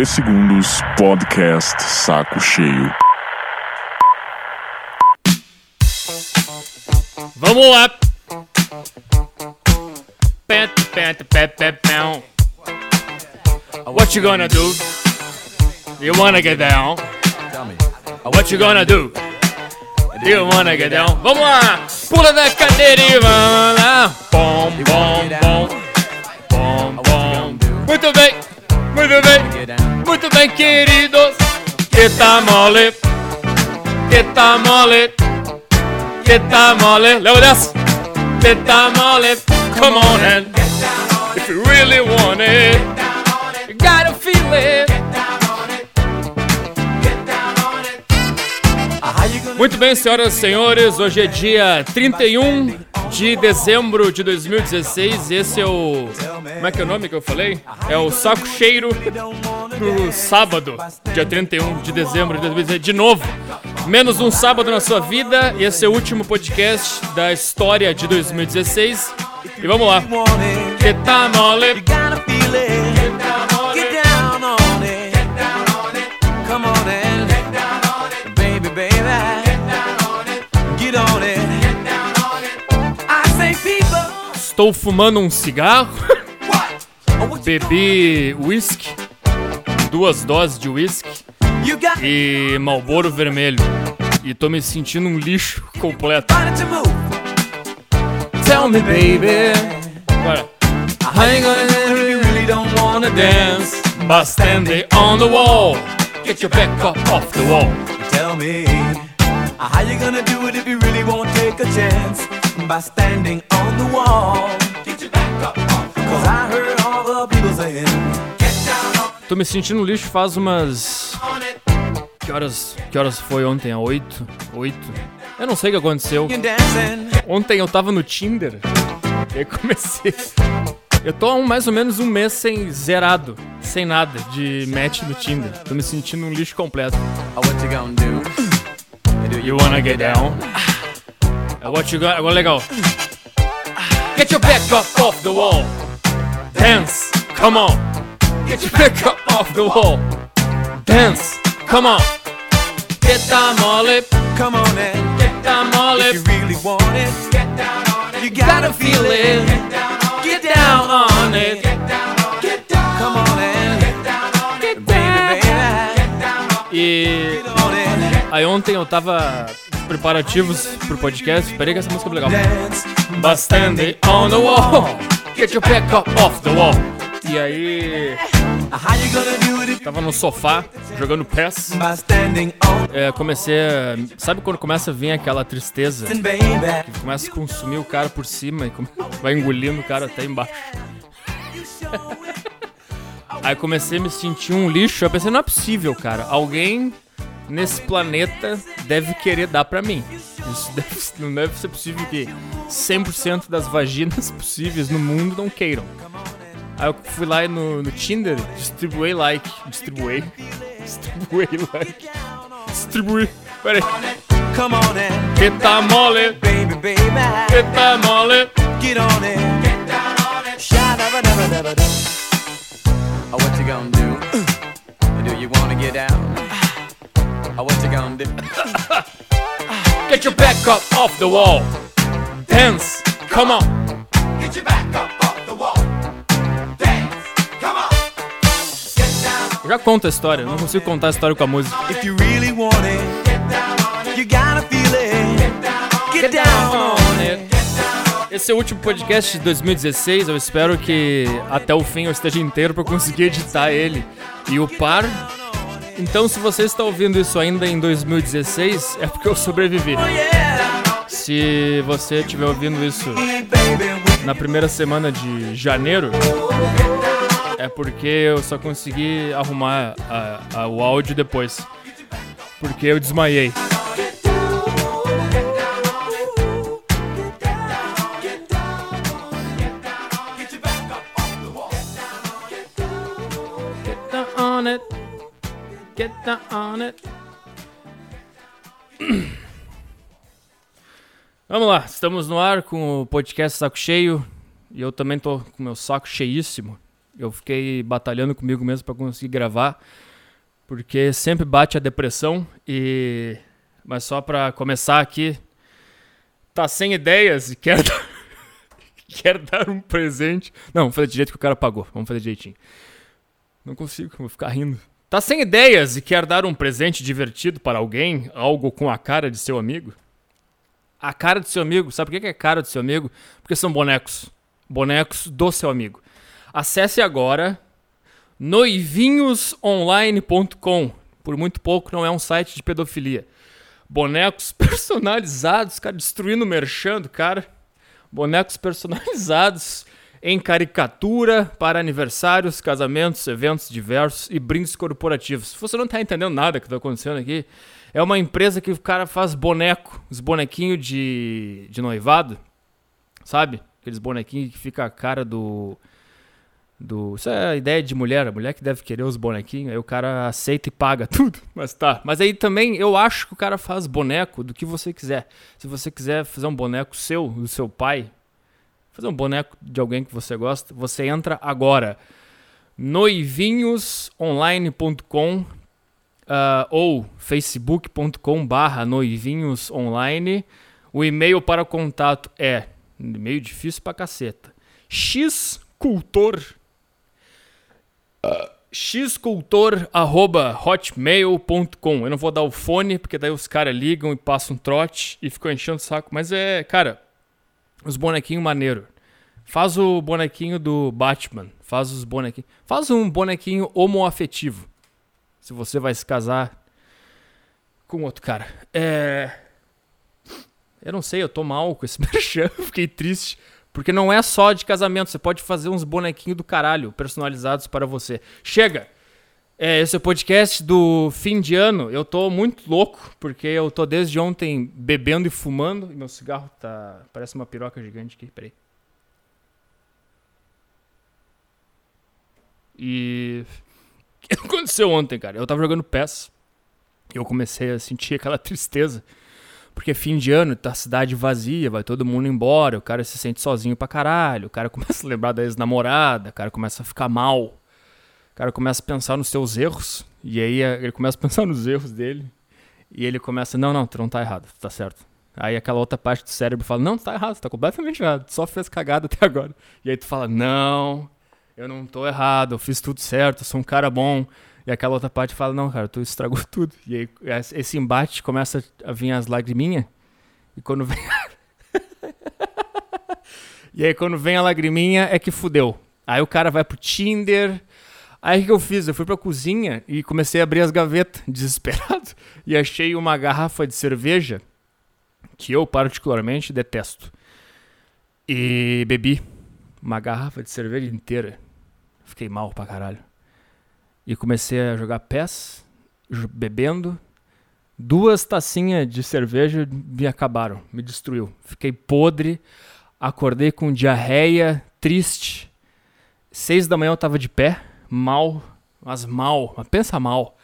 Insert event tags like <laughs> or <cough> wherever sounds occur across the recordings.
No toque de 3 segundos, podcast Saco Cheio. Vamos lá. What you gonna do? You wanna get down? What you gonna do? You wanna get down? Vamos lá! Pula da cadeira e vamos lá! Bom, bom, bom. Bom, bom. Muito bem, muito bem, muito bem, queridos. Que tá mole, que tá mole, que tá mole. Leva dessa! Que tá mole. Come on and if you really want it, you gotta feel it. Muito bem, senhoras e senhores, hoje é dia 31 de dezembro de 2016. Esse é o. Como é que é o nome que eu falei? É o Saco Cheiro do sábado, dia 31 de dezembro de 2016. De novo, menos um sábado na sua vida. Esse é o último podcast da história de 2016. E vamos lá. Que tá mole. Estou fumando um cigarro. <laughs> Bebi whisky, duas doses de whisky e Malboro vermelho. E tô me sentindo um lixo completo. Tell me, baby. Agora. Gonna really don't wanna dance. But standing on the wall. Get your back up off the wall. Tell me, how you gonna do it if you really won't take a chance? By standing on the Tô me sentindo um lixo faz umas. Que horas, que horas foi ontem? A 8? 8? Eu não sei o que aconteceu. Ontem eu tava no Tinder. E comecei. Eu tô há um- mais ou menos um mês sem zerado, sem nada de match no Tinder. Tô me sentindo um lixo completo. You gonna do? You wanna get down? Agora legal. Get your back up off the wall. Dance, come on. Get your back up off the wall. Dance, come on. Get down, mole. Come on and Get down, mole. if you really want it, get down on it. You Gotta gotta feel it. Get down on it. come on and Get baby, down. baby, E get on it. aí ontem eu tava preparativos pro podcast. Peraí que essa música é legal. On the wall, get your up off the wall. E aí, tava no sofá, jogando PES. É, comecei a... Sabe quando começa a vir aquela tristeza? baby? Começa a consumir o cara por cima e come- <laughs> vai engolindo o cara até embaixo. <laughs> Aí comecei a me sentir um lixo. Eu pensei, não é possível, cara. Alguém nesse planeta deve querer dar pra mim. Isso <laughs> deve- não deve ser possível que 100% das vaginas <laughs> possíveis no mundo não queiram. Aí eu fui lá no, no Tinder, distribuí like. Distribuí. <laughs> Distribuí like. Distribuí. Peraí. Come on and Que tá mole. baby, baby, Que tá mole. get on it. Get down on it. Sha-da-ba-da-ba-da-ba-da. Oh, what you gonna do? Do you wanna get down? What you gonna do? Get your back up off the wall. Dance. Come on. Get your back up off the wall. Dance. Come on. Get down. Eu já conto a história. eu Não consigo contar a história com a música. If you really want it, get down on it. You gotta feel it. Get down on it. Esse é o último podcast de 2016. Eu espero que até o fim eu esteja inteiro para conseguir editar ele e upar. Então, se você está ouvindo isso ainda em 2016, é porque eu sobrevivi. Se você estiver ouvindo isso na primeira semana de janeiro, é porque eu só consegui arrumar a- a- o áudio depois. Porque eu desmaiei. Get down on it. <clears throat> Vamos lá, estamos no ar com o podcast Saco Cheio. E eu também tô com meu saco cheíssimo. Eu fiquei batalhando comigo mesmo para conseguir gravar, porque sempre bate a depressão e mas só para começar aqui, tá sem ideias e quer dar, <laughs> quer dar um presente. Não, vamos fazer do jeito que o cara pagou. Vamos fazer direitinho. Não consigo, vou ficar rindo. Tá sem ideias e quer dar um presente divertido para alguém, algo com a cara de seu amigo? A cara do seu amigo, sabe por que é cara do seu amigo? Porque são bonecos. Bonecos do seu amigo. Acesse agora noivinhosonline.com. Por muito pouco não é um site de pedofilia. Bonecos <laughs> personalizados, cara, destruindo o merchan cara. Bonecos personalizados em caricatura para aniversários, casamentos, eventos diversos e brindes corporativos. Se você não está entendendo nada que está acontecendo aqui, é uma empresa que o cara faz boneco, os bonequinhos de, de noivado, sabe? Aqueles bonequinhos que fica a cara do. do Isso é a ideia de mulher, a mulher que deve querer os bonequinhos, aí o cara aceita e paga <laughs> tudo, mas tá. Mas aí também eu acho que o cara faz boneco do que você quiser. Se você quiser fazer um boneco seu, do seu pai, fazer um boneco de alguém que você gosta, você entra agora noivinhosonline.com uh, ou facebook.com barra noivinhosonline. O e-mail para contato é meio difícil pra caceta. xcultor uh. Eu não vou dar o fone porque daí os caras ligam e passam um trote e ficam enchendo o saco, mas é, cara, os bonequinhos maneiro. Faz o bonequinho do Batman. Faz os bonequinhos. Faz um bonequinho homoafetivo. Se você vai se casar com outro cara. É. Eu não sei, eu tô mal com esse <laughs> merchan. Fiquei triste. Porque não é só de casamento. Você pode fazer uns bonequinhos do caralho personalizados para você. Chega! É, esse é o podcast do fim de ano. Eu tô muito louco, porque eu tô desde ontem bebendo e fumando. E meu cigarro tá. Parece uma piroca gigante aqui. Peraí. E. <laughs> O que aconteceu ontem, cara? Eu tava jogando PES. E eu comecei a sentir aquela <laughs> tristeza. Porque fim de ano, tá a cidade vazia, vai todo mundo embora, o cara se sente sozinho pra caralho, o cara <laughs> começa a lembrar da ex-namorada, o cara começa a ficar mal cara começa a pensar nos seus erros, e aí eh, ele começa a <laughs> pensar nos erros dele, e ele começa, não, não, tu não tá errado, tá certo. Aí aquela outra parte do cérebro fala, não, tu tá errado, tu tá completamente errado, tu só fez cagada até agora. E aí tu fala, não, eu não tô errado, eu fiz tudo certo, eu sou um cara bom. E aquela outra parte fala, não, cara, tu estragou <laughs> tudo. E aí esse embate começa a vir as lagriminhas, e quando vem... <laughs> e aí quando vem a lagriminha é que fudeu. Aí o cara vai pro Tinder, Aí o que eu fiz? Eu fui pra cozinha e comecei a abrir as gavetas, <laughs> desesperado, e achei uma garrafa de cerveja que eu particularmente detesto. E bebi uma garrafa de cerveja inteira. Fiquei mal pra caralho. E comecei a jogar pés, bebendo. Duas tacinhas de cerveja me acabaram, me destruiu. Fiquei podre, acordei com diarreia, triste. Seis da manhã eu tava de pé mal, mas mal, mas pensa mal.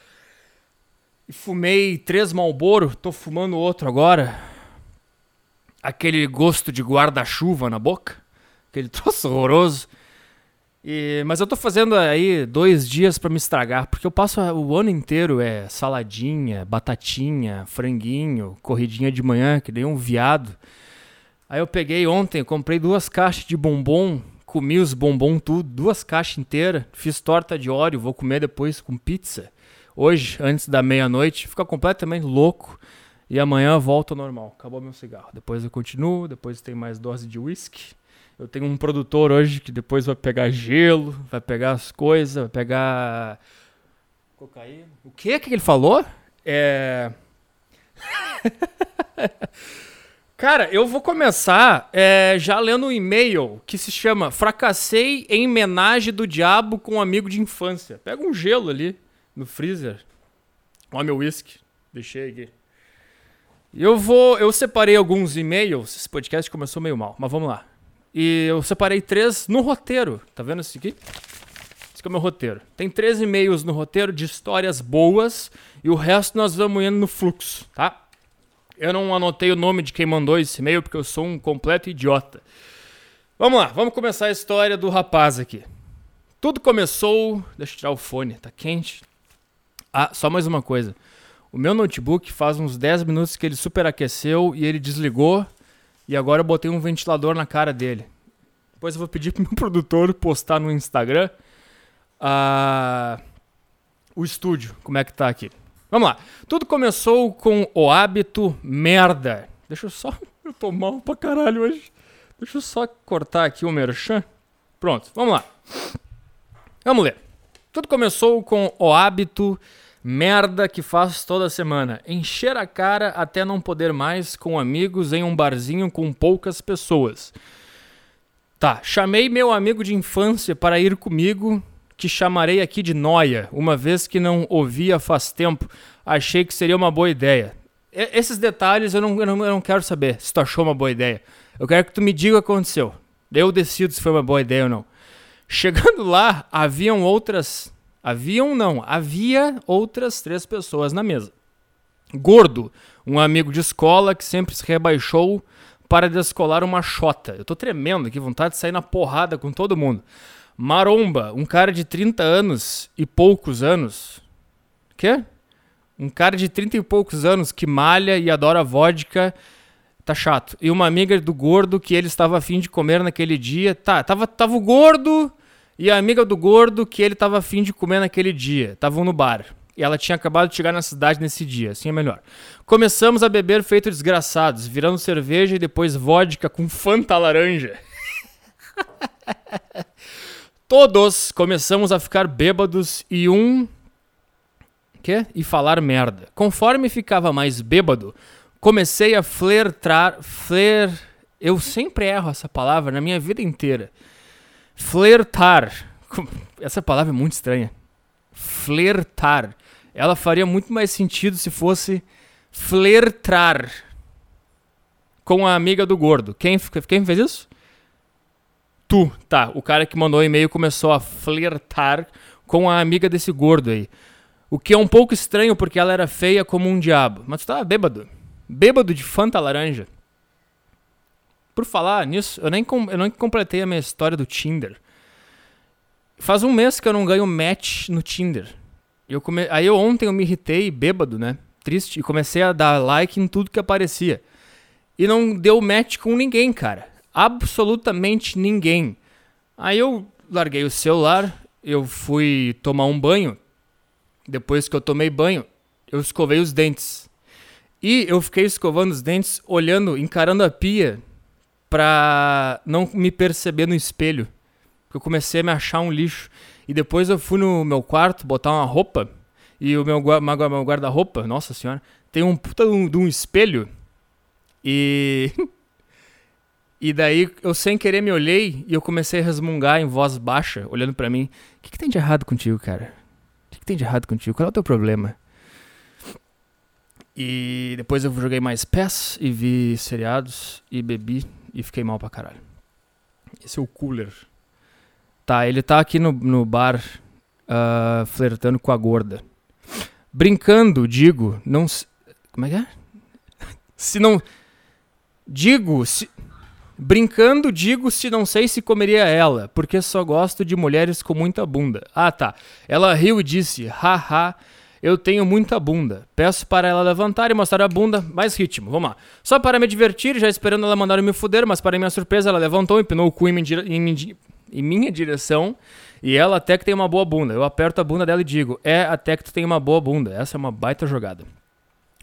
E fumei três Malboro, tô fumando outro agora. Aquele gosto de guarda-chuva na boca, aquele <laughs> troço horroroso. E, mas eu tô fazendo aí dois dias para me estragar, porque eu passo o ano inteiro é saladinha, batatinha, franguinho, corridinha de manhã, que nem um viado. Aí eu peguei ontem, comprei duas caixas de bombom comi os bombons tudo, duas caixas inteiras, fiz torta de óleo, vou comer depois com pizza. Hoje, antes da meia-noite, fica completamente louco. E amanhã volto ao normal. Acabou meu cigarro. Depois eu continuo, depois tem mais dose de whisky. Eu tenho um produtor hoje que depois vai pegar gelo, vai pegar as coisas, vai pegar cocaína. O que que ele falou? É <laughs> Cara, eu vou começar é, já lendo um e-mail que se chama Fracassei em homenagem do diabo com um amigo de infância. Pega um gelo ali no freezer. Ó meu whisky. Deixei aqui. Eu vou. Eu separei alguns e-mails. Esse podcast começou meio mal, mas vamos lá. E eu separei três no roteiro. Tá vendo esse aqui? Esse aqui é o meu roteiro. Tem três e-mails no roteiro de histórias boas e o resto nós vamos indo no fluxo, tá? Eu não anotei o nome de quem mandou esse e-mail porque eu sou um completo idiota. Vamos lá, vamos começar a história do rapaz aqui. Tudo começou. Deixa eu tirar o fone, tá quente. Ah, só mais uma coisa. O meu notebook faz uns 10 minutos que ele superaqueceu e ele desligou. E agora eu botei um ventilador na cara dele. Depois eu vou pedir pro meu <laughs> produtor postar no Instagram ah, o estúdio, como é que tá aqui. Vamos lá. Tudo começou com o hábito merda. Deixa eu só. <laughs> Eu tô mal pra caralho hoje. Deixa eu só cortar aqui o merchan. Pronto, vamos lá. Vamos ler. Tudo começou com o hábito merda que faz toda semana. Encher a cara até não poder mais com amigos em um barzinho com poucas pessoas. Tá, chamei meu amigo de infância para ir comigo, que chamarei aqui de Noia, uma vez que não ouvia faz tempo. Achei que seria uma boa ideia. E esses detalhes eu não, eu, não, eu não quero saber se tu achou uma boa ideia. Eu quero que tu me diga o que aconteceu. Eu decido se foi uma boa ideia ou não. Chegando lá, haviam outras. Haviam não, havia outras três pessoas na mesa. Gordo, um amigo de escola que sempre se rebaixou para descolar uma chota. Eu tô tremendo, que vontade de sair na porrada com todo mundo. Maromba, um cara de 30 anos e poucos anos. Quê? Um cara de 30 e poucos anos que malha e adora vodka tá chato. E uma amiga do gordo que ele estava afim de comer naquele dia. Tá, tava, tava o gordo e a amiga do gordo que ele estava afim de comer naquele dia. Estavam no bar. E ela tinha acabado de chegar na cidade nesse dia, assim é melhor. Começamos a beber feito desgraçados, virando cerveja e depois vodka com fanta laranja. <laughs> Todos começamos a ficar bêbados e um. Quê? E falar merda. Conforme ficava mais bêbado, comecei a flertar. Fler. Eu sempre erro essa palavra na minha vida inteira. Flertar. Essa palavra é muito estranha. Flertar. Ela faria muito mais sentido se fosse flertar com a amiga do gordo. Quem, quem fez isso? Tu. Tá, o cara que mandou o e-mail começou a flertar com a amiga desse gordo aí. O que é um pouco estranho porque ela era feia como um diabo. Mas tu tava bêbado. Bêbado de Fanta Laranja. Por falar nisso, eu nem, eu nem completei a minha história do Tinder. Faz um mês que eu não ganho match no Tinder. Eu come... Aí eu, ontem eu me irritei, bêbado, né? Triste, e comecei a dar like em tudo que aparecia. E não deu match com ninguém, cara. Absolutamente ninguém. Aí eu larguei o celular, eu fui tomar um banho. Depois que eu tomei banho, eu escovei os dentes. E eu fiquei escovando os dentes, olhando, encarando a pia, pra não me perceber no espelho. Eu comecei a me achar um lixo. E depois eu fui no meu quarto botar uma roupa. E o meu, meu guarda-roupa, nossa senhora, tem um puta de um, de um espelho. E. <laughs> e daí eu sem querer me olhei e eu comecei a resmungar em voz baixa, olhando para mim. O que, que tem de errado contigo, cara? O que, que tem de errado contigo? Qual é o teu problema? E depois eu joguei mais PES e vi seriados e bebi e fiquei mal pra caralho. Esse é o cooler. Tá, ele tá aqui no, no bar uh, flertando com a gorda. Brincando, digo, não. Como é que é? <laughs> Se não. Digo, se. Brincando, digo se não sei se comeria ela, porque só gosto de mulheres com muita bunda. Ah, tá. Ela riu e disse: haha. Eu tenho muita bunda. Peço para ela levantar e mostrar a bunda. Mais ritmo, vamos lá. Só para me divertir, já esperando ela mandar me fuder, mas para minha surpresa ela levantou, empinou o cu em, minha, em, em minha direção. E ela até que tem uma boa bunda. Eu aperto a bunda dela e digo: É, até que tu tem uma boa bunda. Essa é uma baita jogada.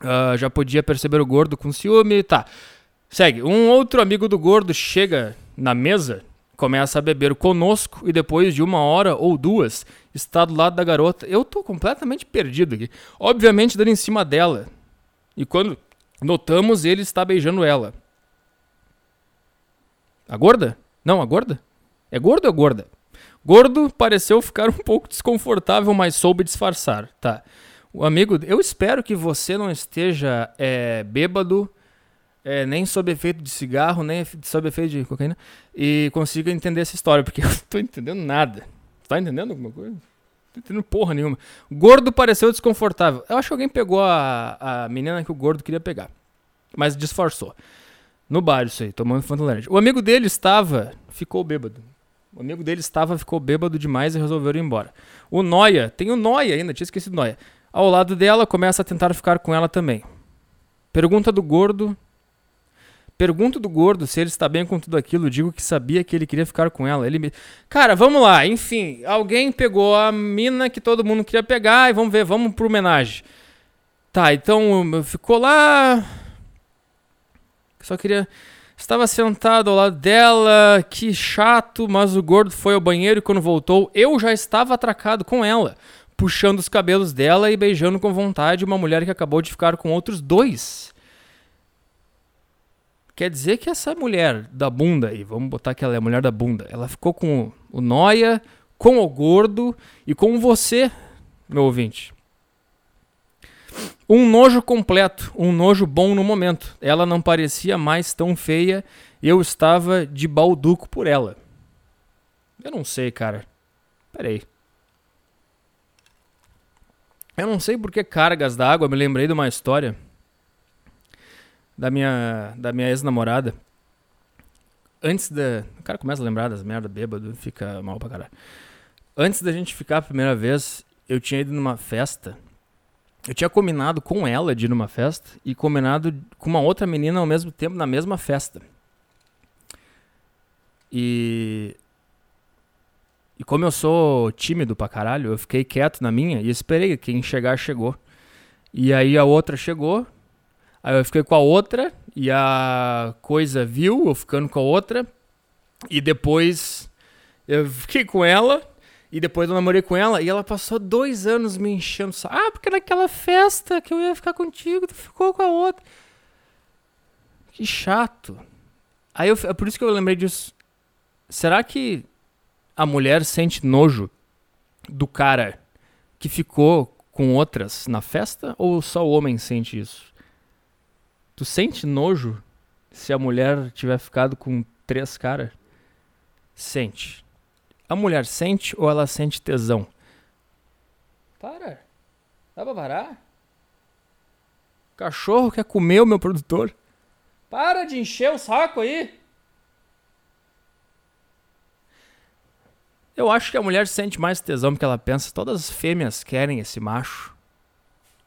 Uh, já podia perceber o gordo com ciúme. Tá. Segue. Um outro amigo do gordo chega na mesa começa a beber conosco e depois de uma hora ou duas está do lado da garota. Eu tô completamente perdido aqui. Obviamente dando em cima dela. E quando notamos, ele está beijando ela. A gorda? Não, a gorda? É gordo ou é gorda? Gordo pareceu ficar um pouco desconfortável, mas soube disfarçar. Tá. O amigo, eu espero que você não esteja é, bêbado é, nem sob efeito de cigarro, nem sob efeito de cocaína, e consiga entender essa história, porque <laughs> eu não tô entendendo nada. Tá entendendo alguma coisa? Não tô entendendo porra nenhuma. gordo pareceu desconfortável. Eu acho que alguém pegou a, a menina que o gordo queria pegar, mas disfarçou. No bar, isso aí, tomando Fanta Laranja. O amigo dele estava, ficou bêbado. O amigo dele estava, ficou bêbado demais e resolveu ir embora. O Noia, tem o Noia ainda, tinha esquecido Noia. Ao lado dela, começa a tentar ficar com ela também. Pergunta do gordo. Pergunto do gordo se ele está bem com tudo aquilo. Digo que sabia que ele queria ficar com ela. Ele me... Cara, vamos lá. Enfim, alguém pegou a mina que todo mundo queria pegar e vamos ver, vamos pro homenagem. Tá, então ficou lá. Só queria. Estava sentado ao lado dela, que chato, mas o gordo foi ao banheiro e quando voltou, eu já estava atracado com ela, puxando os cabelos dela e beijando com vontade uma mulher que acabou de ficar com outros dois. Quer dizer que essa mulher da bunda aí, vamos botar que ela é a mulher da bunda, ela ficou com o Noia, com o gordo e com você, meu ouvinte. Um nojo completo, um nojo bom no momento. Ela não parecia mais tão feia, eu estava de balduco por ela. Eu não sei, cara. Peraí. Eu não sei por que cargas d'água, me lembrei de uma história da minha, da minha ex-namorada. Antes da. O cara começa a lembrar das merdas bêbado, fica mal pra caralho. Antes da gente ficar a primeira vez, eu tinha ido numa festa. Eu tinha combinado com ela de ir numa festa e combinado com uma outra menina ao mesmo tempo na mesma festa. E. E como eu sou tímido pra caralho, eu fiquei quieto na minha e esperei. Quem chegar, chegou. E aí a outra chegou, Aí eu fiquei com a outra e a coisa viu eu ficando com a outra. E depois eu <laughs> fiquei com ela. E depois eu namorei com ela e ela passou dois anos me enchendo. Ah, porque naquela festa que eu ia ficar contigo, tu ficou com a outra. Que chato. Aí eu, é por isso que eu lembrei disso. Será que a mulher sente nojo do cara que ficou com outras na festa? Ou só o homem sente isso? Tu sente nojo se a mulher tiver ficado com três caras? Sente. A mulher sente ou ela sente tesão? Para. Dá pra parar? O cachorro quer comer o meu produtor. Para de encher o saco aí. Eu acho que a mulher sente mais tesão porque ela pensa, todas as fêmeas querem esse macho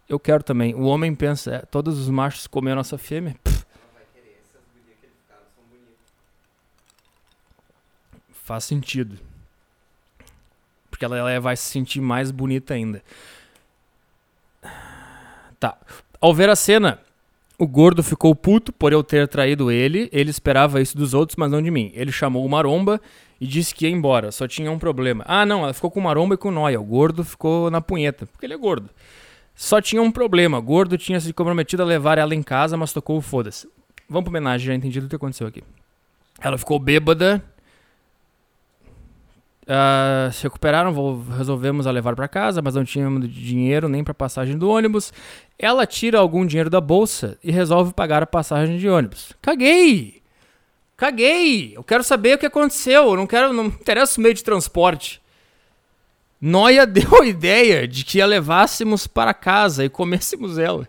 eu quero também. O homem pensa, é, todos os machos comem a nossa fêmea. Faz sentido. Porque ela, ela vai se sentir mais bonita ainda. Tá. Ao ver a cena, o gordo ficou puto por eu ter traído ele. Ele esperava isso dos outros, mas não de mim. Ele chamou o Maromba e disse que ia embora. Só tinha um problema. Ah, não, ela ficou com o Maromba e com o Noia. O gordo ficou na punheta, porque ele é gordo. Só tinha um problema. Gordo tinha se comprometido a levar ela em casa, mas tocou o foda-se. Vamos pro homenagem, já entendi o que aconteceu aqui. Ela ficou bêbada. Uh, se recuperaram, resolvemos a levar para casa, mas não tínhamos dinheiro nem para passagem do ônibus. Ela tira algum dinheiro da bolsa e resolve pagar a passagem de ônibus. Caguei! Caguei! Eu quero saber o que aconteceu. Eu não quero, não interessa o meio de transporte. Noia <laughs> deu a ideia de que a levássemos para casa e comêssemos ela.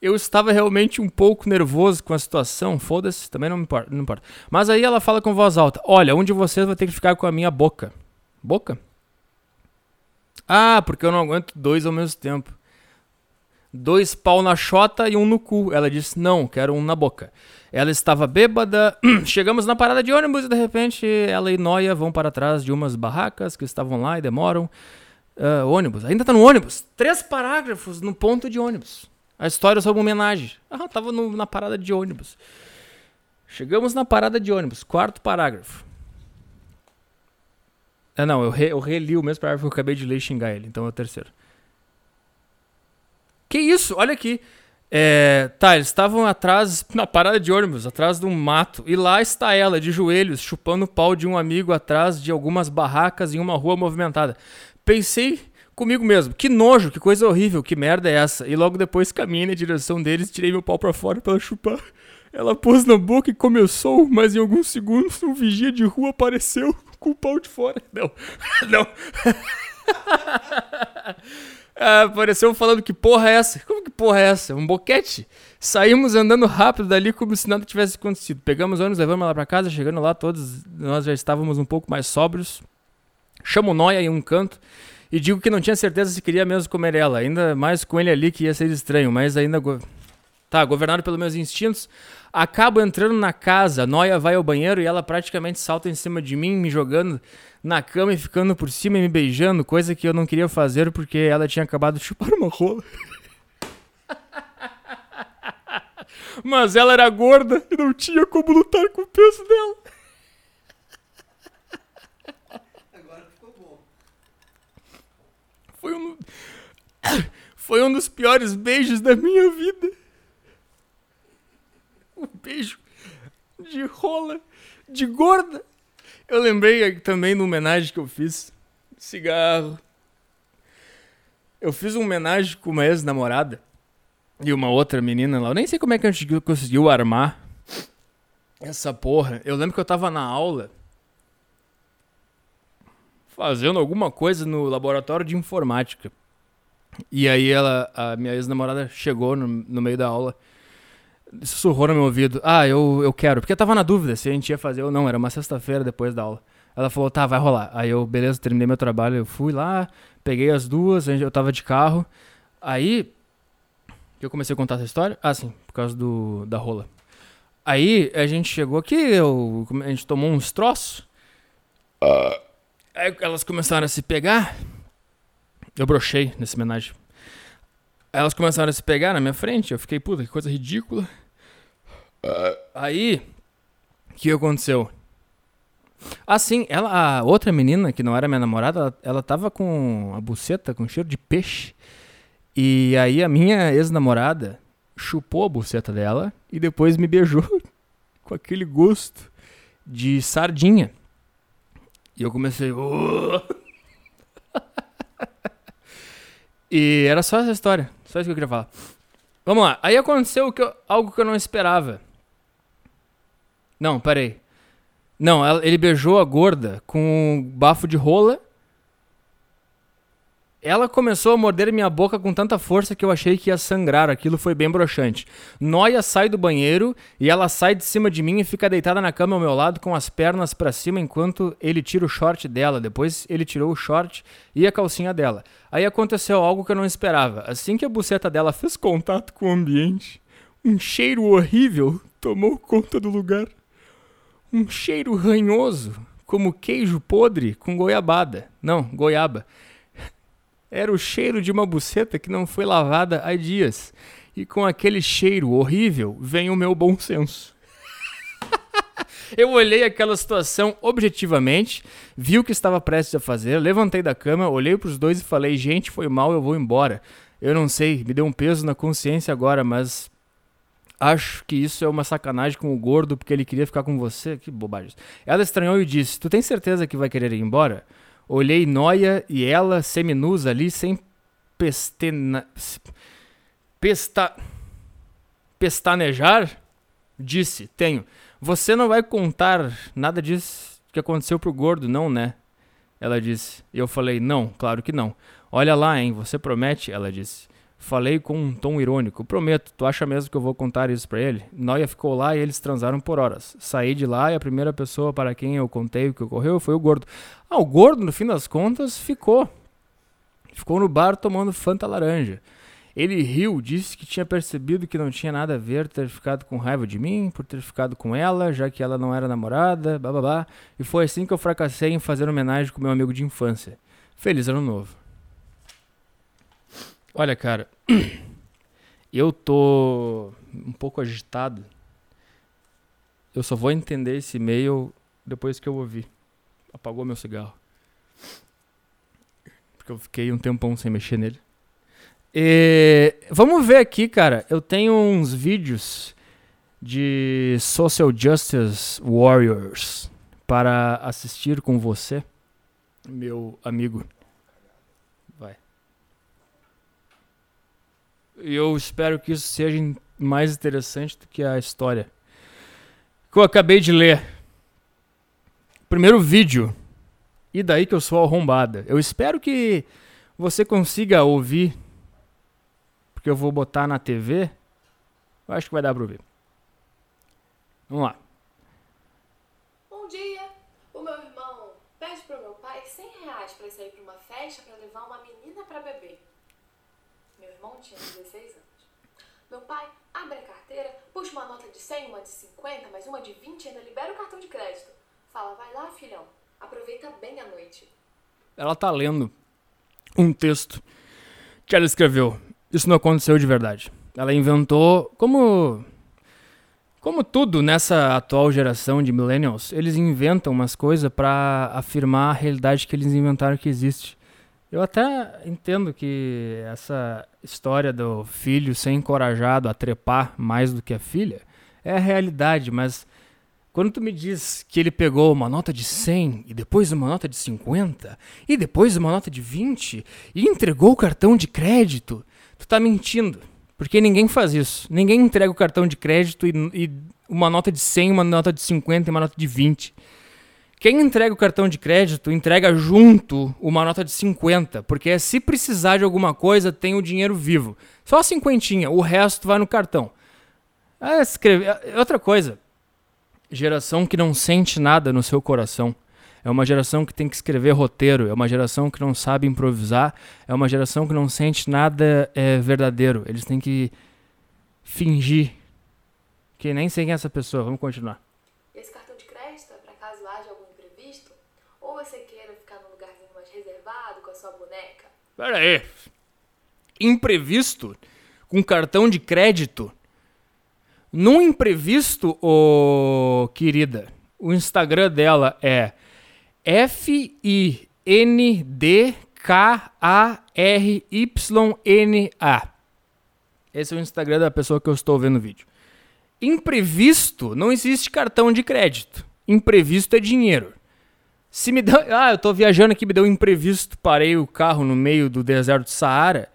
Eu estava realmente um pouco nervoso com a situação, foda-se, também não me importa, não importa. Mas aí ela fala com voz alta: Olha, um de vocês vai ter que ficar com a minha boca. Boca? Ah, porque eu não aguento dois ao mesmo tempo. Dois pau na chota e um no cu. Ela disse: Não, quero um na boca. Ela estava bêbada. <clears throat> Chegamos na parada de ônibus e de repente ela e Noia vão para trás de umas barracas que estavam lá e demoram. Uh, ônibus. Ainda tá no ônibus. Três parágrafos no ponto de ônibus. A história sobre homenagem. Ah, tava no, na parada de ônibus. Chegamos na parada de ônibus. Quarto parágrafo. Ah, não, eu, re, eu reli o mesmo parágrafo que eu acabei de ler e xingar ele. Então é o terceiro. Que isso? Olha aqui. É, tá, eles estavam atrás, na parada de ônibus, atrás de um mato. E lá está ela, de joelhos, chupando o pau de um amigo atrás de algumas barracas em uma rua movimentada. Pensei comigo mesmo, que nojo, que coisa horrível, que merda é essa? E logo depois caminhei na direção deles e tirei meu pau pra fora pra ela chupar. Ela pôs na boca e começou, mas em alguns segundos um vigia de rua apareceu <laughs> com o pau de fora. Não, <laughs> não. <laughs> Apareceu falando que porra é essa? Como que porra é essa? Um boquete? Saímos andando rápido dali como se nada tivesse acontecido. Pegamos ônibus, levamos ela pra casa, chegando lá, todos nós já estávamos um pouco mais sóbrios. Chamo Noia em um canto e digo que não tinha certeza se queria mesmo comer ela, ainda mais com ele ali que ia ser estranho, mas ainda. Go... Tá, governado pelos meus instintos, acabo entrando na casa, Noia vai ao banheiro e ela praticamente salta em cima de mim, me jogando na cama e ficando por cima e me beijando, coisa que eu não queria fazer porque ela tinha acabado de chupar uma rola. <laughs> Mas ela era gorda e não tinha como lutar com o peso dela. Foi um, <coughs> foi um dos piores beijos da minha vida. <laughs> Um beijo de rola, de gorda. Eu lembrei também de homenagem que eu fiz. Cigarro. Eu fiz uma homenagem com uma ex-namorada e uma outra menina lá. Eu nem sei como é que a gente conseguiu armar essa porra. Eu lembro que eu tava na aula fazendo alguma coisa no laboratório de informática. E aí ela, a minha ex-namorada chegou no, no meio da aula, sussurrou no meu ouvido, ah, eu, eu quero, porque eu tava na dúvida se a gente ia fazer ou não, era uma sexta-feira depois da aula. Ela falou, tá, vai rolar. Aí eu, beleza, terminei meu trabalho, eu fui lá, peguei as duas, eu tava de carro. Aí, eu comecei a contar essa história? Ah, sim, por causa do, da rola. Aí a gente chegou aqui, eu, a gente tomou uns troços. Aí elas começaram a se pegar. Eu brochei nesse homenagem. Elas começaram a se pegar na minha frente. Eu fiquei, puta, que coisa ridícula. Aí, o que aconteceu? Assim, ela, a outra menina, que não era minha namorada, ela, ela tava com a buceta com cheiro de peixe. E aí a minha ex-namorada chupou a buceta dela e depois me beijou <laughs> com aquele gosto de sardinha. E eu comecei. <laughs> E era só essa história. Só isso que eu queria falar. Vamos lá. Aí aconteceu que eu- algo que eu não esperava. Não, peraí. Não, ele beijou a gorda com um bafo de rola. Ela começou a morder minha boca com tanta força que eu achei que ia sangrar. Aquilo foi bem broxante. Noia sai do banheiro e ela sai de cima de mim e fica deitada na cama ao meu lado com as pernas pra cima enquanto ele tira o short dela. Depois ele tirou o short e a calcinha dela. Aí aconteceu algo que eu não esperava. Assim que a buceta dela fez contato com o ambiente, um cheiro horrível tomou conta do lugar. Um cheiro ranhoso, como queijo podre com goiabada. Não, goiaba. Era o cheiro de uma buceta que não foi lavada há dias. E com aquele cheiro horrível vem o meu bom senso. <laughs> Eu olhei aquela situação objetivamente, vi o que estava prestes a fazer, levantei da cama, olhei para os dois e falei: gente, foi mal, eu vou embora. Eu não sei, me deu um peso na consciência agora, mas acho que isso é uma sacanagem com o gordo porque ele queria ficar com você. Que bobagem. Ela estranhou e disse: Tu tem certeza que vai querer ir embora? Olhei Noia e ela seminus ali sem pestena... Pesta... pestanejar? Disse: Tenho. Você não vai contar nada disso que aconteceu pro gordo, não, né? Ela disse. Eu falei: Não, claro que não. Olha lá, hein? Você promete? Ela disse. Falei com um tom irônico. Prometo, tu acha mesmo que eu vou contar isso pra ele? Noia ficou lá e eles transaram por horas. Saí de lá e a primeira pessoa para quem eu contei o que ocorreu foi o gordo. Ah, o gordo, no fim das contas, ficou. Ficou no bar tomando Fanta laranja. Ele riu, disse que tinha percebido que não tinha nada a ver ter ficado com raiva de mim, por ter ficado com ela, já que ela não era namorada, bababá. E foi assim que eu fracassei em fazer homenagem com meu amigo de infância. Feliz ano novo. Olha, cara, <clears throat> eu tô um pouco agitado. Eu só vou entender esse e-mail depois que eu ouvir. Apagou meu cigarro. Porque eu fiquei um tempão sem mexer nele. E, vamos ver aqui, cara. Eu tenho uns vídeos de Social Justice Warriors para assistir com você, meu amigo. Vai. E eu espero que isso seja mais interessante do que a história que eu acabei de ler. Primeiro vídeo. E daí que eu sou arrombada. Eu espero que você consiga ouvir, porque eu vou botar na TV, eu acho que vai dar pra ouvir. Vamos lá. Um dia, o meu irmão pede pro meu pai 100 reais pra sair pra uma festa pra levar uma menina pra beber. Irmão tinha 16 anos. Meu pai abre a carteira, puxa uma nota de 100, uma de 50, mais uma de 20 e ainda libera o cartão de crédito. Fala, vai lá, filhão, aproveita bem a noite. Ela tá lendo um texto que ela escreveu. Isso não aconteceu de verdade. Ela inventou, como como tudo nessa atual geração de millennials, eles inventam umas coisas pra afirmar a realidade que eles inventaram que existe. Eu até entendo que essa história do filho ser encorajado a trepar mais do que a filha é a realidade, mas quando tu me diz que ele pegou uma nota de 100 e depois uma nota de 50 e depois uma nota de 20 e entregou o cartão de crédito, tu tá mentindo. Porque ninguém faz isso. Ninguém entrega o cartão de crédito e, e uma nota de 100, uma nota de 50 e uma nota de 20. Quem entrega o cartão de crédito entrega junto uma nota de 50, porque se precisar de alguma coisa, tem o dinheiro vivo. Só a cinquentinha, o resto vai no cartão. É, escreve... é, Outra coisa, geração que não sente nada no seu coração. É uma geração que tem que escrever roteiro, é uma geração que não sabe improvisar, é uma geração que não sente nada é, verdadeiro. Eles têm que fingir. Que nem sei quem é essa pessoa. Vamos continuar. Esse cartão de crédito é pra caso haja algum imprevisto? Ou você queira ficar num lugarzinho mais reservado com a sua boneca? Pera aí. Imprevisto? Com cartão de crédito? Num imprevisto, ô querida, o Instagram dela é F-I-N-D-K-A-R-Y-N-A. Esse é o Instagram da pessoa que eu estou vendo o vídeo. Imprevisto, não existe cartão de crédito. Imprevisto é dinheiro. Se me deu. <laughs> Ah, eu tô viajando aqui, me deu um imprevisto, parei o carro no meio do deserto do Saara.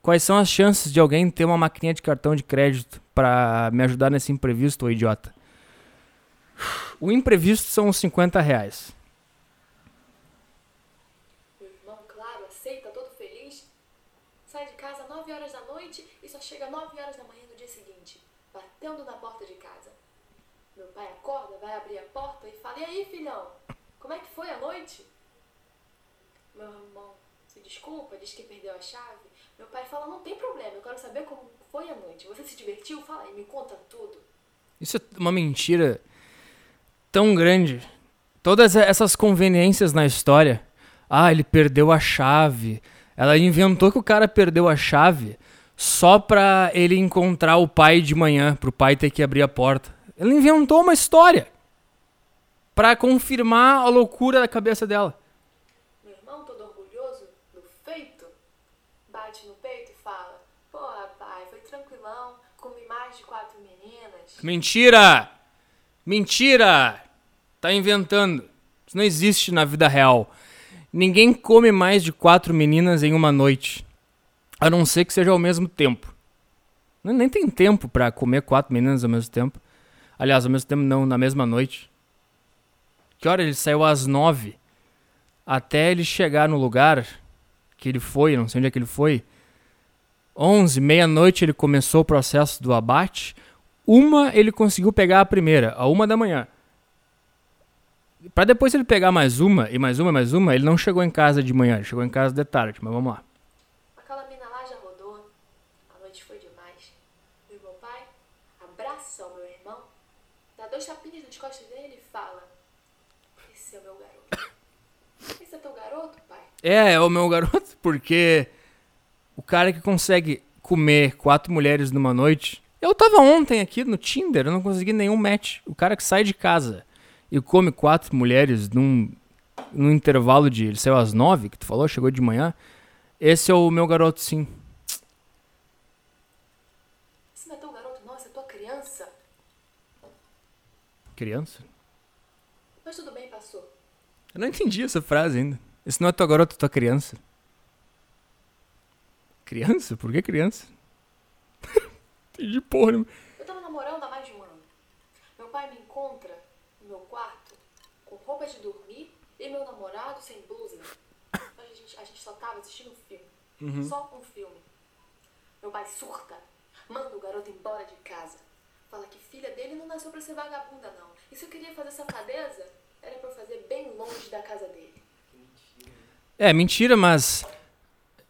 Quais são as chances de alguém ter uma maquininha de cartão de crédito pra me ajudar nesse imprevisto, ô idiota? O imprevisto são uns 50 reais. Meu irmão, claro, aceita, todo feliz. Sai de casa às 9 horas da noite e só chega às 9 horas da manhã no dia seguinte, batendo na porta de casa. Meu pai acorda, vai abrir a porta e fala: E aí, filhão, como é que foi a noite? Meu irmão se desculpa, diz que perdeu a chave. Meu pai fala: Não tem problema, eu quero saber como foi a noite. Você se divertiu? Fala aí, me conta tudo. Isso é uma mentira tão grande. Todas essas conveniências na história. Ah, ele perdeu a chave. Ela inventou que o cara perdeu a chave só pra ele encontrar o pai de manhã, pro pai ter que abrir a porta. Ela inventou uma história pra confirmar a loucura da cabeça dela. Meu irmão, todo orgulhoso do feito, bate no peito e fala: Porra, pai, foi tranquilão, comi mais de quatro meninas. Mentira! Mentira! Tá inventando. Isso não existe na vida real. Ninguém come mais de quatro meninas em uma noite. A não ser que seja ao mesmo tempo. Nem tem tempo pra comer quatro meninas ao mesmo tempo. Aliás, ao mesmo tempo não, na mesma noite. Que hora ele saiu às nove? Até ele chegar no lugar que ele foi, não sei onde é que ele foi. Onze, meia-noite ele começou o processo do abate. Uma ele conseguiu pegar a primeira, a uma da manhã. Pra depois ele pegar mais uma, e mais uma, mais uma, ele não chegou em casa de manhã, ele chegou em casa de tarde, mas vamos lá. Aquela mina lá já rodou, a noite foi demais. E meu pai abraça o meu irmão, dá dois tapinhas nas costas dele e fala: Esse é o meu garoto. Esse é teu garoto, pai? É, é o meu garoto, <laughs> porque o cara que consegue comer quatro mulheres numa noite. Eu tava ontem aqui no Tinder, eu não consegui nenhum match. O cara que sai de casa e come quatro mulheres num, num intervalo de. Ele saiu às nove, que tu falou, chegou de manhã. Esse é o meu garoto, sim. Esse não é teu garoto, não, essa é tua criança. Criança? Mas tudo bem, passou. Eu não entendi essa frase ainda. Esse não é tua garota, é tua criança. Criança? Por que criança? <laughs> entendi porra nenhuma. Eu tava namorando há mais de um ano. Meu pai me encontra no meu quarto com roupa de dormir e meu namorado sem blusa. A gente a gente só tava assistindo um filme. Só um filme. Meu pai surta. Manda o garoto embora de casa. Fala que filha dele não nasceu pra ser vagabunda, não. E se eu queria fazer safadeza, era pra eu fazer bem longe da casa dele. É, mentira, mas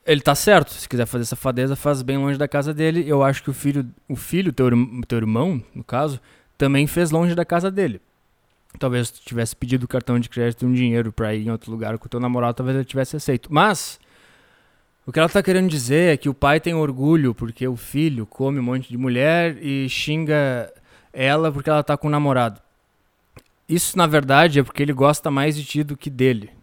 ele tá certo. Se quiser fazer safadeza, faz bem longe da casa dele. Eu acho que o filho, o filho, teu, teu irmão, no caso, também fez longe da casa dele. Talvez tu tivesse pedido o cartão de crédito e um dinheiro pra ir em outro lugar com o teu namorado, talvez ele tivesse aceito. Mas o que ela tá querendo dizer é que o pai tem orgulho porque o filho come um monte de mulher e xinga ela porque ela tá com o namorado. Isso, na verdade, é porque ele gosta mais de ti do que dele.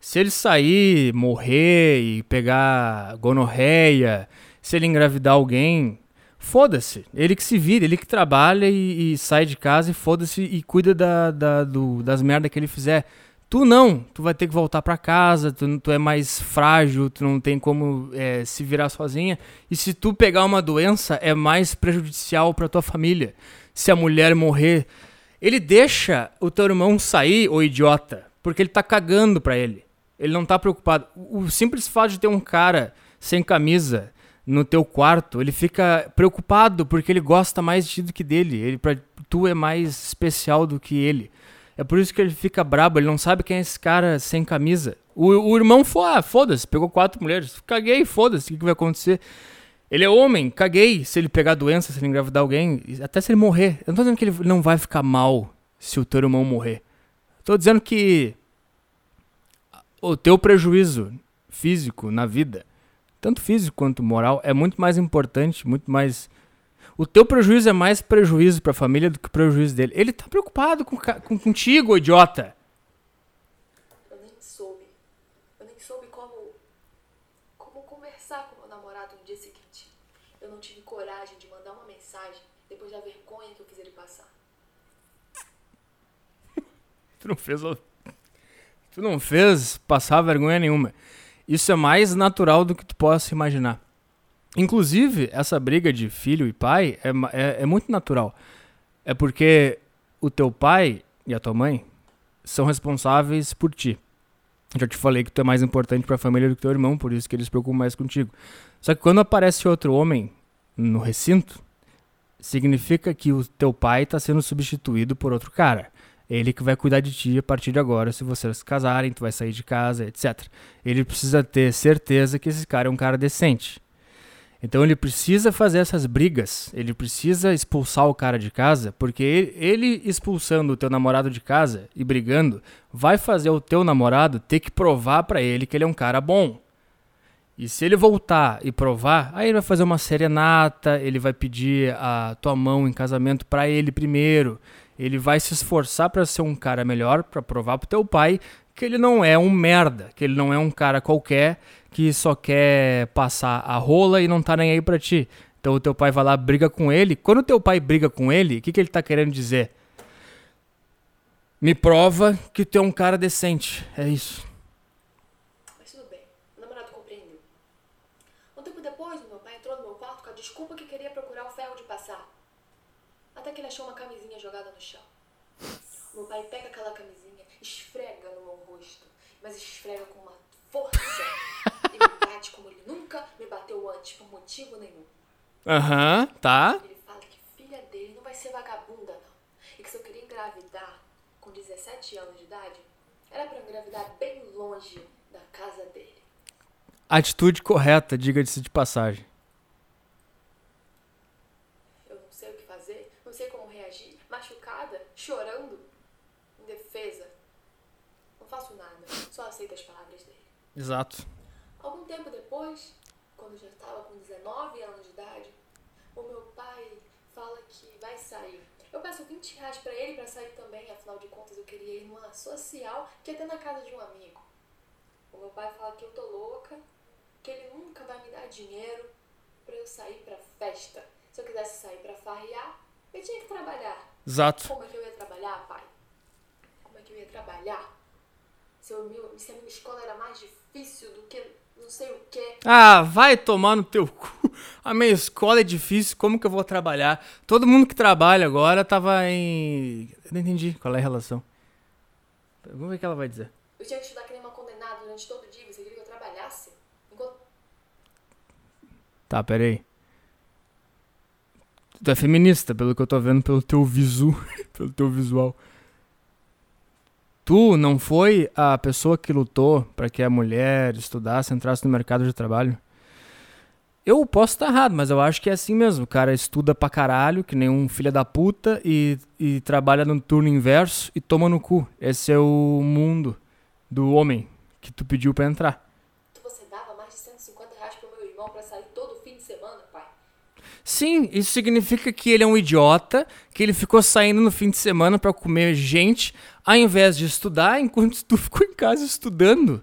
Se ele sair, morrer e pegar gonorreia, se ele engravidar alguém, foda-se. Ele que se vira, ele que trabalha e, e sai de casa e foda-se e cuida da, da- do- das merdas que ele fizer. Tu não, tu vai ter que voltar pra casa, tu, tu é mais frágil, tu não tem como é, se virar sozinha. E se tu pegar uma doença, é mais prejudicial pra tua família. Se a mulher morrer, ele deixa o teu irmão sair, ô idiota, porque ele tá cagando pra ele. Ele não tá preocupado. O simples fato de ter um cara sem camisa no teu quarto, ele fica preocupado porque ele gosta mais de ti do que dele. Ele pra, tu é mais especial do que ele. É por isso que ele fica brabo, ele não sabe quem é esse cara sem camisa. O, o irmão foi, ah, foda-se, pegou quatro mulheres. Caguei, foda-se, o que, que vai acontecer? Ele é homem, caguei se ele pegar doença, se ele engravidar alguém, até se ele morrer. Eu não tô dizendo que ele não vai ficar mal se o teu irmão morrer. Tô dizendo que o teu prejuízo físico na vida, tanto físico quanto moral, é muito mais importante, muito mais. O teu prejuízo é mais prejuízo pra família do que o prejuízo dele. Ele tá preocupado com, com contigo, idiota. Eu nem soube. Eu nem soube como. como conversar com meu namorado no dia seguinte. Eu não tive coragem de mandar uma mensagem depois da vergonha que eu fiz ele passar. <laughs> Tu não fez. A- Tu não fez passar vergonha nenhuma. Isso é mais natural do que tu possa imaginar. Inclusive, essa briga de filho e pai é, é, é muito natural. É porque o teu pai e a tua mãe são responsáveis por ti. Já te falei que tu é mais importante pra família do que teu irmão, por isso que eles se preocupam mais contigo. Só que quando aparece outro homem no recinto, significa que o teu pai tá sendo substituído por outro cara. Ele que vai cuidar de ti a partir de agora, se vocês se casarem, tu vai sair de casa, etc. Ele precisa ter certeza que esse cara é um cara decente. Então ele precisa fazer essas brigas, ele precisa expulsar o cara de casa, porque ele, expulsando o teu namorado de casa e brigando, vai fazer o teu namorado ter que provar pra ele que ele é um cara bom. E se ele voltar e provar, aí ele vai fazer uma serenata, ele vai pedir a tua mão em casamento pra ele primeiro. Ele vai se esforçar pra ser um cara melhor, pra provar pro teu pai que ele não é um merda, que ele não é um cara qualquer que só quer passar a rola e não tá nem aí pra ti. Então o teu pai vai lá, briga com ele. Quando o teu pai briga com ele, o que, que ele tá querendo dizer? Me prova que tu é um cara decente. É isso. Mas tudo bem, o namorado compreendeu. Um tempo depois, meu pai entrou no meu quarto com a desculpa que queria procurar o ferro de passar. Até que ele achou uma camisinha jogada no chão. Pai pega aquela camisinha, esfrega no meu rosto, mas esfrega com uma força <laughs> e me bate como ele nunca me bateu antes, por motivo nenhum. Aham, tá. Ele fala que filha dele não vai ser vagabunda, não. E que se eu queria engravidar com 17 anos de idade, era pra engravidar bem longe da casa dele. Atitude correta, diga-se de passagem. Eu não sei o que fazer, não sei como reagir, machucada, chorando, indefesa. Não faço nada, só aceito as palavras dele. Exato. Algum tempo depois, quando já estava com 19 anos de idade, o meu pai fala que vai sair. Eu peço 20 reais pra ele pra sair também, afinal de contas eu queria ir numa social que ter na casa de um amigo. O meu pai fala que eu tô louca, que ele nunca vai me dar dinheiro pra eu sair pra festa. Se eu quisesse sair pra farrear, eu tinha que trabalhar. Exato. Como é que eu ia trabalhar, pai? Como é que eu ia trabalhar? Meu- se a minha escola era mais difícil do que não sei o quê. Ah, vai tomar no teu cu. <laughs> A minha escola é difícil, como que eu vou trabalhar? Todo mundo que trabalha agora tava em. Eu não entendi qual é a relação. Vamos ver o que ela vai dizer. Eu tinha que estudar que nem uma condenada nada durante todo o dia, você queria que eu trabalhasse? Enquanto Tá, peraí. Tu é feminista, pelo que eu tô vendo pelo teu visu, <laughs> pelo teu visual. Tu não foi a pessoa que lutou pra que a mulher estudasse, entrasse no mercado de trabalho? Eu posso estar errado, mas eu acho que é assim mesmo. O cara estuda pra caralho, que nem um filho da puta, e, e trabalha no turno inverso e toma no cu. Esse é o mundo do homem que tu pediu pra entrar. você dava mais de 150 reais pro meu irmão pra sair todo fim de semana, pai. Sim, isso significa que ele é um idiota, que ele ficou saindo no fim de semana pra comer gente, ao invés de estudar, enquanto tu ficou em casa estudando.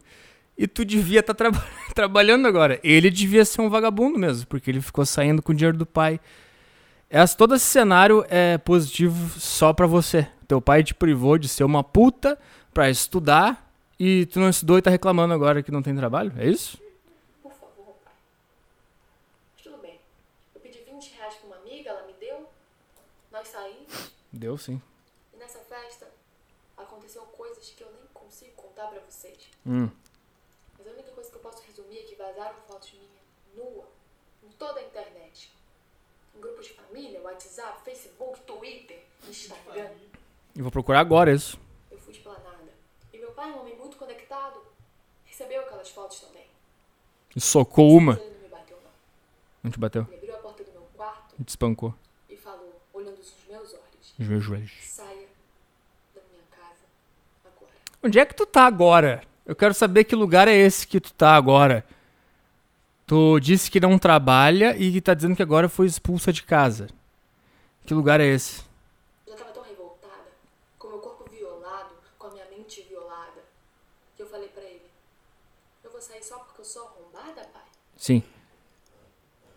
E tu devia estar <laughs> trabalhando agora. Ele devia ser um vagabundo mesmo, porque ele ficou saindo com o dinheiro do pai. Essa, todo esse cenário é positivo só pra você. Teu pai te privou de ser uma puta pra estudar e tu não estudou e tá reclamando agora que não tem trabalho? É isso? Por favor, pai. Mas tudo bem. Eu pedi 20 reais pra uma amiga, ela me deu. Nós saímos. Deu sim. E nessa festa aconteceu coisas que eu nem consigo contar pra vocês. Hum. Mas a única coisa que eu posso resumir é que vazaram fotos minhas nua em toda a internet. Em grupos de família, WhatsApp, Facebook, Twitter, Instagram. Eu vou procurar agora isso. Eu fui esplanada. E meu pai, um homem muito conectado, recebeu aquelas fotos também. E socou uma. Ele não me bateu, não. Não te bateu. Ele abriu a porta do meu quarto E te espancou. e falou, olhando os meus olhos, Os meus joelhos. saia da minha casa agora. Onde é que tu tá agora? Eu quero saber que lugar é esse que tu tá agora. Tu disse que não trabalha e que tá dizendo que agora foi expulsa de casa. Que lugar é esse? Eu já tava tão revoltada, com meu corpo violado, com a minha mente violada, que eu falei ele, eu vou sair só porque eu sou arrombada, pai? Sim.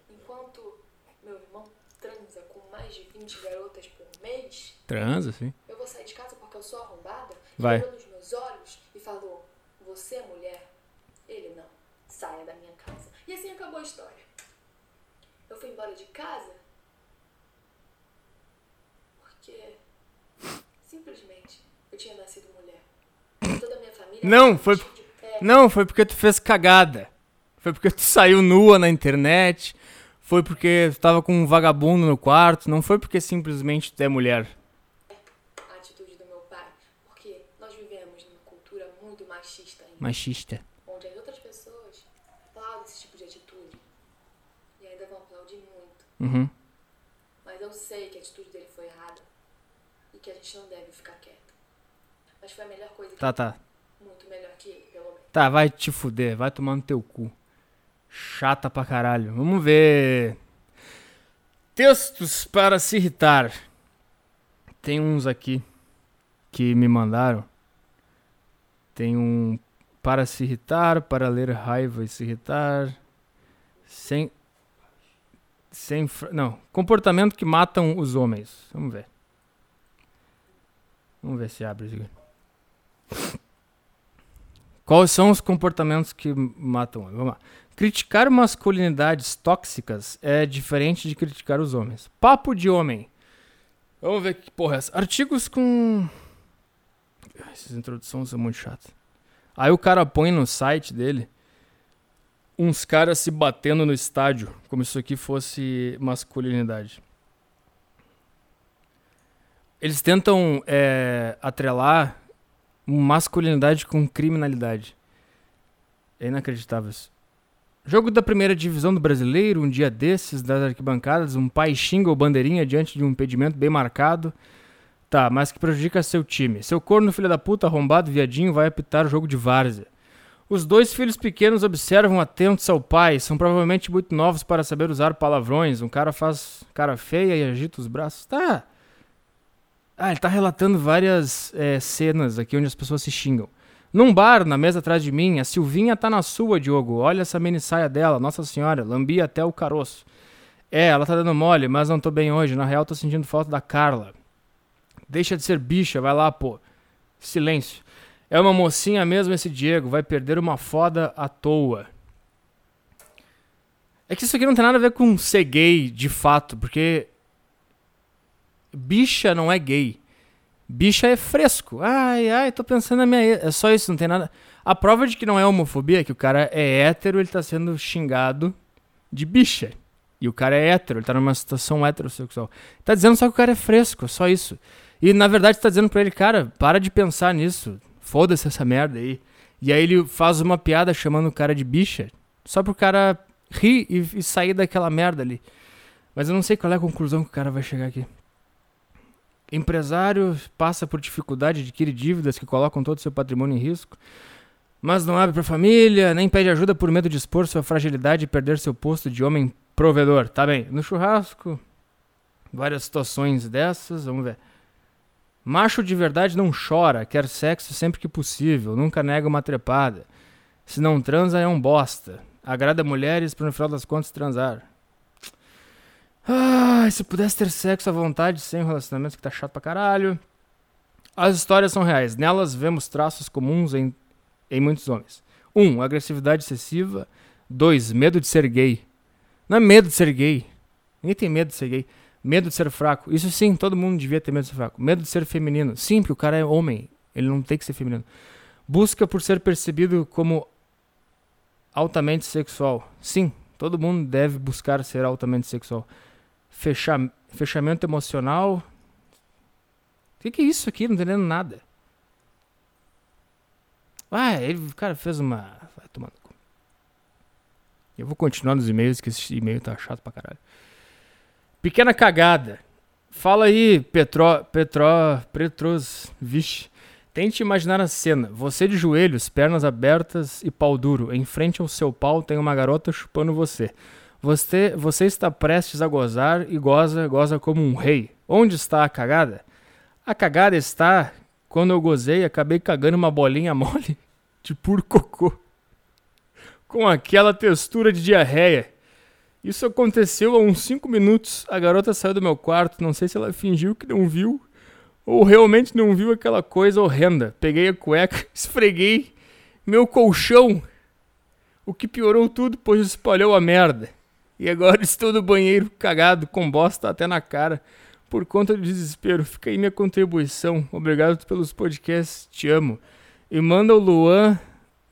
Enquanto meu irmão transa com mais de 20 garotas Transa, sim. eu vou sair de casa porque eu sou arrombada? Vai. Ele olhou nos meus olhos e falou, você é mulher? Ele não, saia da minha casa. E assim acabou a história. Eu fui embora de casa porque simplesmente eu tinha nascido mulher. Toda a minha família... Não, foi- tinha de pé. Não, foi porque tu fez cagada. Foi porque tu saiu nua na internet. Foi porque tu tava com um vagabundo no quarto. Não foi porque simplesmente tu é mulher. a atitude do meu pai, porque nós vivemos numa cultura muito machista onde as outras pessoas aplaudem esse tipo de atitude e ainda vão aplaudir muito. Uhum. Mas eu sei que a atitude dele foi errada e que a gente não deve ficar quieto. Mas foi a melhor coisa que Tá, tá. muito melhor que ele, pelo menos. Tá, vai te fuder. Vai tomar no teu cu. Chata pra caralho. Vamos ver. Textos para se irritar. Tem uns aqui que me mandaram. Tem um para se irritar, para ler raiva e se irritar. Sem. Sem. Não. Comportamento que matam os homens. Vamos ver. Vamos ver se abre isso. Quais são os comportamentos que matam o homem? Vamos lá. Criticar masculinidades tóxicas é diferente de criticar os homens. Papo de homem. Vamos ver que porra é essa. Artigos com. Essas introduções são muito chatas. Aí o cara põe no site dele uns caras se batendo no estádio, como se isso aqui fosse masculinidade. Eles tentam é, atrelar masculinidade com criminalidade. É inacreditável isso. Jogo da primeira divisão do brasileiro, um dia desses, das arquibancadas, um pai xinga o bandeirinha diante de um impedimento bem marcado. Tá, mas que prejudica seu time. Seu corno, filho da puta, arrombado, viadinho, vai apitar o jogo de várzea. Os dois filhos pequenos observam atentos ao pai, são provavelmente muito novos para saber usar palavrões. Um cara faz cara feia e agita os braços. Tá. Ah, ele tá relatando várias é, cenas aqui onde as pessoas se xingam. Num bar, na mesa atrás de mim, a Silvinha tá na sua, Diogo. Olha essa mini saia dela, nossa senhora, lambi até o caroço. É, ela tá dando mole, mas não tô bem hoje. Na real, tô sentindo falta da Carla. Deixa de ser bicha, vai lá, pô. Silêncio. É uma mocinha mesmo esse Diego, vai perder uma foda à toa. É que isso aqui não tem nada a ver com ser gay de fato, porque bicha não é gay. Bicha é fresco. Ai, ai, tô pensando na minha. É só isso, não tem nada. A prova de que não é homofobia é que o cara é hétero, ele tá sendo xingado de bicha. E o cara é hétero, ele tá numa situação heterossexual. Tá dizendo só que o cara é fresco, só isso. E na verdade tá dizendo pra ele, cara, para de pensar nisso. Foda-se essa merda aí. E aí ele faz uma piada chamando o cara de bicha, só pro cara rir e, e sair daquela merda ali. Mas eu não sei qual é a conclusão que o cara vai chegar aqui. Empresário passa por dificuldade, adquire dívidas que colocam todo o seu patrimônio em risco, mas não abre para família, nem pede ajuda por medo de expor sua fragilidade e perder seu posto de homem provedor. Tá bem, no churrasco, várias situações dessas, vamos ver. Macho de verdade não chora, quer sexo sempre que possível, nunca nega uma trepada. Se não transa é um bosta. Agrada mulheres para no final das contas transar. Ai, se pudesse ter sexo à vontade sem relacionamento que tá chato pra caralho. As histórias são reais. Nelas vemos traços comuns em, em muitos homens. 1. Um, agressividade excessiva. 2. Medo de ser gay. Não é medo de ser gay. Ninguém tem medo de ser gay. Medo de ser fraco. Isso sim, todo mundo devia ter medo de ser fraco. Medo de ser feminino. Sim, porque o cara é homem. Ele não tem que ser feminino. Busca por ser percebido como altamente sexual. Sim, todo mundo deve buscar ser altamente sexual. Fecha, fechamento emocional. O que, que é isso aqui? Não entendendo nada. Ah, ele, cara fez uma. Vai tomando. Eu vou continuar nos e-mails, que esse e-mail tá chato pra caralho. Pequena cagada. Fala aí, Petro. Petro. Petros. Vixe. Tente imaginar a cena. Você de joelhos, pernas abertas e pau duro. Em frente ao seu pau tem uma garota chupando você. Você, você está prestes a gozar e goza, goza como um rei. Onde está a cagada? A cagada está quando eu gozei, acabei cagando uma bolinha <laughs> mole de puro cocô. Com aquela textura de diarreia. Isso aconteceu há uns 5 minutos. A garota saiu do meu quarto. Não sei se ela fingiu que não viu ou realmente não viu aquela coisa horrenda. Peguei a cueca, <laughs> esfreguei meu colchão. O que piorou tudo, pois espalhou a merda. E agora <laughs> estou no banheiro cagado, com bosta até na cara, por conta do desespero. Fica aí minha contribuição. Obrigado pelos podcasts, te amo. E manda o Luan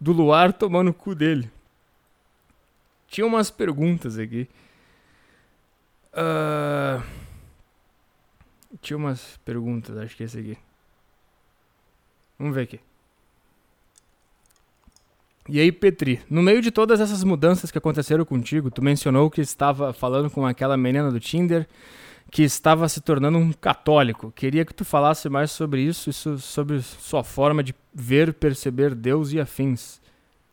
do Luar tomar no cu dele. Tinha umas perguntas aqui. Ah, Tinha umas perguntas, acho que é esse aqui. Vamos ver aqui. E aí, Petri, no meio de todas essas mudanças que aconteceram contigo, tu mencionou que estava falando com aquela menina do Tinder que estava se tornando um católico. Queria que tu falasse mais sobre isso, sobre sua forma de ver, perceber Deus e afins.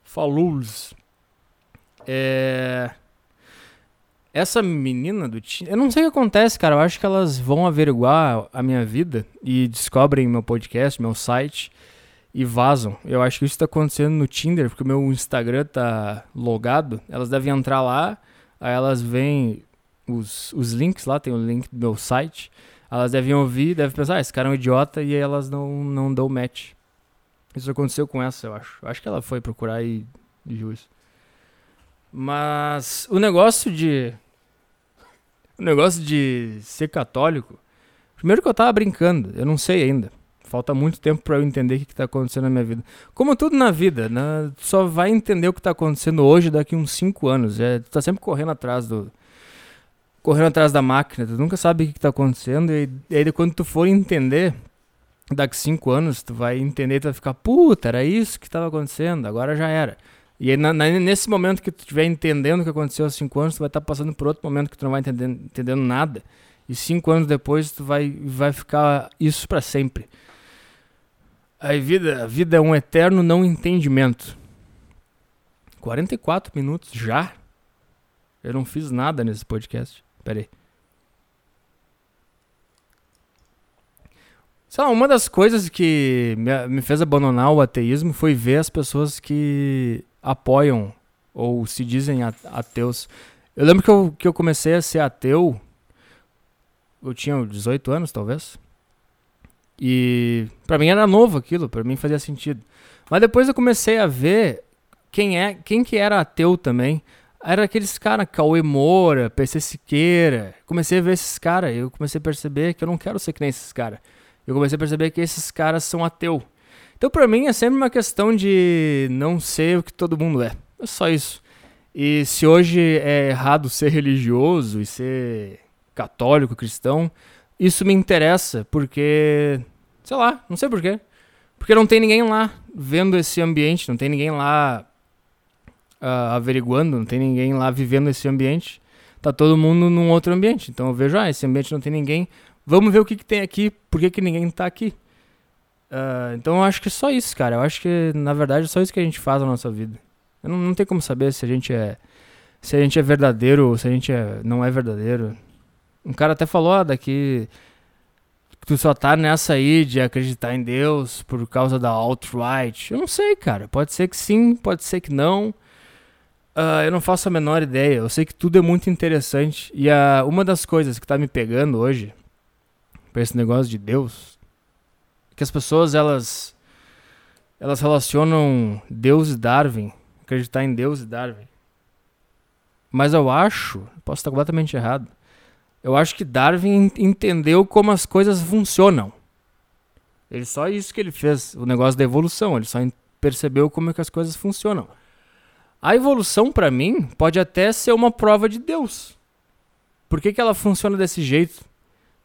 Falou. É... Essa menina do Tinder. Eu não sei o que acontece, cara. Eu acho que elas vão averiguar a minha vida e descobrem meu podcast, meu site e vazam. Eu acho que isso tá acontecendo no Tinder, porque o meu Instagram tá logado. Elas devem entrar lá, aí elas veem os, os links lá, tem o link do meu site. Elas devem ouvir, devem pensar, ah, esse cara é um idiota, e aí elas não, não dão match. Isso aconteceu com essa, eu acho. Eu acho que ela foi procurar e viu isso. Mas o negócio de. O negócio de ser católico. Primeiro que eu tava brincando, eu não sei ainda. Falta muito tempo para eu entender o que, que tá acontecendo na minha vida. Como tudo na vida, né? Tu só vai entender o que tá acontecendo hoje daqui uns 5 anos. É, tu tá sempre correndo atrás do. Correndo atrás da máquina. Tu nunca sabe o que, que tá acontecendo. E, e aí quando tu for entender, daqui 5 anos, tu vai entender tu vai ficar, puta, era isso que tava acontecendo, agora já era. E aí, na- na- nesse momento que tu estiver entendendo o que aconteceu há 5 anos, tu vai estar passando por outro momento que tu não vai entendendo, entendendo nada. E cinco anos depois tu vai, vai ficar isso para sempre. A vida, a vida é um eterno não entendimento. 44 minutos já? Eu não fiz nada nesse podcast. Pera aí. Sei lá, uma das coisas que me fez abandonar o ateísmo foi ver as pessoas que apoiam ou se dizem ateus. Eu lembro que eu, que eu comecei a ser ateu. Eu tinha 18 anos, talvez. E pra mim era novo aquilo, pra mim fazia sentido. Mas depois eu comecei a ver quem é, quem que era ateu também. Era aqueles caras, Cauê Moura, PC Siqueira. Comecei a ver esses caras, eu comecei a perceber que eu não quero ser que nem esses caras. Eu comecei a perceber que esses caras são ateu. Então, pra mim, é sempre uma questão de não ser o que todo mundo é. É só isso. E se hoje é errado ser religioso e ser católico, cristão, isso me interessa, porque. Sei lá, não sei porquê. Porque não tem ninguém lá vendo esse ambiente, não tem ninguém lá uh, averiguando, não tem ninguém lá vivendo esse ambiente. Tá todo mundo num outro ambiente. Então eu vejo, ah, esse ambiente não tem ninguém. Vamos ver o que, que tem aqui, por que, que ninguém tá aqui. Uh, então eu acho que é só isso, cara. Eu acho que, na verdade, é só isso que a gente faz na nossa vida. Eu não, não tem como saber se a gente é. Se a gente é verdadeiro ou se a gente é, não é verdadeiro. Um cara até falou, ó, daqui. Tu só tá nessa aí de acreditar em Deus por causa da alt-right. Eu não sei, cara. Pode ser que sim, pode ser que não. Uh, eu não faço a menor ideia. Eu sei que tudo é muito interessante. E uh, uma das coisas que tá me pegando hoje, pra esse negócio de Deus, que as pessoas, elas. Elas relacionam Deus e Darwin. Acreditar em Deus e Darwin. Mas eu acho, posso estar completamente errado. Eu acho que Darwin entendeu como as coisas funcionam. Ele só isso que ele fez, o negócio da evolução, ele só percebeu como é que as coisas funcionam. A evolução para mim pode até ser uma prova de Deus. Por que, que ela funciona desse jeito?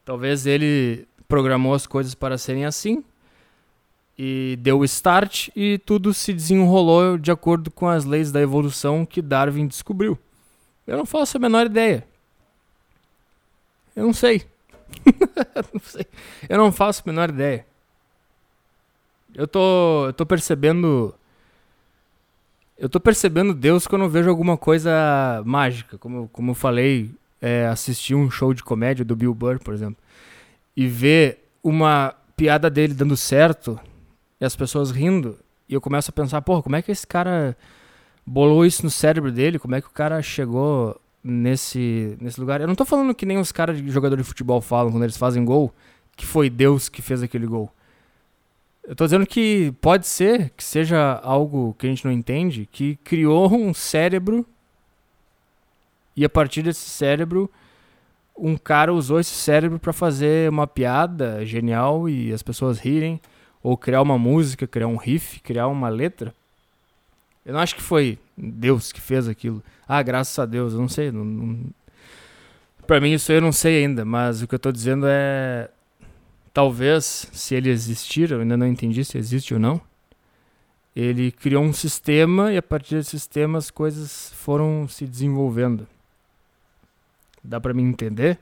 Talvez ele programou as coisas para serem assim e deu o start e tudo se desenrolou de acordo com as leis da evolução que Darwin descobriu. Eu não faço a menor ideia. Eu não sei. <laughs> não sei. Eu não faço a menor ideia. Eu tô, eu tô percebendo. Eu tô percebendo Deus quando eu vejo alguma coisa mágica. Como, como eu falei, é, assistir um show de comédia do Bill Burr, por exemplo, e ver uma piada dele dando certo e as pessoas rindo, e eu começo a pensar, porra, como é que esse cara bolou isso no cérebro dele? Como é que o cara chegou nesse, nesse lugar. Eu não tô falando que nem os caras de jogador de futebol falam quando eles fazem gol, que foi Deus que fez aquele gol. Eu tô dizendo que pode ser que seja algo que a gente não entende, que criou um cérebro e a partir desse cérebro um cara usou esse cérebro para fazer uma piada genial e as pessoas rirem, ou criar uma música, criar um riff, criar uma letra. Eu não acho que foi Deus que fez aquilo. Ah, graças a Deus, eu não sei. Não, não... Pra mim isso eu não sei ainda, mas o que eu tô dizendo é. Talvez, se ele existir, eu ainda não entendi se existe ou não. Ele criou um sistema e a partir desse sistema as coisas foram se desenvolvendo. Dá pra mim entender?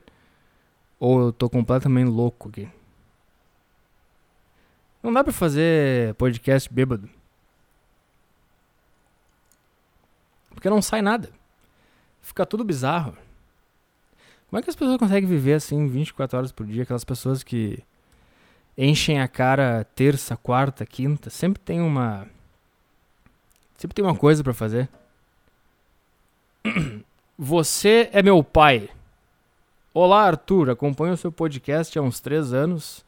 Ou eu tô completamente louco aqui? Não dá pra fazer podcast bêbado. Porque não sai nada. Fica tudo bizarro. Como é que as pessoas conseguem viver assim 24 horas por dia? Aquelas pessoas que enchem a cara terça, quarta, quinta. Sempre tem uma. Sempre tem uma coisa para fazer. <clears throat> Você é meu pai. Olá, Arthur. Acompanho o seu podcast há uns três anos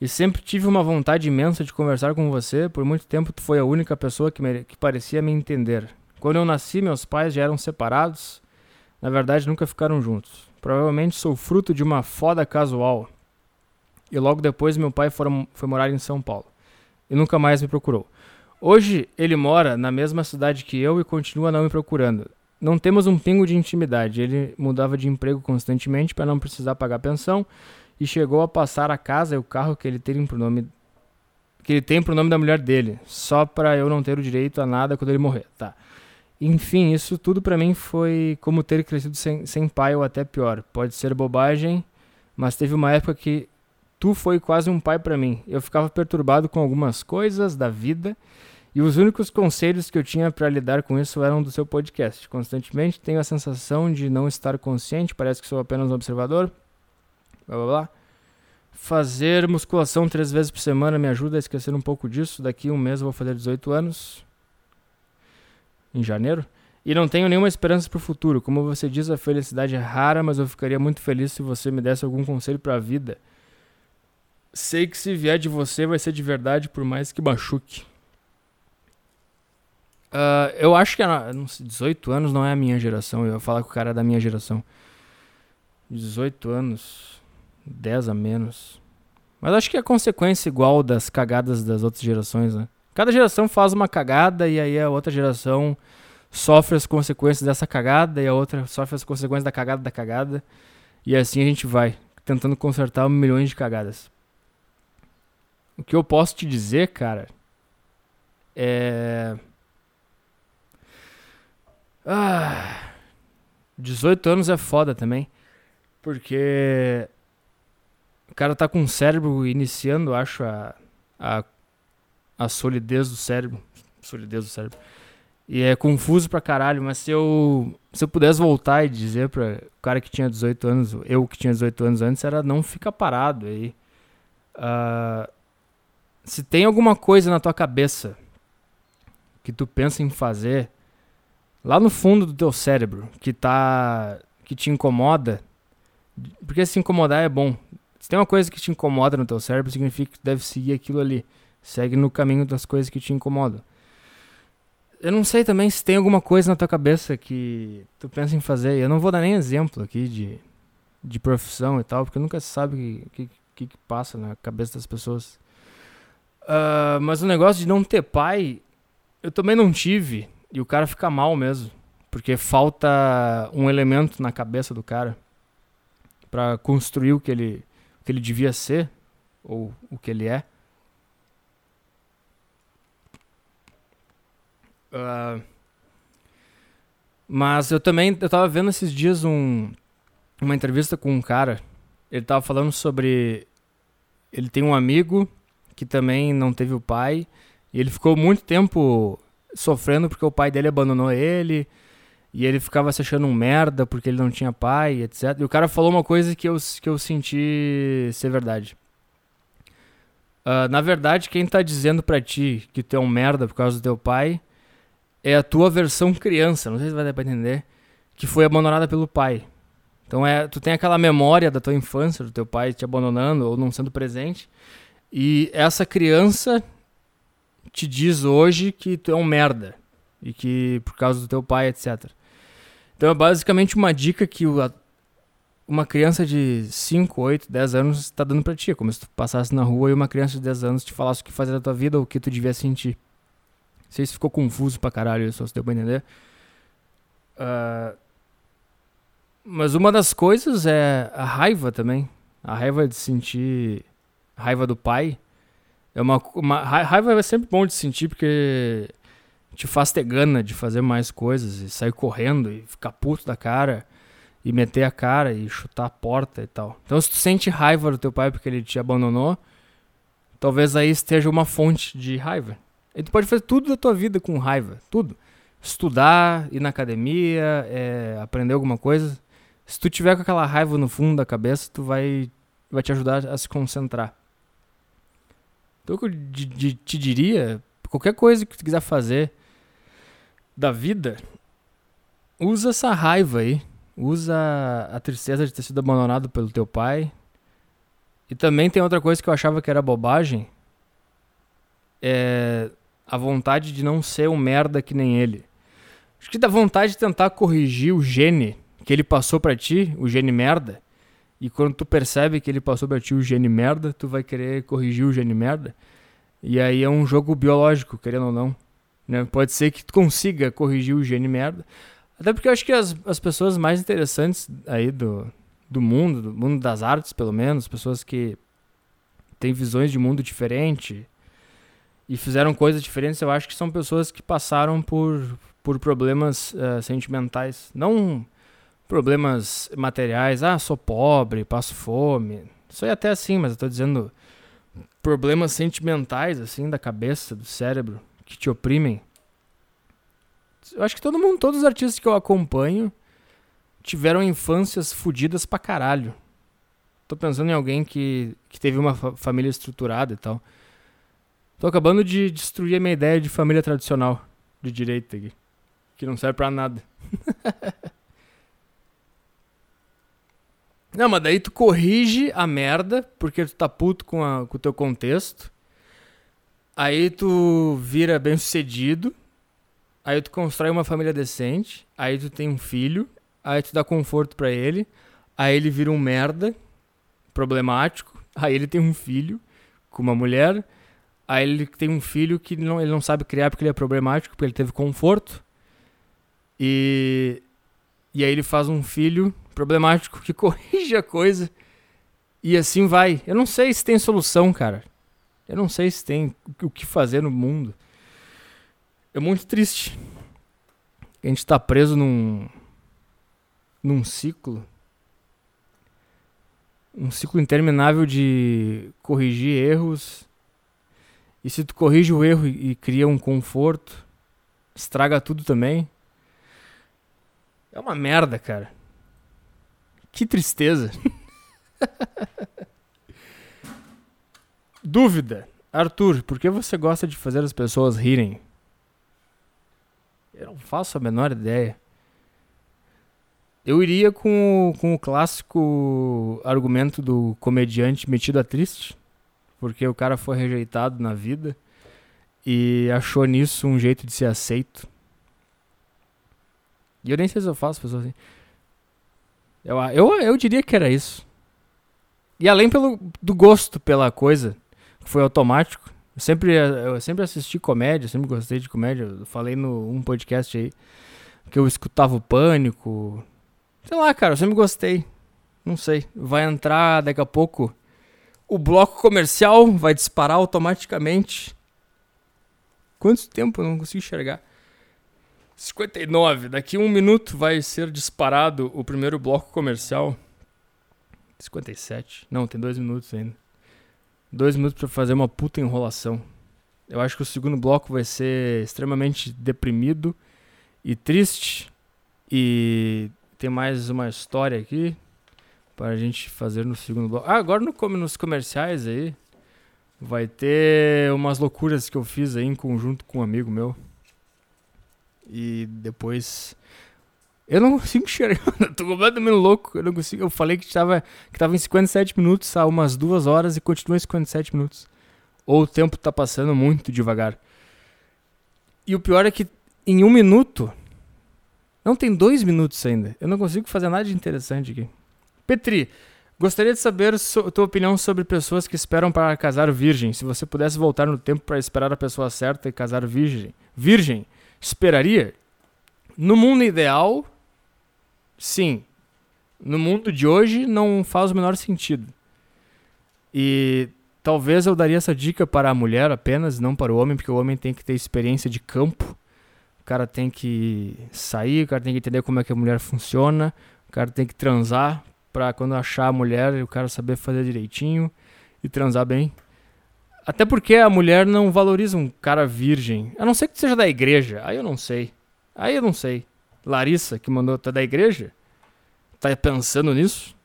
e sempre tive uma vontade imensa de conversar com você. Por muito tempo, tu foi a única pessoa que, me... que parecia me entender. Quando eu nasci, meus pais já eram separados. Na verdade, nunca ficaram juntos. Provavelmente sou fruto de uma foda casual. E logo depois, meu pai foi, foi morar em São Paulo. E nunca mais me procurou. Hoje, ele mora na mesma cidade que eu e continua não me procurando. Não temos um pingo de intimidade. Ele mudava de emprego constantemente para não precisar pagar pensão e chegou a passar a casa e o carro que ele tem pro nome que ele tem nome da mulher dele, só para eu não ter o direito a nada quando ele morrer. Tá. Enfim, isso tudo para mim foi como ter crescido sem, sem pai ou até pior. Pode ser bobagem, mas teve uma época que tu foi quase um pai para mim. Eu ficava perturbado com algumas coisas da vida e os únicos conselhos que eu tinha para lidar com isso eram do seu podcast. Constantemente tenho a sensação de não estar consciente, parece que sou apenas um observador. Blá blá blá. Fazer musculação três vezes por semana me ajuda a esquecer um pouco disso. Daqui um mês eu vou fazer 18 anos em janeiro. E não tenho nenhuma esperança para o futuro. Como você diz, a felicidade é rara, mas eu ficaria muito feliz se você me desse algum conselho para a vida. Sei que se vier de você vai ser de verdade, por mais que machuque. Uh, eu acho que não sei, 18 anos não é a minha geração. Eu ia falar com o cara da minha geração. 18 anos, 10 a menos. Mas acho que é consequência igual das cagadas das outras gerações, né? Cada geração faz uma cagada e aí a outra geração sofre as consequências dessa cagada e a outra sofre as consequências da cagada da cagada. E assim a gente vai, tentando consertar milhões de cagadas. O que eu posso te dizer, cara, é. Ah, 18 anos é foda também. Porque o cara tá com o cérebro iniciando, acho, a, a, a solidez do cérebro. Solidez do cérebro. E é confuso pra caralho, mas se eu, se eu pudesse voltar e dizer pra o cara que tinha 18 anos, eu que tinha 18 anos antes, era não fica parado aí. Uh, se tem alguma coisa na tua cabeça que tu pensa em fazer, lá no fundo do teu cérebro, que tá. que te incomoda, porque se incomodar é bom. Se tem uma coisa que te incomoda no teu cérebro, significa que deve seguir aquilo ali. Segue no caminho das coisas que te incomodam. Eu não sei também se tem alguma coisa na tua cabeça que tu pensa em fazer. Eu não vou dar nem exemplo aqui de, de profissão e tal, porque nunca se sabe o que, que, que, passa na cabeça das pessoas. Uh, mas o negócio de não ter pai, eu também não tive. E o cara fica mal mesmo. Porque falta um elemento na cabeça do cara para construir o que ele, o que ele devia ser, ou o que ele é. Uh, mas eu também, eu tava vendo esses dias um, uma entrevista com um cara. Ele tava falando sobre. Ele tem um amigo que também não teve o pai. E ele ficou muito tempo sofrendo porque o pai dele abandonou ele. E ele ficava se achando um merda porque ele não tinha pai, etc. E o cara falou uma coisa que eu, que eu senti ser verdade. Uh, na verdade, quem tá dizendo pra ti que tu é um merda por causa do teu pai é a tua versão criança, não sei se vai dar pra entender, que foi abandonada pelo pai. Então é, tu tem aquela memória da tua infância, do teu pai te abandonando ou não sendo presente, e essa criança te diz hoje que tu é um merda e que por causa do teu pai, etc. Então é basicamente uma dica que uma criança de 5, 8, 10 anos está dando pra ti. É como se tu passasse na rua e uma criança de 10 anos te falasse o que fazer da tua vida ou o que tu devia sentir. Não sei se ficou confuso pra caralho, só se deu pra entender. Uh, mas uma das coisas é a raiva também. A raiva de sentir. Raiva do pai. É uma, uma raiva é sempre bom de sentir porque te faz ter gana de fazer mais coisas e sair correndo e ficar puto da cara e meter a cara e chutar a porta e tal. Então se tu sente raiva do teu pai porque ele te abandonou, talvez aí esteja uma fonte de raiva. E tu pode fazer tudo da tua vida com raiva, tudo. Estudar, ir na academia, é, aprender alguma coisa. Se tu tiver com aquela raiva no fundo da cabeça, tu vai, vai te ajudar a se concentrar. Então, que eu te diria, qualquer coisa que tu quiser fazer da vida, usa essa raiva aí. Usa a tristeza de ter sido abandonado pelo teu pai. E também tem outra coisa que eu achava que era bobagem. É a vontade de não ser um merda que nem ele. Acho que dá vontade de tentar corrigir o gene que ele passou para ti, o gene merda. E quando tu percebe que ele passou pra ti o gene merda, tu vai querer corrigir o gene merda. E aí é um jogo biológico, querendo ou não. Né? Pode ser que tu consiga corrigir o gene merda. Até porque eu acho que as, as pessoas mais interessantes aí do, do mundo, do mundo das artes, pelo menos, pessoas que têm visões de mundo diferente, e fizeram coisas diferentes, eu acho que são pessoas que passaram por, por problemas uh, sentimentais. Não problemas materiais, ah, sou pobre, passo fome. Isso aí até assim, mas eu tô dizendo problemas sentimentais, assim, da cabeça, do cérebro, que te oprimem. Eu acho que todo mundo, todos os artistas que eu acompanho tiveram infâncias fodidas pra caralho. Tô pensando em alguém que, que teve uma fa família estruturada e tal. Tô acabando de destruir a minha ideia de família tradicional de direita aqui. Que não serve pra nada. <laughs> não, mas daí tu corrige a merda, porque tu tá puto com, a, com o teu contexto. Aí tu vira bem sucedido. Aí tu constrói uma família decente. Aí tu tem um filho. Aí tu dá conforto para ele. Aí ele vira um merda problemático Aí ele tem um filho com uma mulher. Aí ele tem um filho que não, ele não sabe criar porque ele é problemático, porque ele teve conforto. E, e aí ele faz um filho problemático que <laughs> corrige a coisa. E assim vai. Eu não sei se tem solução, cara. Eu não sei se tem o que fazer no mundo. É muito triste. A gente tá preso num. num ciclo. Um ciclo interminável de corrigir erros. E se tu corrige o erro e, e cria um conforto, estraga tudo também. É uma merda, cara. Que tristeza. <laughs> Dúvida. Arthur, por que você gosta de fazer as pessoas rirem? Eu não faço a menor ideia. Eu iria com, com o clássico argumento do comediante metido a triste, porque o cara foi rejeitado na vida e achou nisso um jeito de ser aceito. E eu nem sei se eu faço pessoas assim. Eu, eu, eu diria que era isso. E além pelo, do gosto pela coisa, foi automático. Eu sempre, eu sempre assisti comédia, sempre gostei de comédia. Eu falei no um podcast aí que eu escutava o pânico. Sei lá, cara, eu sempre gostei. Não sei. Vai entrar daqui a pouco o bloco comercial, vai disparar automaticamente. Quanto tempo eu não consigo enxergar? 59. Daqui um minuto vai ser disparado o primeiro bloco comercial. 57. Não, tem dois minutos ainda. Dois minutos para fazer uma puta enrolação. Eu acho que o segundo bloco vai ser extremamente deprimido e triste. E tem mais uma história aqui para a gente fazer no segundo bloco. Ah, agora no, nos comerciais aí vai ter umas loucuras que eu fiz aí em conjunto com um amigo meu. E depois. Eu não consigo enxergar, <laughs> eu tô completamente louco. Eu não consigo. Eu falei que estava que tava em 57 minutos há umas duas horas e continua em 57 minutos. Ou o tempo tá passando muito devagar. E o pior é que em um minuto. Não tem dois minutos ainda. Eu não consigo fazer nada de interessante aqui. Petri, gostaria de saber a tua opinião sobre pessoas que esperam para casar virgem. Se você pudesse voltar no tempo para esperar a pessoa certa e casar virgem, virgem, esperaria? No mundo ideal, sim. No mundo de hoje, não faz o menor sentido. E talvez eu daria essa dica para a mulher apenas, não para o homem, porque o homem tem que ter experiência de campo. O cara tem que sair, o cara tem que entender como é que a mulher funciona, o cara tem que transar para quando achar a mulher, o cara saber fazer direitinho e transar bem. Até porque a mulher não valoriza um cara virgem. A não ser que seja da igreja. Aí eu não sei. Aí eu não sei. Larissa, que mandou, tá da igreja? Tá pensando nisso?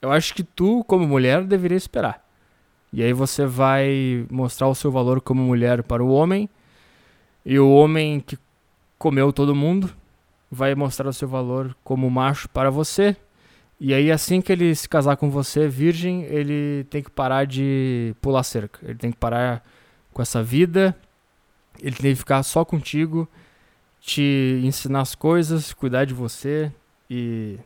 Eu acho que tu, como mulher, deveria esperar. E aí você vai mostrar o seu valor como mulher para o homem. E o homem que comeu todo mundo vai mostrar o seu valor como macho para você. E aí, assim que ele se casar com você, virgem, ele tem que parar de pular cerca. Ele tem que parar com essa vida. Ele tem que ficar só contigo, te ensinar as coisas, cuidar de você e.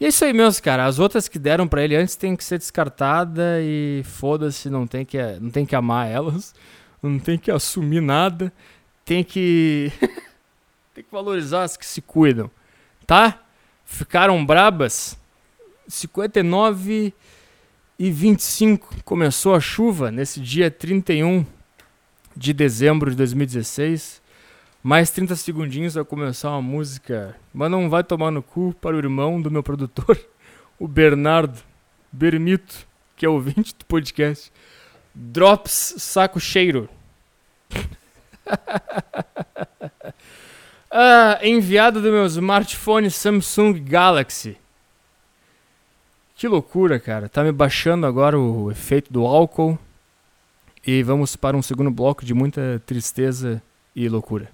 E é isso aí mesmo, cara. As outras que deram para ele antes tem que ser descartada e foda-se, não tem que não tem que amar elas, não tem que assumir nada, tem que <laughs> tem que valorizar as que se cuidam, tá? Ficaram brabas. 59 e 25 começou a chuva nesse dia 31 de dezembro de 2016. Mais 30 segundinhos vai começar uma música. Mas não vai tomar no cu para o irmão do meu produtor, o Bernardo Bermito, que é ouvinte do podcast. Drops Saco Cheiro. <laughs> Ah, enviado do meu smartphone Samsung Galaxy. Que loucura, cara. Tá me baixando agora o efeito do álcool. E vamos para um segundo bloco de muita tristeza e loucura.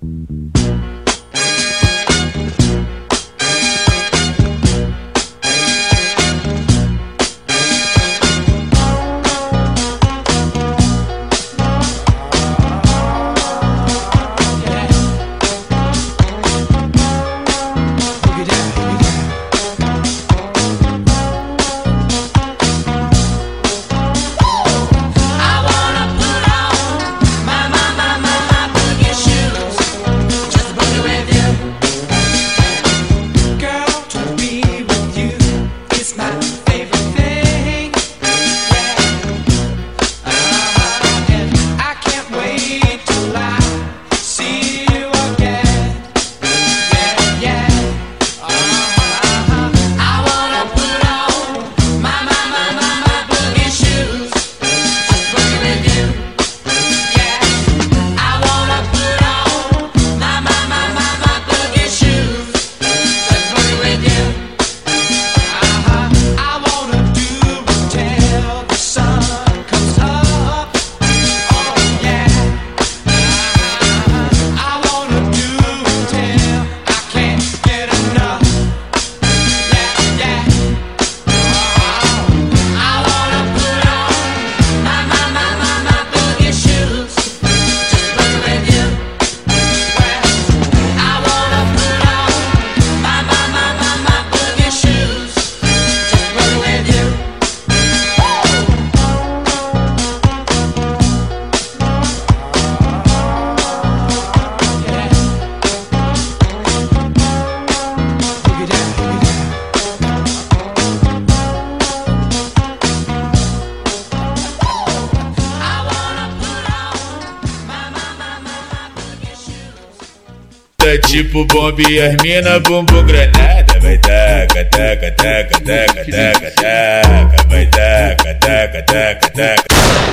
Tipo bomba e as mina bumbum granada. Vai taca, taca, taca, taca, taca, taca. Vai taca, taca, taca, taca.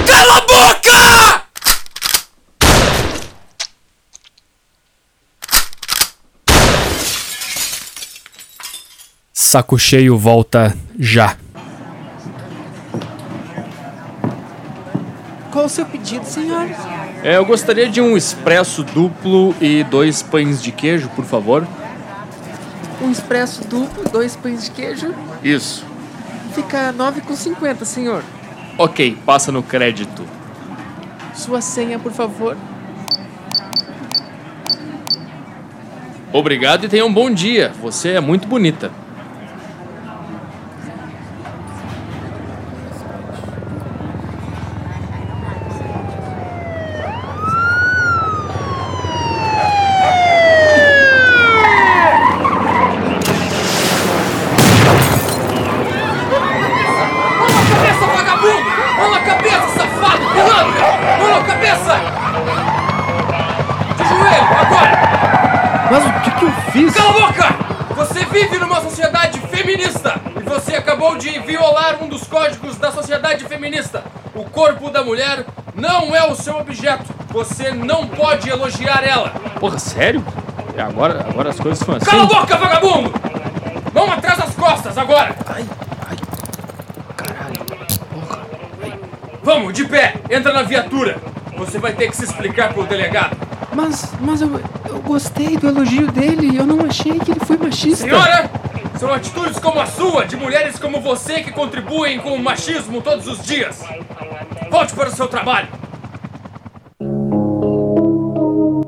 Cala a boca! Saco cheio volta já. Qual o seu pedido, senhor? É, eu gostaria de um expresso duplo e dois pães de queijo, por favor. Um expresso duplo, dois pães de queijo. Isso. Fica 9,50, senhor. Ok, passa no crédito. Sua senha, por favor. Obrigado e tenha um bom dia. Você é muito bonita. Cabeça, vagabundo! Rola a cabeça, safado! Pilantra! Rola a cabeça! De joelho, agora! Mas o que, que eu fiz? Cala a boca! Você vive numa sociedade feminista e você acabou de violar um dos códigos da sociedade feminista. O corpo da mulher não é o seu objeto. Você não pode elogiar ela. Porra, sério? É, Agora, agora as coisas são assim. Cala a boca, vagabundo! Mão atrás das costas, agora! Vamos, de pé! Entra na viatura! Você vai ter que se explicar pro delegado. Mas, mas eu, eu gostei do elogio dele e eu não achei que ele foi machista. Senhora! São atitudes como a sua, de mulheres como você, que contribuem com o machismo todos os dias. Volte para o seu trabalho.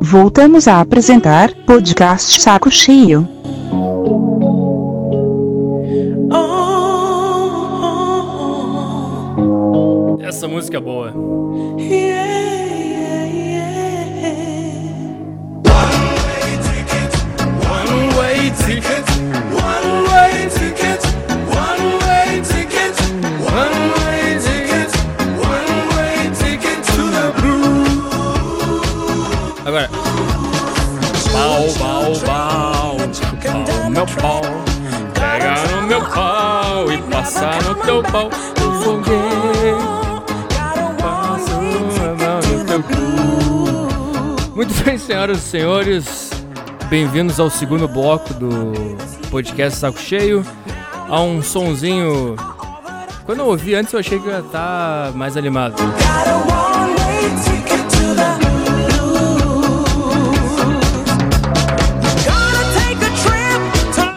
Voltamos a apresentar podcast Saco Cheio. Essa música é boa. Senhoras e senhores. Bem-vindos ao segundo bloco do podcast Saco Cheio. Há um sonzinho. Quando eu ouvi antes, eu achei que ia estar mais animado.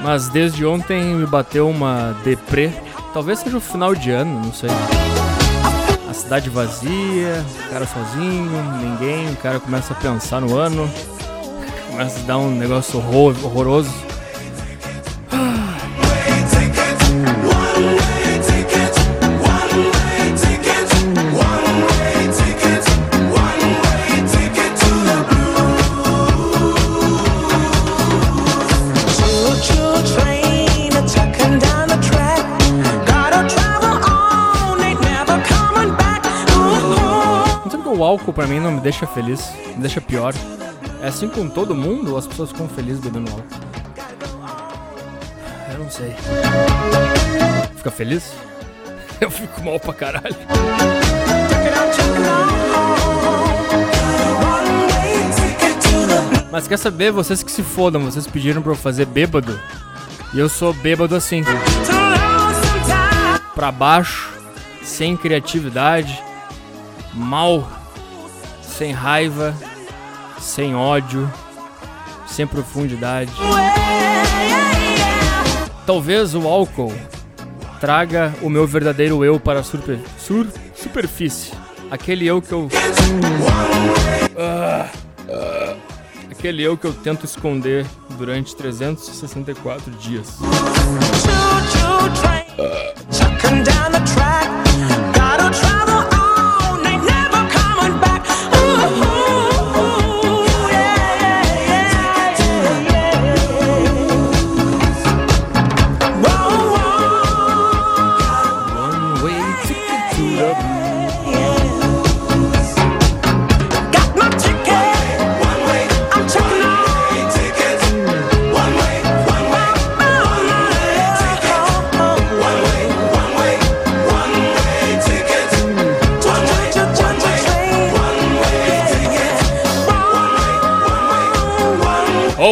Mas desde ontem me bateu uma deprê. Talvez seja o final de ano, não sei. Cidade vazia, o cara sozinho, ninguém, o cara começa a pensar no ano. Começa a dar um negócio horror- horroroso. Pra mim não me deixa feliz, me deixa pior. É assim com todo mundo ou as pessoas ficam felizes bebendo álcool? Eu não sei. Fica feliz? <laughs> Eu fico mal pra caralho. Mas quer saber, vocês que se fodam, vocês pediram pra eu fazer bêbado. E eu sou bêbado assim. Pra baixo, sem criatividade, mal, sem raiva, sem ódio, sem profundidade. Talvez o álcool traga o meu verdadeiro eu para a super, sur- superfície. Aquele eu que eu. Ah, ah, aquele eu que eu tento esconder durante 364 dias. One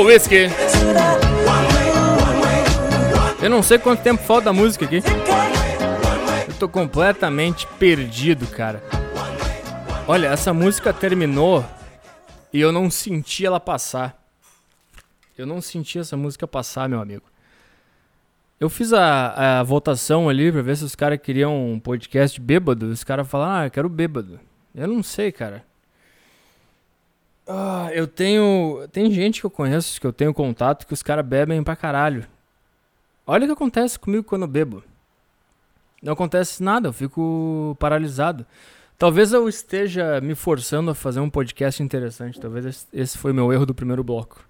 whisky. Eu não sei quanto tempo falta da música aqui. Eu tô completamente perdido, cara. Olha, essa música terminou e eu não senti ela passar. Eu não senti essa música passar, meu amigo. Eu fiz a, a votação ali pra ver se os caras queriam um podcast bêbado. Os caras falaram, ah, eu quero bêbado. Eu não sei, cara. Ah, eu tenho. Tem gente que eu conheço, que eu tenho contato, que os caras bebem pra caralho. Olha o que acontece comigo quando eu bebo. Não acontece nada, eu fico paralisado. Talvez eu esteja me forçando a fazer um podcast interessante. Talvez esse- foi meu erro do primeiro bloco.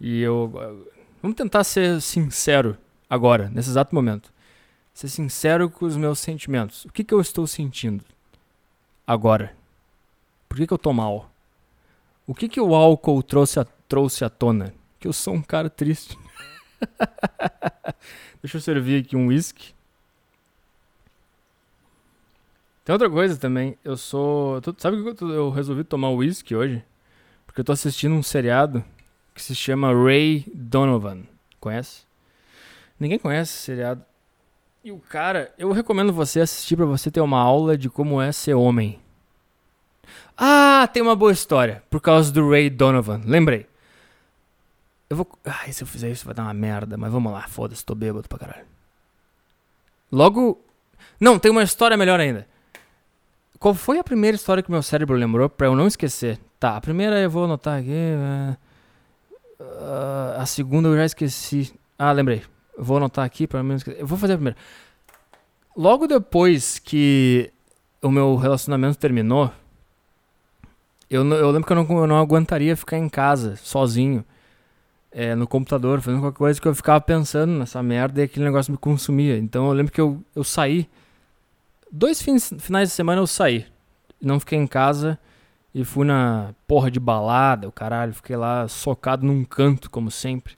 E eu. Vamos tentar ser sincero agora, nesse exato momento. Ser sincero com os meus sentimentos. O que, que eu estou sentindo agora? Por que, que eu tô mal? O que, que o álcool trouxe, a, trouxe à tona? Que eu sou um cara triste. <laughs> Deixa eu servir aqui um whisky. Tem outra coisa também. Eu sou. tu- sabe que eu, eu resolvi tomar whisky hoje? Porque eu tô assistindo um seriado que se chama Ray Donovan. Conhece? Ninguém conhece esse seriado. E o cara, eu recomendo você assistir pra você ter uma aula de como é ser homem. Ah, tem uma boa história. Por causa do Ray Donovan. Lembrei. Eu vou. Ai, se eu fizer isso vai dar uma merda. Mas vamos lá, foda-se, tô bêbado pra caralho. Logo. Não, tem uma história melhor ainda. Qual foi a primeira história que meu cérebro lembrou pra eu não esquecer? Tá, a primeira eu vou anotar aqui. ah, a segunda eu já esqueci. Ah, lembrei. Vou anotar aqui pra não esquecer. Eu vou fazer a primeira. Logo depois que o meu relacionamento terminou, eu, eu lembro que eu não, eu não aguentaria ficar em casa, sozinho, é, no computador, fazendo qualquer coisa que eu ficava pensando nessa merda e aquele negócio me consumia. Então eu lembro que eu, eu saí. Dois fins, finais de semana eu saí. Não fiquei em casa e fui na porra de balada, o caralho. Fiquei lá socado num canto, como sempre.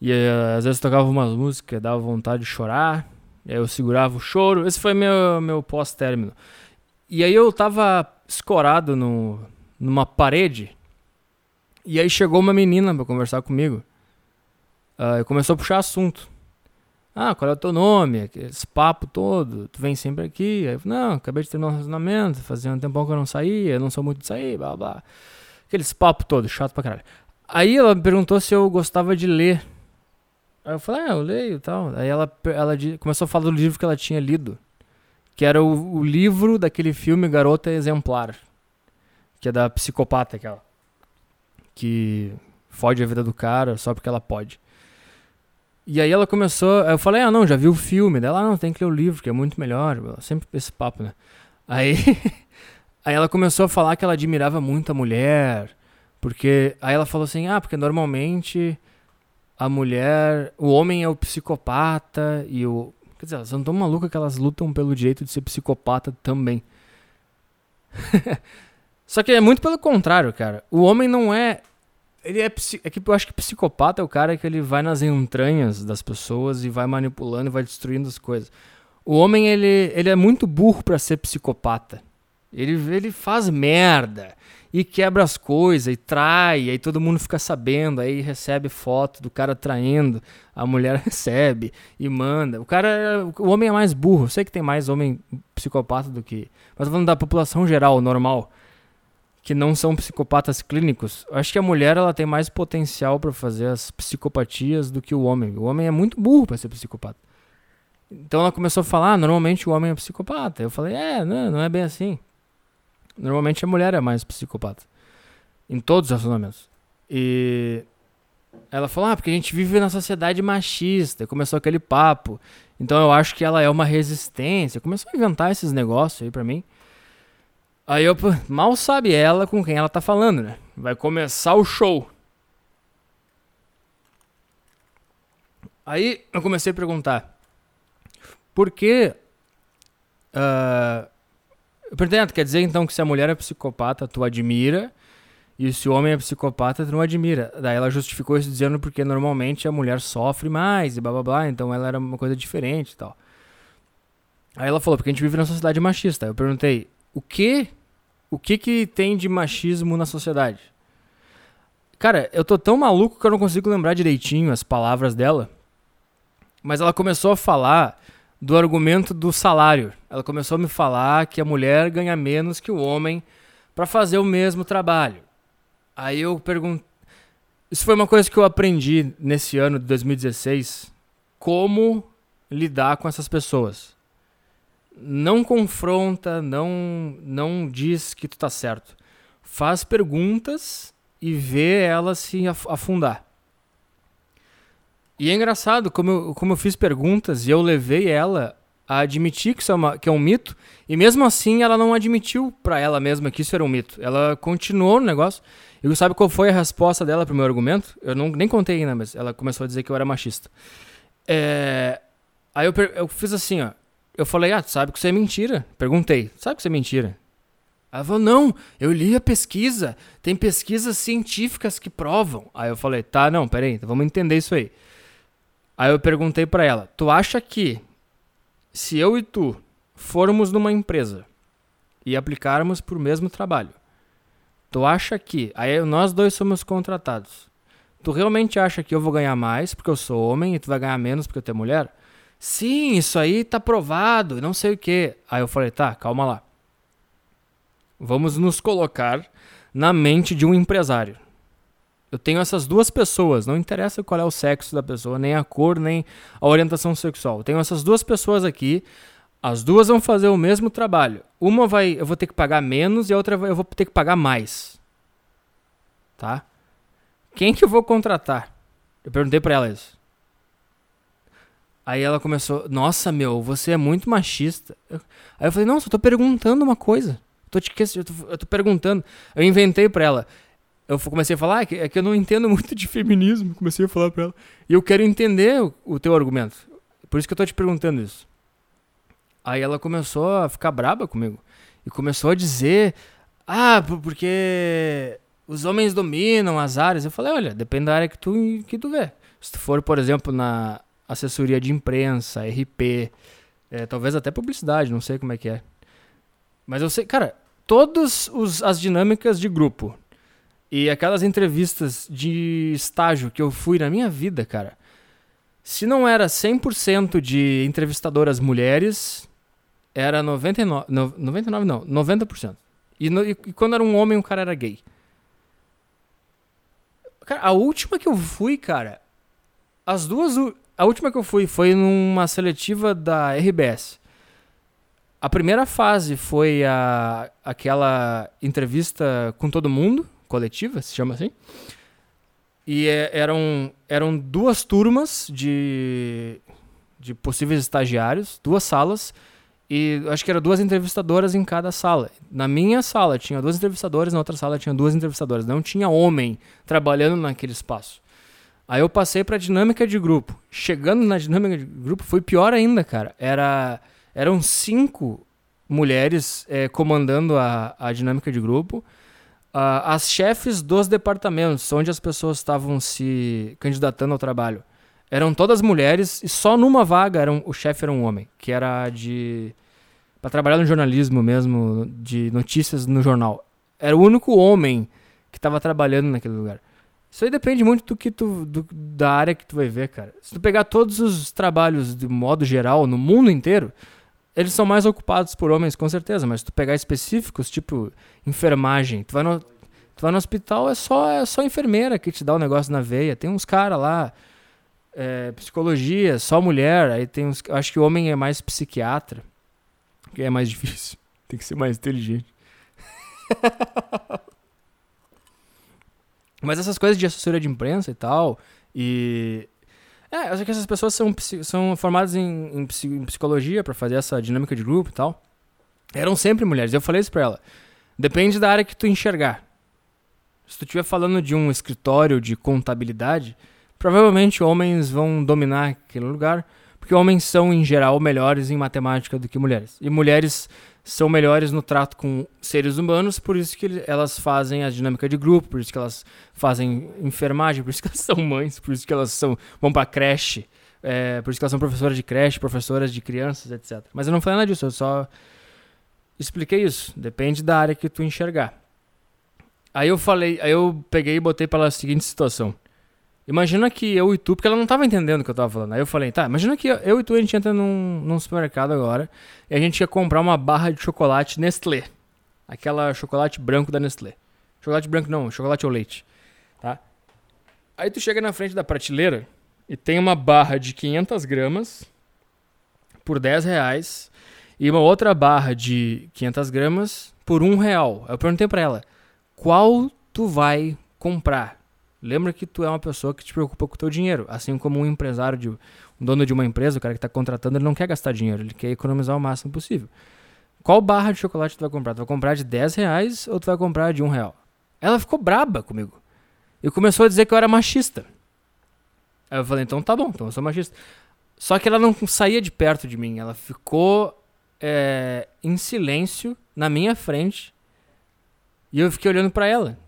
E eh, às vezes tocava umas músicas, dava vontade de chorar. Aí eu segurava o choro. Esse foi meu, meu pós-término. E aí eu tava escorado no, numa parede. E aí chegou uma menina pra conversar comigo. Ah, e começou a puxar assunto. Ah, qual é o teu nome? Esse papo todo. Tu vem sempre aqui. Aí eu não, acabei de terminar um relacionamento. Fazia um tempão que eu não saía. Eu não sou muito de sair, blá blá. Aqueles papo todo, chato pra caralho. Aí ela me perguntou se eu gostava de ler. Aí eu falei, ah, eu leio e tal. Aí ela, ela começou a falar do livro que ela tinha lido. Que era o, o livro daquele filme Garota Exemplar. Que é da psicopata aquela. Que fode a vida do cara só porque ela pode. E aí ela começou. Eu falei, ah, não, já vi o filme. Daí ela, ah, não, tem que ler o livro, que é muito melhor. Sempre esse papo, né? Aí, <laughs> aí ela começou a falar que ela admirava muito a mulher. Porque. Aí ela falou assim, ah, porque normalmente a mulher. O homem é o psicopata e o. Quer dizer, elas são tão malucas que elas lutam pelo direito de ser psicopata também. <laughs> Só que é muito pelo contrário, cara. O homem não é. Ele é. É que eu acho que psicopata é o cara que ele vai nas entranhas das pessoas e vai manipulando e vai destruindo as coisas. O homem, ele, ele é muito burro pra ser psicopata. Ele, ele faz merda e quebra as coisas e trai, aí todo mundo fica sabendo, aí recebe foto do cara traindo, a mulher <laughs> recebe e manda. O cara, é- o homem é mais burro. Eu sei que tem mais homem psicopata do que. Mas falando da população geral, normal que não são psicopatas clínicos. Acho que a mulher ela tem mais potencial pra fazer as psicopatias do que o homem. O homem é muito burro pra ser psicopata. Então ela começou a falar, ah, normalmente o homem é psicopata. Eu falei, é, não, não é bem assim. Normalmente a mulher é mais psicopata. Em todos os relacionamentos. E ela falou, ah, porque a gente vive na sociedade machista. Começou aquele papo. Então eu acho que ela é uma resistência. Começou a inventar esses negócios aí pra mim. Aí eu, mal sabe ela com quem ela tá falando, né? Vai começar o show. Aí eu comecei a perguntar: por que. ah, perguntei, ah, tu quer dizer então que se a mulher é psicopata, tu admira, e se o homem é psicopata, tu não admira. Daí ela justificou isso dizendo porque normalmente a mulher sofre mais e blá blá blá, então ela era uma coisa diferente e tal. Aí ela falou, porque a gente vive na sociedade machista. Eu perguntei, o que o que que tem de machismo na sociedade? Cara, eu tô tão maluco que eu não consigo lembrar direitinho as palavras dela. Mas ela começou a falar do argumento do salário. Ela começou a me falar que a mulher ganha menos que o homem para fazer o mesmo trabalho. Aí eu pergunto. Isso foi uma coisa que eu aprendi nesse ano de 2016. Como lidar com essas pessoas. Não confronta, não, não diz que tu tá certo. Faz perguntas e vê ela se af- afundar. E é engraçado como eu, como eu fiz perguntas e eu levei ela a admitir que isso é, uma- que é um mito, e mesmo assim ela não admitiu pra ela mesma que isso era um mito. Ela continuou no negócio. E sabe qual foi a resposta dela pro meu argumento? Eu não, nem contei ainda, mas ela começou a dizer que eu era machista. É, aí eu, eu fiz assim, ó. Eu falei, ah, tu sabe que isso é mentira? Perguntei, sabe que isso é mentira? Ela falou, não, eu li a pesquisa, tem pesquisas científicas que provam. Aí eu falei, tá, não, peraí, então vamos entender isso aí. Aí eu perguntei pra ela, tu acha que se eu e tu formos numa empresa e aplicarmos pro mesmo trabalho, tu acha que, aí nós dois somos contratados, tu realmente acha que eu vou ganhar mais porque eu sou homem e tu vai ganhar menos porque tu é mulher? Sim, isso aí tá provado, não sei o que. Aí eu falei, tá, calma lá. Vamos nos colocar na mente de um empresário. Eu tenho essas duas pessoas, não interessa qual é o sexo da pessoa, nem a cor, nem a orientação sexual. Eu tenho essas duas pessoas aqui, as duas vão fazer o mesmo trabalho. Uma vai, eu vou ter que pagar menos e a outra eu vou ter que pagar mais. Tá? Quem que eu vou contratar? Eu perguntei pra ela isso. Aí ela começou, nossa, meu, você é muito machista. Aí eu falei, não, só tô perguntando uma coisa. Tô te, eu, tô, eu tô perguntando. Eu inventei pra ela. Eu comecei a falar, "Ah, é que eu não entendo <laughs> muito de feminismo. Comecei a falar pra ela. E eu quero entender o, o teu argumento. Por isso que eu tô te perguntando isso. Aí ela começou a ficar braba comigo. E começou a dizer, ah, por- porque os homens dominam as áreas. Eu falei, olha, depende da área que tu, que tu vê. Se tu for, por exemplo, na assessoria de imprensa, RP, é, talvez até publicidade, não sei como é que é. Mas eu sei, cara, todas as dinâmicas de grupo e aquelas entrevistas de estágio que eu fui na minha vida, cara, se não era 100% de entrevistadoras mulheres, era 99, no- 99 não, 90%. E, no- e quando era um homem, o cara era gay. Cara, a última que eu fui, cara, as duas. A última que eu fui foi numa seletiva da RBS. A primeira fase foi a, aquela entrevista com todo mundo, coletiva, se chama assim. E é- eram, eram duas turmas de, de possíveis estagiários, duas salas, e acho que eram duas entrevistadoras em cada sala. Na minha sala tinha duas entrevistadoras, na outra sala tinha duas entrevistadoras. Não tinha homem trabalhando naquele espaço. Aí eu passei pra dinâmica de grupo. Chegando na dinâmica de grupo foi pior ainda, cara. Era, eram cinco mulheres eh, comandando a, a dinâmica de grupo. Ah, as chefes dos departamentos, onde as pessoas estavam se candidatando ao trabalho, eram todas mulheres e só numa vaga eram, o chefe era um homem, que era de para trabalhar no jornalismo mesmo, de notícias no jornal. Era o único homem que estava trabalhando naquele lugar. Isso aí depende muito do que tu, do- da área que tu vai ver, cara. Se tu pegar todos os trabalhos de modo geral no mundo inteiro, eles são mais ocupados por homens, com certeza. Mas se tu pegar específicos, tipo enfermagem, tu vai no, tu vai no hospital, é só, é só enfermeira que te dá o negócio na veia. Tem uns caras lá, é, psicologia, só mulher. Aí tem uns, acho que o homem é mais psiquiatra, que é mais difícil. <laughs> Tem que ser mais inteligente. <laughs> Mas essas coisas de assessoria de imprensa e tal, e. É, eu acho que essas pessoas são, são formadas em, em psi- em psicologia pra fazer essa dinâmica de grupo e tal. Eram sempre mulheres. Eu falei isso pra ela. Depende da área que tu enxergar. Se tu estiver falando de um escritório de contabilidade, provavelmente homens vão dominar aquele lugar, porque homens são, em geral, melhores em matemática do que mulheres. E mulheres são melhores no trato com seres humanos, por isso que elas fazem a dinâmica de grupo, por isso que elas fazem enfermagem, por isso que elas são mães, por isso que elas são vão pra creche, é, por isso que elas são professoras de creche, professoras de crianças, etc. Mas eu não falei nada disso, eu só expliquei isso. Depende da área que tu enxergar. Aí eu falei, aí eu peguei e botei pra ela a seguinte situação. Imagina que eu e tu, porque ela não tava entendendo o que eu tava falando. Aí eu falei, tá, imagina que eu e tu a gente entra num, num supermercado agora e a gente ia comprar uma barra de chocolate Nestlé. Aquela chocolate branco da Nestlé. Chocolate branco não, chocolate ao leite. Tá? Aí tu chega na frente da prateleira e tem uma barra de 500 gramas por 10 reais e uma outra barra de 500 gramas por 1 real. Eu perguntei pra ela, qual tu vai comprar? Lembra que tu é uma pessoa que te preocupa com o teu dinheiro. Assim como um empresário, de, um dono de uma empresa, o cara que está contratando, ele não quer gastar dinheiro, ele quer economizar o máximo possível. Qual barra de chocolate tu vai comprar? Tu vai comprar de 10 reais ou tu vai comprar de 1 real? Ela ficou braba comigo. E começou a dizer que eu era machista. Aí eu falei, então tá bom, então eu sou machista. Só que ela não saía de perto de mim. Ela ficou é, em silêncio na minha frente. E eu fiquei olhando para ela.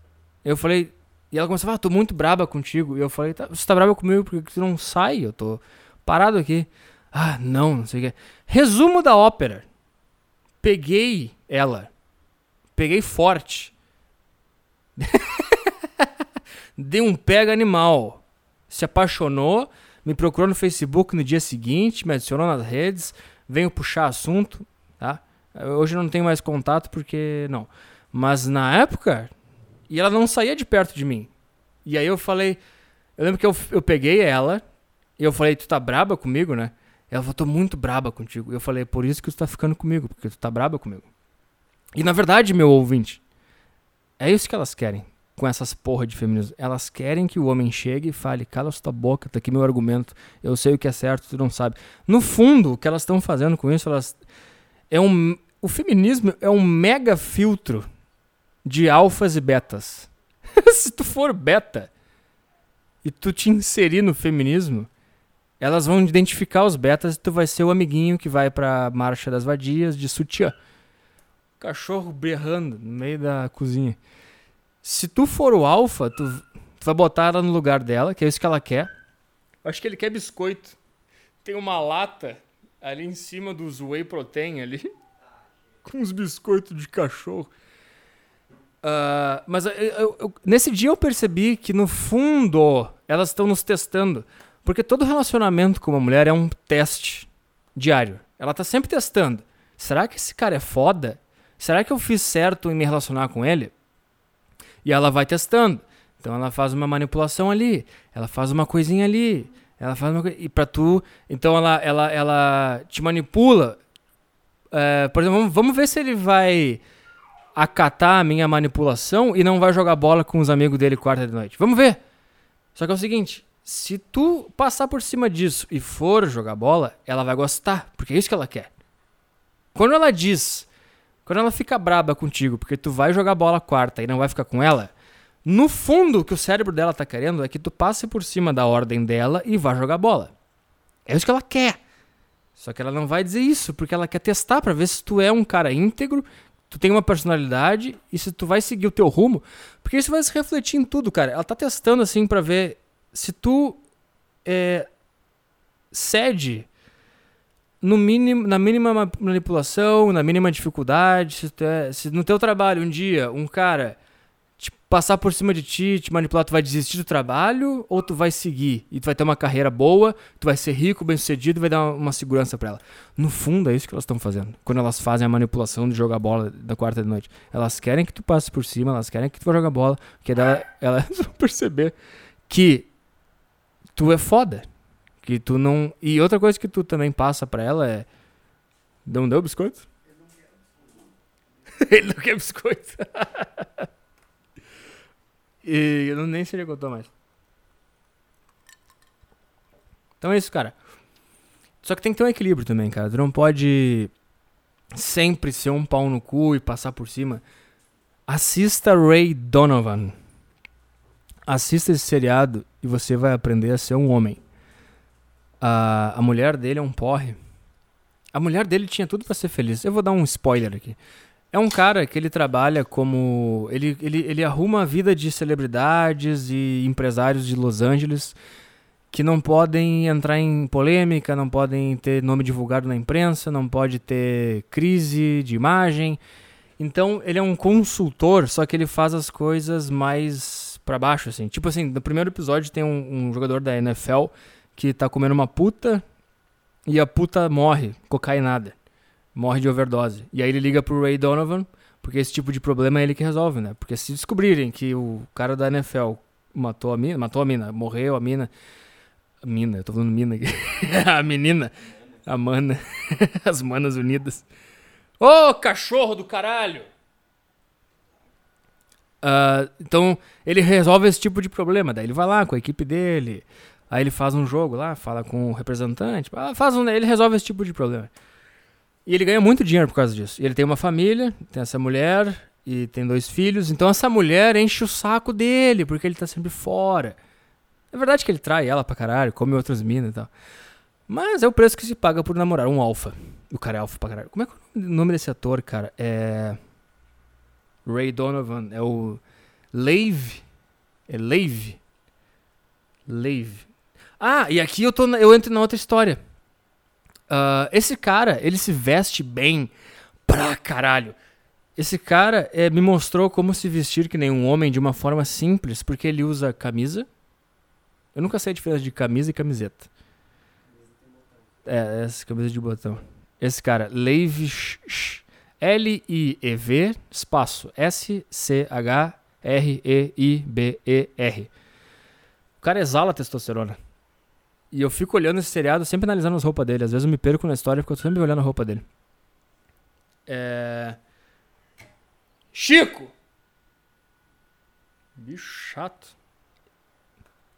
Eu falei, e ela começou a falar, tô muito braba contigo. E eu falei, tá, você tá braba comigo porque tu não sai? Eu tô parado aqui. Ah, não, não sei o que. Resumo da ópera. Peguei ela. Peguei forte. <laughs> Dei um pega animal. Se apaixonou, me procurou no Facebook no dia seguinte, me adicionou nas redes, veio puxar assunto, tá? Hoje eu não tenho mais contato porque não. Mas na época, e ela não saía de perto de mim. E aí eu falei. Eu lembro que eu, eu peguei ela e eu falei, tu tá braba comigo, né? Ela falou, tô muito braba contigo. E eu falei, por isso que tu tá ficando comigo, porque tu tá braba comigo. E na verdade, meu ouvinte, é isso que elas querem com essas porra de feminismo. Elas querem que o homem chegue e fale, cala sua boca, tá aqui meu argumento, eu sei o que é certo, tu não sabe. No fundo, o que elas estão fazendo com isso, elas. É um, o feminismo é um mega filtro de alfas e betas. <laughs> Se tu for beta e tu te inserir no feminismo, elas vão identificar os betas e tu vai ser o amiguinho que vai pra marcha das vadias de sutiã. Cachorro berrando no meio da cozinha. Se tu for o alfa, tu, tu vai botar ela no lugar dela, que é isso que ela quer. Acho que ele quer biscoito. Tem uma lata ali em cima dos whey protein ali. <laughs> Com uns biscoitos de cachorro. Uh, mas eu, eu, eu, nesse dia eu percebi que no fundo elas estão nos testando. Porque todo relacionamento com uma mulher é um teste diário. Ela tá sempre testando. Será que esse cara é foda? Será que eu fiz certo em me relacionar com ele? E ela vai testando. Então ela faz uma manipulação ali, ela faz uma coisinha ali, ela faz uma e para tu, então ela ela ela te manipula. É, por exemplo, vamos, vamos ver se ele vai acatar a minha manipulação e não vai jogar bola com os amigos dele quarta de noite. Vamos ver. Só que é o seguinte, se tu passar por cima disso e for jogar bola, ela vai gostar, porque é isso que ela quer. Quando ela diz, quando ela fica braba contigo, porque tu vai jogar bola quarta e não vai ficar com ela, no fundo o que o cérebro dela tá querendo é que tu passe por cima da ordem dela e vá jogar bola. É isso que ela quer. Só que ela não vai dizer isso, porque ela quer testar para ver se tu é um cara íntegro tu tem uma personalidade e se tu vai seguir o teu rumo, porque isso vai se refletir em tudo, cara. Ela tá testando assim para ver se tu é, cede no mínimo, na mínima manipulação, na mínima dificuldade, se, é, se no teu trabalho um dia um cara passar por cima de ti, te manipular, tu vai desistir do trabalho ou tu vai seguir e tu vai ter uma carreira boa, tu vai ser rico, bem sucedido e vai dar uma, segurança para ela. No fundo é isso que elas estão fazendo. Quando elas fazem a manipulação de jogar bola da quarta de noite, elas querem que tu passe por cima, elas querem que tu vá jogar bola, que ela, <laughs> elas vão perceber que tu é foda, que tu não e outra coisa que tu também passa para ela é não deu biscoito? <laughs> Ele não quer biscoito. E eu nem sei o que mais. Então é isso, cara. Só que tem que ter um equilíbrio também, cara. Tu não pode sempre ser um pau no cu e passar por cima. Assista Ray Donovan. Assista esse seriado e você vai aprender a ser um homem. A, a mulher dele é um porre. A mulher dele tinha tudo para ser feliz. Eu vou dar um spoiler aqui. É um cara que ele trabalha como. Ele, ele, ele arruma a vida de celebridades e empresários de Los Angeles que não podem entrar em polêmica, não podem ter nome divulgado na imprensa, não pode ter crise de imagem. Então, ele é um consultor, só que ele faz as coisas mais pra baixo, assim. Tipo assim, no primeiro episódio tem um, um jogador da NFL que tá comendo uma puta e a puta morre, cocainada. Morre de overdose. E aí ele liga pro Ray Donovan, porque esse tipo de problema é ele que resolve, né? Porque se descobrirem que o cara da NFL matou a mina, matou a mina, morreu a mina, a mina, eu tô falando mina aqui, <laughs> a menina, a mana, <laughs> as manas unidas. Ô, cachorro do caralho! Ah, então, ele resolve esse tipo de problema. Daí ele vai lá com a equipe dele. Aí ele faz um jogo lá, fala com o representante. Faz um, ele resolve esse tipo de problema. E ele ganha muito dinheiro por causa disso. E ele tem uma família, tem essa mulher e tem dois filhos. Então essa mulher enche o saco dele, porque ele tá sempre fora. É verdade que ele trai ela pra caralho, come outras minas e tal. Mas é o preço que se paga por namorar um alfa. O cara é alfa pra caralho. Como é que é o nome desse ator, cara? É. Ray Donovan. É o. Lave. É Lave. Lave. Ah, e aqui eu, tô eu entro na outra história. Ah, esse cara, ele se veste bem pra caralho. Esse cara eh, me mostrou como se vestir que nem um homem de uma forma simples, porque ele usa camisa. Eu nunca sei a diferença de camisa e camiseta. É, essa camisa de botão. Esse cara, Sh- L-I-E-V, espaço, S-C-H-R-E-I-B-E-R. O cara exala testosterona. E eu fico olhando esse seriado, sempre analisando as roupas dele. Às vezes eu me perco na história porque eu tô sempre olhando a roupa dele. É... Chico! Bicho chato.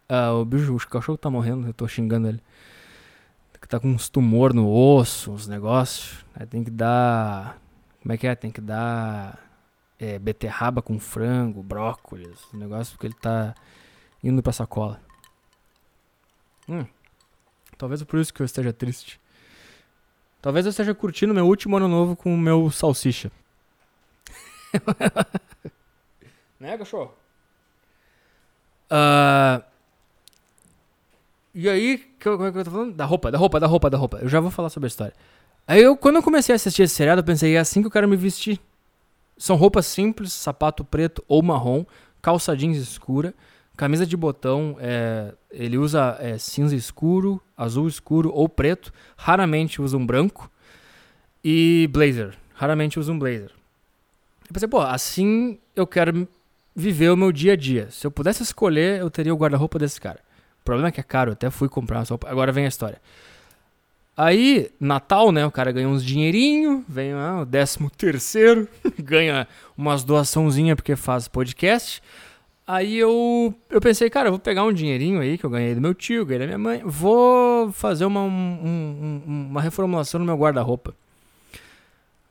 Ah, o bicho, o cachorro tá morrendo, eu tô xingando ele. Que tá com uns tumor no osso, uns negócios. Aí tem que dar. Como é que é? Tem que dar. é, beterraba com frango, brócolis, negócio porque ele tá indo pra sacola. Hum. Talvez por isso que eu esteja triste. Talvez eu esteja curtindo meu último ano novo com o meu salsicha. <laughs> né, cachorro? Ah, e aí, como é que eu tô falando? Da roupa, da roupa, da roupa, da roupa. Eu já vou falar sobre a história. Aí eu, quando eu comecei a assistir esse seriado, eu pensei, é assim que eu quero me vestir. São roupas simples, sapato preto ou marrom, calça jeans escura, camisa de botão, é, ele usa é, cinza escuro, azul escuro ou preto, raramente usa um branco, e blazer, raramente usa um blazer. Eu pensei, pô, assim eu quero viver o meu dia a dia. Se eu pudesse escolher, eu teria o guarda-roupa desse cara. O problema é que é caro, eu até fui comprar essa roupa. Agora vem a história. Aí, Natal, né? O cara ganha uns dinheirinho, vem ah, o décimo terceiro, <laughs> ganha umas doaçãozinhas porque faz podcast. Aí eu, eu pensei, cara, eu vou pegar um dinheirinho aí que eu ganhei do meu tio, ganhei da minha mãe, vou fazer uma, um- um- um- uma reformulação no meu guarda-roupa.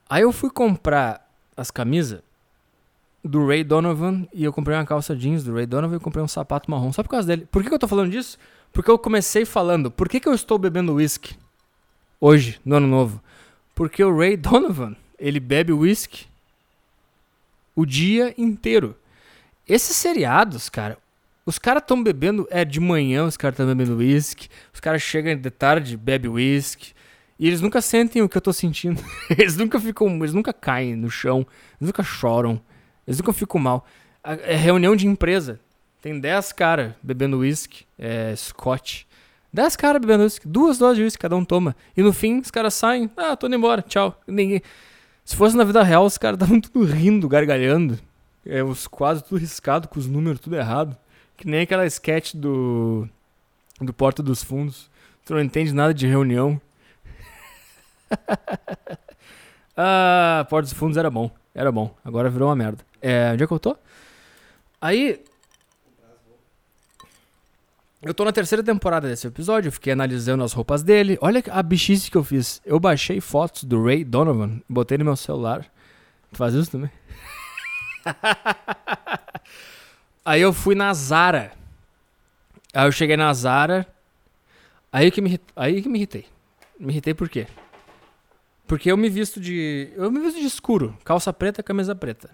Aí eu fui comprar as camisas do Ray Donovan e eu comprei uma calça jeans do Ray Donovan e comprei um sapato marrom. Só por causa dele. Por que, que eu tô falando disso? Porque eu comecei falando, por que, que eu estou bebendo whisky hoje, no ano novo? Porque o Ray Donovan, ele bebe whisky o dia inteiro. Esses seriados, cara, os caras estão bebendo, é de manhã os caras estão bebendo whisky, os caras chegam de tarde, bebem whisky, e eles nunca sentem o que eu tô sentindo. <laughs> eles nunca ficam, eles nunca caem no chão, eles nunca choram, eles nunca ficam mal. É reunião de empresa, tem 10 caras bebendo whisky, é, Scott. 10 caras bebendo whisky, duas doses de whisky cada um toma. E no fim, os caras saem, ah, tô indo embora, tchau. Ninguém... Se fosse na vida real, os caras estavam tudo rindo, gargalhando. É, os quadros tudo riscado, com os números tudo errado. Que nem aquela sketch do. do Porta dos Fundos. Tu não entende nada de reunião. <laughs> ah, Porta dos Fundos era bom. Era bom. Agora virou uma merda. É, onde é que eu tô? Aí. Eu tô na terceira temporada desse episódio, eu fiquei analisando as roupas dele. Olha a bichice que eu fiz. Eu baixei fotos do Ray Donovan, botei no meu celular. Tu faz isso também? <laughs> Aí eu fui na Zara. Aí eu cheguei na Zara. Aí que me, aí que me irritei. Me irritei por quê? Porque eu me visto de. Eu me visto de escuro. Calça preta, camisa preta.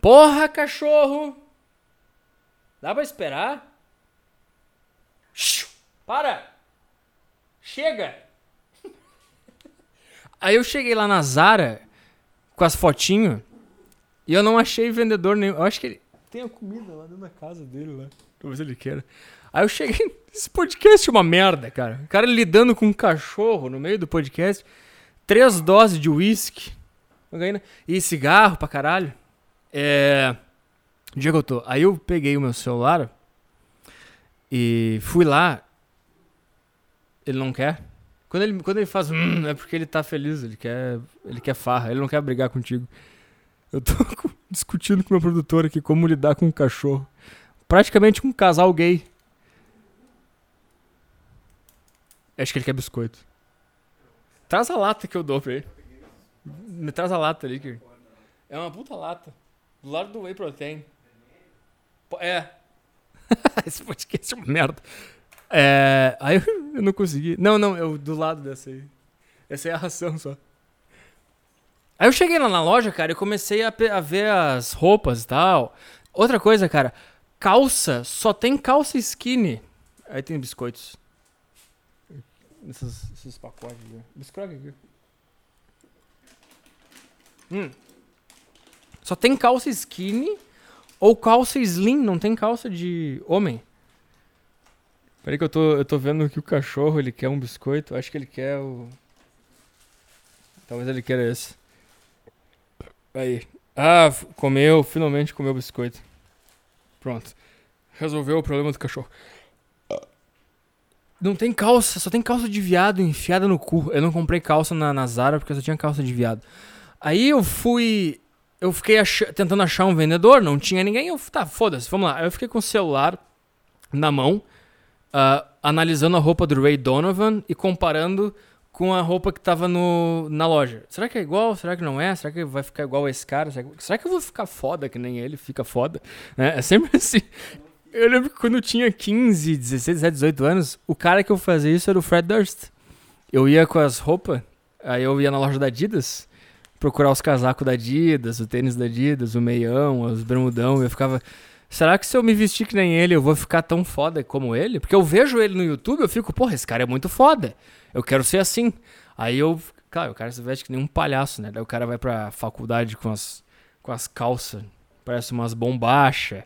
Porra, cachorro! Dá pra esperar? Para! Chega! <laughs> Aí eu cheguei lá na Zara com as fotinhos. E eu não achei vendedor nenhum. Eu acho que ele tem a comida lá dentro da casa dele lá. Talvez ele queira. Aí eu cheguei. <laughs> Esse podcast é uma merda, cara. O cara lidando com um cachorro no meio do podcast. Três doses de uísque. cocaína, E cigarro pra caralho. É. Onde é que eu tô? Aí eu peguei o meu celular e fui lá. Ele não quer. Quando ele, quando ele faz hum, é porque ele tá feliz, ele quer, ele quer farra, ele não quer brigar contigo. Eu tô <laughs> discutindo com meu produtor aqui como lidar com um cachorro. Praticamente um casal gay. Acho que ele quer biscoito. Traz a lata que eu dou pra ele. Me traz a lata ali. Que... É uma puta lata. Do lado do Whey Protein. É. <laughs> Esse podcast é uma merda. É. Aí eu não consegui. Não, não, eu do lado dessa aí. Essa é a ração só. Aí eu cheguei lá na loja, cara, e comecei a, a ver as roupas e tal. Outra coisa, cara, calça, só tem calça skinny. Aí tem biscoitos. Esses, esses pacotes aqui. Biscoito aqui. Hum. Só tem calça skinny ou calça slim, não tem calça de homem. Peraí que eu tô, eu tô vendo que o cachorro, ele quer um biscoito. Acho que ele quer o... Talvez ele queira esse. Aí. Ah, comeu, finalmente comeu biscoito. Pronto. Resolveu o problema do cachorro. Não tem calça, só tem calça de viado enfiada no cu. Eu não comprei calça na, na Zara porque só tinha calça de viado. Aí eu fui. Eu fiquei ach- tentando achar um vendedor, não tinha ninguém. Eu, tá, foda-se, vamos lá. Aí eu fiquei com o celular na mão, ah, analisando a roupa do Ray Donovan e comparando com a roupa que tava no, na loja. Será que é igual? Será que não é? Será que vai ficar igual esse cara? Será que, será que eu vou ficar foda que nem ele fica foda? É, é sempre <laughs> assim. Eu lembro que quando eu tinha 15, 16, 17, 18 anos, o cara que eu fazia isso era o Fred Durst. Eu ia com as roupas, aí eu ia na loja da Adidas, procurar os casacos da Adidas, o tênis da Adidas, o meião, os bermudão, eu ficava... Será que se eu me vestir que nem ele, eu vou ficar tão foda como ele? Porque eu vejo ele no YouTube, eu fico, porra, esse cara é muito foda. Eu quero ser assim. Aí eu, claro, o cara se veste que nem um palhaço, né? Daí o cara vai pra faculdade com as, com as calças, parece umas bombachas.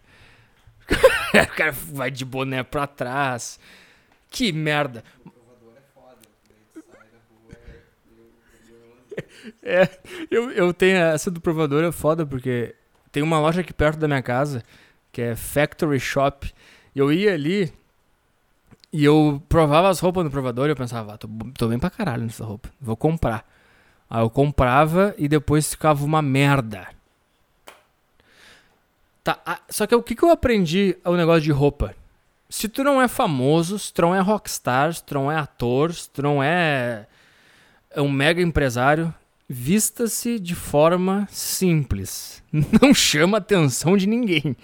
<laughs> o cara vai de boné pra trás. Que merda. <laughs> É, eu, eu tenho essa do provador é foda porque tem uma loja aqui perto da minha casa que é Factory Shop. Eu ia ali e eu provava as roupas no provador e eu pensava, ah, tô, tô bem pra caralho nessa roupa, vou comprar. Aí eu comprava e depois ficava uma merda. Tá, ah, só que o que, que eu aprendi o negócio de roupa? Se tu não é famoso, se tu não é rockstar, se tu não é ator, se tu não é é um mega empresário, vista-se de forma simples. <laughs> Não chama a atenção de ninguém.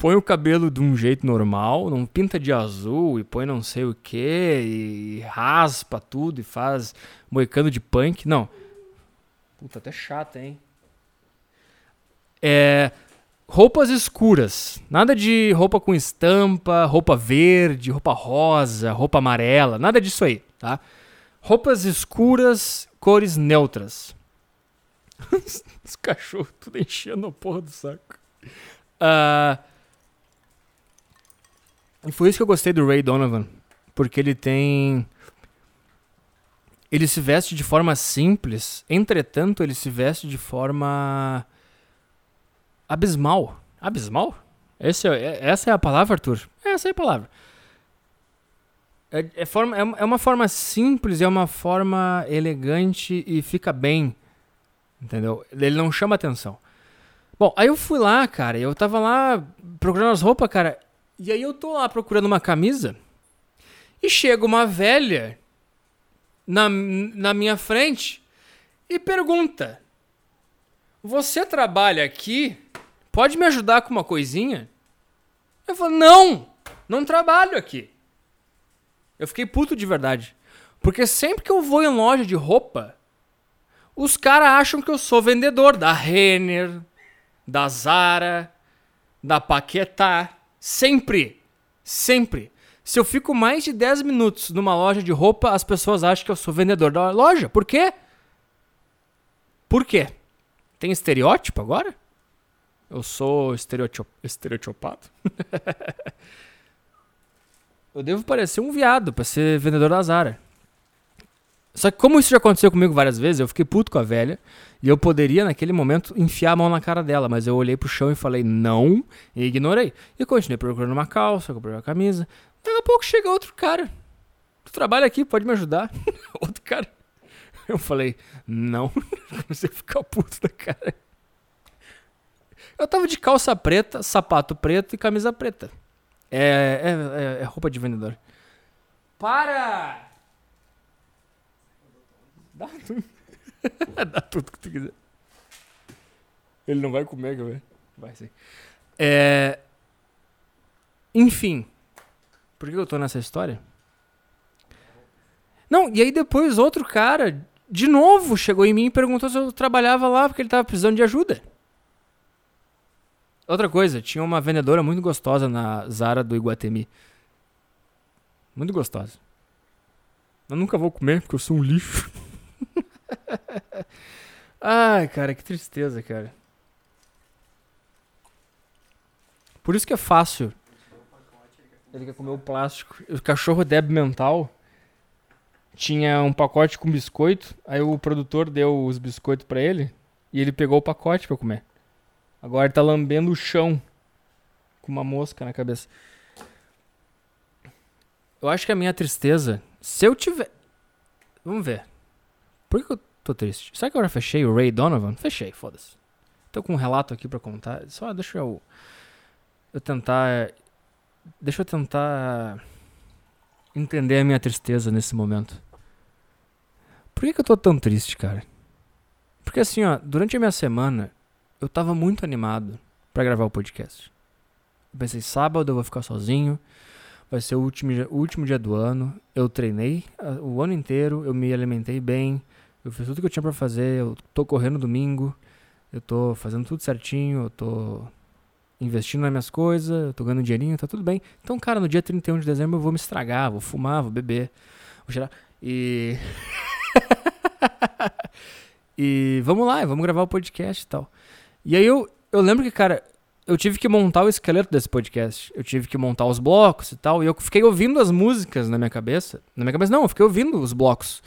Põe o cabelo de um jeito normal, não pinta de azul e põe não sei o que, e raspa tudo e faz moicano de punk. Não. Puta, até chato, hein? É. Roupas escuras. Nada de roupa com estampa, roupa verde, roupa rosa, roupa amarela. Nada disso aí, tá? Roupas escuras, cores neutras. <laughs> Os cachorros tudo enchendo a porra do saco. Ah, e foi isso que eu gostei do Ray Donovan. Porque ele tem. Ele se veste de forma simples, entretanto, ele se veste de forma. abismal. Abismal? Esse é- é- essa é a palavra, Arthur? Essa é a palavra. É, é forma, é, uma- é uma forma simples, é uma forma elegante e fica bem. Entendeu? Ele não chama atenção. Bom, aí eu fui lá, cara, eu tava lá procurando as roupas, cara. E aí eu tô lá procurando uma camisa. E chega uma velha na, na minha frente e pergunta: Você trabalha aqui? Pode me ajudar com uma coisinha? Eu falo: Não, não trabalho aqui. Eu fiquei puto de verdade. Porque sempre que eu vou em loja de roupa, os caras acham que eu sou vendedor da Renner, da Zara, da Paquetá. Sempre. Sempre. Se eu fico mais de 10 minutos numa loja de roupa, as pessoas acham que eu sou vendedor da loja. Por quê? Por quê? Tem estereótipo agora? Eu sou estereotip... estereotipado? <laughs> eu devo parecer um viado pra ser vendedor da Zara. Só que como isso já aconteceu comigo várias vezes, eu fiquei puto com a velha. E eu poderia, naquele momento, enfiar a mão na cara dela. Mas eu olhei pro chão e falei, não, e ignorei. E continuei procurando uma calça, comprei uma camisa. Daqui a pouco chega outro cara. Tu trabalha aqui, pode me ajudar? <laughs> outro cara. Eu falei, não. <laughs> Comecei a ficar puto da cara. Eu tava de calça preta, sapato preto e camisa preta. É, é, é, é roupa de vendedor. Para! Dá tudo. <laughs> Dá tudo que tu quiser. Ele não vai comer, que vai. Vai sim. É... Enfim. Por que eu tô nessa história? Não, e aí depois outro cara, de novo, chegou em mim e perguntou se eu trabalhava lá porque ele tava precisando de ajuda. Outra coisa, tinha uma vendedora muito gostosa na Zara do Iguatemi. Muito gostosa. Eu nunca vou comer porque eu sou um lixo. <laughs> Ai, cara, que tristeza, cara. Por isso que é fácil. Ele quer comer o plástico. O cachorro débil mental tinha um pacote com biscoito. Aí o produtor deu os biscoitos pra ele. E ele pegou o pacote pra comer. Agora ele tá lambendo o chão. Com uma mosca na cabeça. Eu acho que a minha tristeza. Se eu tiver. Vamos ver. Por que eu tô triste? Será que eu já fechei o Ray Donovan? Fechei, foda-se. Tô com um relato aqui pra contar. Só deixa eu. Eu tentar. Deixa eu tentar. Entender a minha tristeza nesse momento. Por que, que eu tô tão triste, cara? Porque assim, ó, durante a minha semana, eu tava muito animado pra gravar o podcast. Eu pensei, sábado eu vou ficar sozinho. Vai ser o último, o último dia do ano. Eu treinei ah, o ano inteiro, eu me alimentei bem. Eu fiz tudo que eu tinha pra fazer. Eu tô correndo domingo. Eu tô fazendo tudo certinho. Eu tô investindo nas minhas coisas. Eu tô ganhando dinheirinho, tá tudo bem. Então, cara, no dia 31 de dezembro eu vou me estragar, vou fumar, vou beber, vou cheirar. E. <laughs> e vamos lá, vamos gravar o podcast e tal. E aí eu, eu lembro que, cara, eu tive que montar o esqueleto desse podcast. Eu tive que montar os blocos e tal. E eu fiquei ouvindo as músicas na minha cabeça. Na minha cabeça, não, eu fiquei ouvindo os blocos.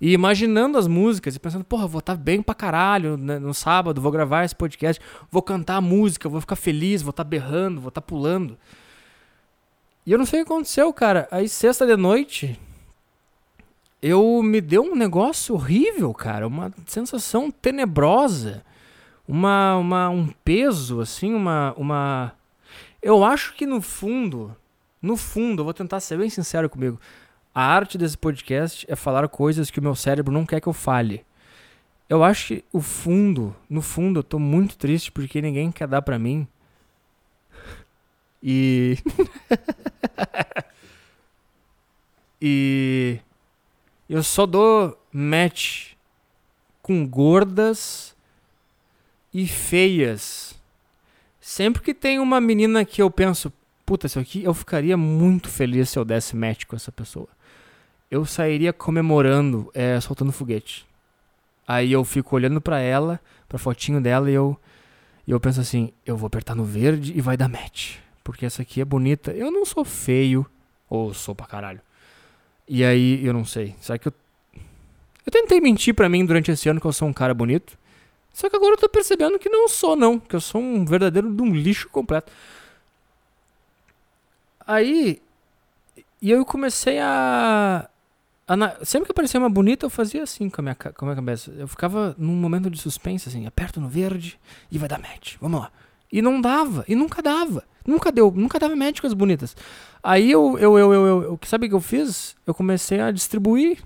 E imaginando as músicas e pensando, porra, vou estar bem pra caralho né, no sábado, vou gravar esse podcast, vou cantar a música, vou ficar feliz, vou estar berrando, vou estar pulando. E eu não sei o que aconteceu, cara. Aí, sexta de noite, eu me deu um negócio horrível, cara. Uma sensação tenebrosa. Uma, uma, um peso, assim, uma, uma. Eu acho que no fundo, no fundo, eu vou tentar ser bem sincero comigo. A arte desse podcast é falar coisas que o meu cérebro não quer que eu fale. Eu acho que o fundo, no fundo, eu tô muito triste porque ninguém quer dar pra mim. E. <laughs> e. Eu só dou match com gordas e feias. Sempre que tem uma menina que eu penso, puta, isso aqui eu ficaria muito feliz se eu desse match com essa pessoa. Eu sairia comemorando, é, soltando foguete. Aí eu fico olhando pra ela, pra fotinho dela e eu e eu penso assim, eu vou apertar no verde e vai dar match, porque essa aqui é bonita. Eu não sou feio ou sou pra caralho. E aí eu não sei. Será que eu Eu tentei mentir pra mim durante esse ano que eu sou um cara bonito. Só que agora eu tô percebendo que não sou, não. Que eu sou um verdadeiro de um lixo completo. Aí. E eu comecei a. sempre que aparecia uma bonita, eu fazia assim com a, minha, com a minha cabeça. Eu ficava num momento de suspense, assim, aperto no verde e vai dar match. Vamos lá. E não dava, e nunca dava. Nunca deu, nunca dava match com as bonitas. Aí eu, eu, eu, eu, eu, sabe o que eu fiz? Eu comecei a distribuir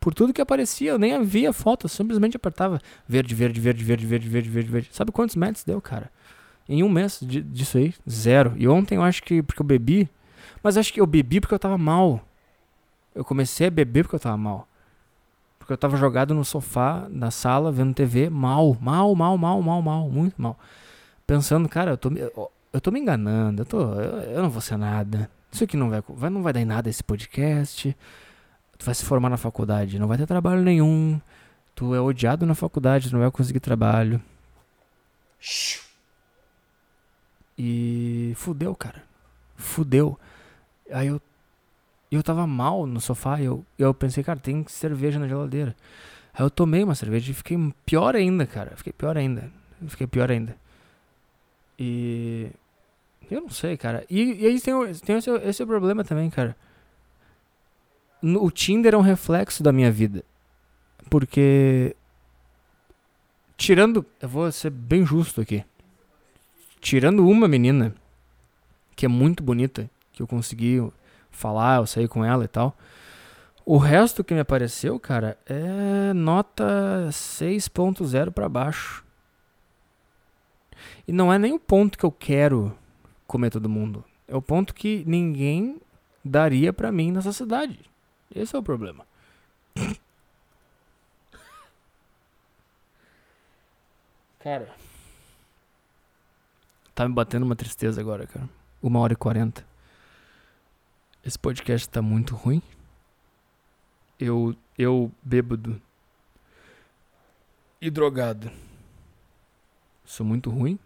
por tudo que aparecia. Eu nem via foto, simplesmente apertava verde, verde, verde, verde, verde, verde, verde, verde. Sabe quantos matches deu, cara? Em um mês di- disso aí, zero. E ontem eu acho que porque eu bebi, mas acho que eu bebi porque eu tava mal. Eu comecei a beber porque eu tava mal. Porque eu tava jogado no sofá, na sala, vendo TV, mal, mal, mal, mal, mal, mal, muito mal. Pensando, cara, eu tô, me- eu, tô me enganando, eu, tô, eu, eu não vou ser nada. Isso aqui não vai, vai, não vai dar em nada esse podcast. Tu vai se formar na faculdade, não vai ter trabalho nenhum. Tu é odiado na faculdade, tu não vai conseguir trabalho. E fudeu, cara. Fudeu. Aí eu eu tava mal no sofá, e eu eu pensei, cara, tem cerveja na geladeira. Aí eu tomei uma cerveja e fiquei pior ainda, cara. Fiquei pior ainda. Fiquei pior ainda. E eu não sei, cara. E, e aí tem, tem esse, esse é problema também, cara. No- O Tinder é um reflexo da minha vida. Porque. Tirando. Eu vou ser bem justo aqui. Tirando uma menina, que é muito bonita, que eu consegui falar, eu saí com ela e tal. O resto que me apareceu, cara, é nota 6.0 pra baixo. E não é nem o ponto que eu quero comer todo mundo. É o ponto que ninguém daria pra mim nessa cidade. Esse é o problema. <coughs> Cara. Tá me batendo uma tristeza agora, cara. Uma hora e quarenta. Esse podcast tá muito ruim. Eu, eu bêbado e drogado. Sou muito ruim.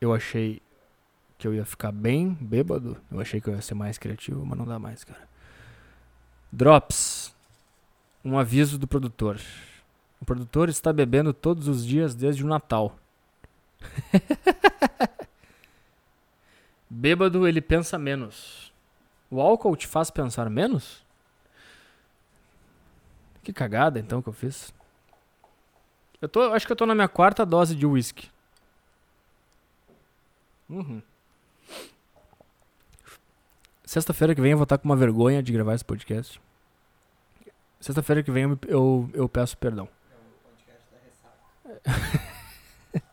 Eu achei que eu ia ficar bem bêbado. Eu achei que eu ia ser mais criativo, mas não dá mais, cara. Drops. Um aviso do produtor. O produtor está bebendo todos os dias desde o Natal. <laughs> Bêbado, ele pensa menos. O álcool te faz pensar menos? Que cagada, então, que eu fiz. Eu tô, acho que eu tô na minha quarta dose de whisky. Uhum. Sexta-feira que vem eu vou estar com uma vergonha de gravar esse podcast. Sexta-feira que vem eu, eu, eu peço perdão. <laughs>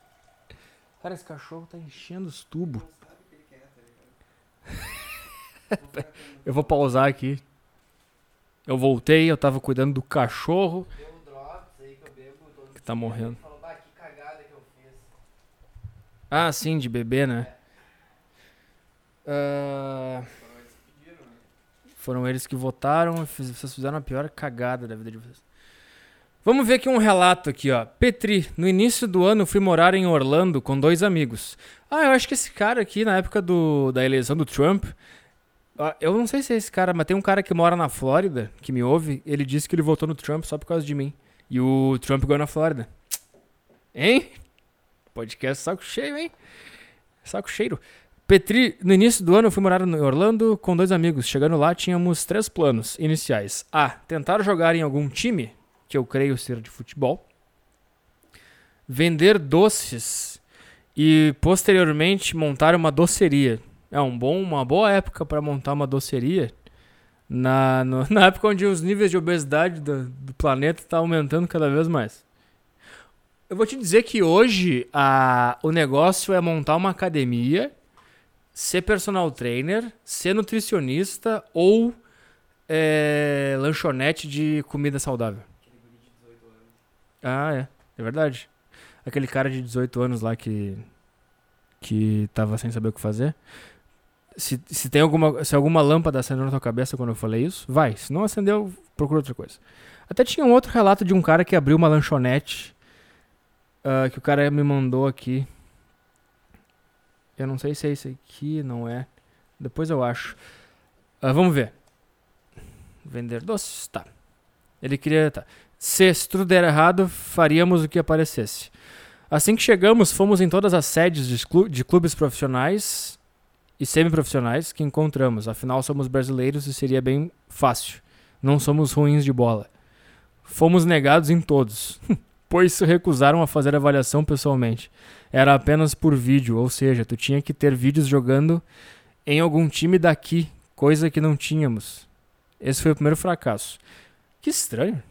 Cara, esse cachorro tá enchendo os tubos. <laughs> eu vou pausar aqui. Eu voltei, eu tava cuidando do cachorro que tá morrendo. Ah, sim, de bebê, né? Ah, foram eles que votaram e vocês fizeram a pior cagada da vida de vocês. Vamos ver aqui um relato aqui, ó. Petri, no início do ano fui morar em Orlando com dois amigos. Ah, eu acho que esse cara aqui, na época do, da eleição do Trump, eu não sei se é esse cara, mas tem um cara que mora na Flórida, que me ouve, ele disse que ele votou no Trump só por causa de mim. E o Trump ganhou na Flórida. Hein? Podcast saco cheio, hein? Saco cheiro. Petri, no início do ano eu fui morar em Orlando com dois amigos. Chegando lá, tínhamos três planos iniciais. A. Tentar jogar em algum time, que eu creio ser de futebol. Vender doces e posteriormente montar uma doceria. É um bom, uma boa época para montar uma doceria. Na, no- <laughs> na época onde os níveis de obesidade do, do planeta estão aumentando cada vez mais. Eu vou te dizer que hoje a, o negócio é montar uma academia, ser personal trainer, ser nutricionista ou é, lanchonete de comida saudável. Ah, é. É verdade. Aquele cara de 18 anos lá que que tava sem saber o que fazer. Se, se tem alguma se alguma lâmpada acendeu na tua cabeça quando eu falei isso, vai. Se não acendeu, procura outra coisa. Até tinha um outro relato de um cara que abriu uma lanchonete ah, que o cara me mandou aqui. Eu não sei se é esse aqui, não é. Depois eu acho. Ah, vamos ver. Vender doces, tá. Ele queria, tá. Se, se tudo der errado, faríamos o que aparecesse. Assim que chegamos, fomos em todas as sedes de clubes profissionais e semiprofissionais que encontramos. Afinal, somos brasileiros e seria bem fácil. Não somos ruins de bola. Fomos negados em todos, <laughs> pois se recusaram a fazer avaliação pessoalmente. Era apenas por vídeo, ou seja, tu tinha que ter vídeos jogando em algum time daqui, coisa que não tínhamos. Esse foi o primeiro fracasso. Que estranho.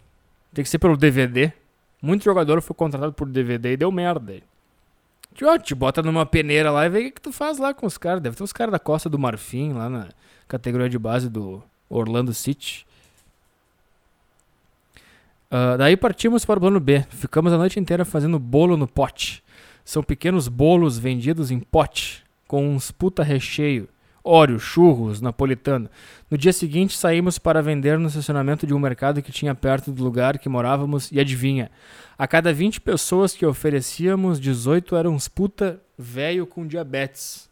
Tem que ser pelo DVD. Muito jogador foi contratado por DVD e deu merda. Ó, te bota numa peneira lá e vê o que, que tu faz lá com os caras. Deve ter os caras da Costa do Marfim, lá na categoria de base do Orlando City. Ah, daí partimos para o plano B. Ficamos a noite inteira fazendo bolo no pote. São pequenos bolos vendidos em pote, com uns puta recheio. Oreo, churros, napolitano. No dia seguinte, saímos para vender no estacionamento de um mercado que tinha perto do lugar que morávamos e adivinha, a cada 20 pessoas que oferecíamos, 18 eram uns puta velho com diabetes.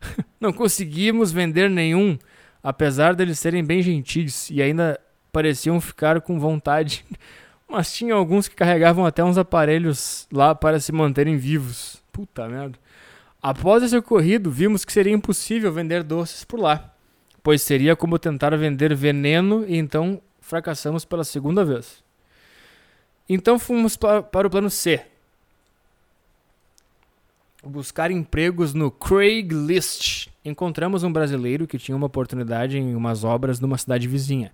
<laughs> Não conseguimos vender nenhum, apesar deles serem bem gentis e ainda pareciam ficar com vontade. <laughs> Mas tinha alguns que carregavam até uns aparelhos lá para se manterem vivos. Puta merda. Após esse ocorrido, vimos que seria impossível vender doces por lá, pois seria como tentar vender veneno e então fracassamos pela segunda vez. Então fomos pa- para o plano C. Buscar empregos no Craigslist. Encontramos um brasileiro que tinha uma oportunidade em umas obras numa cidade vizinha.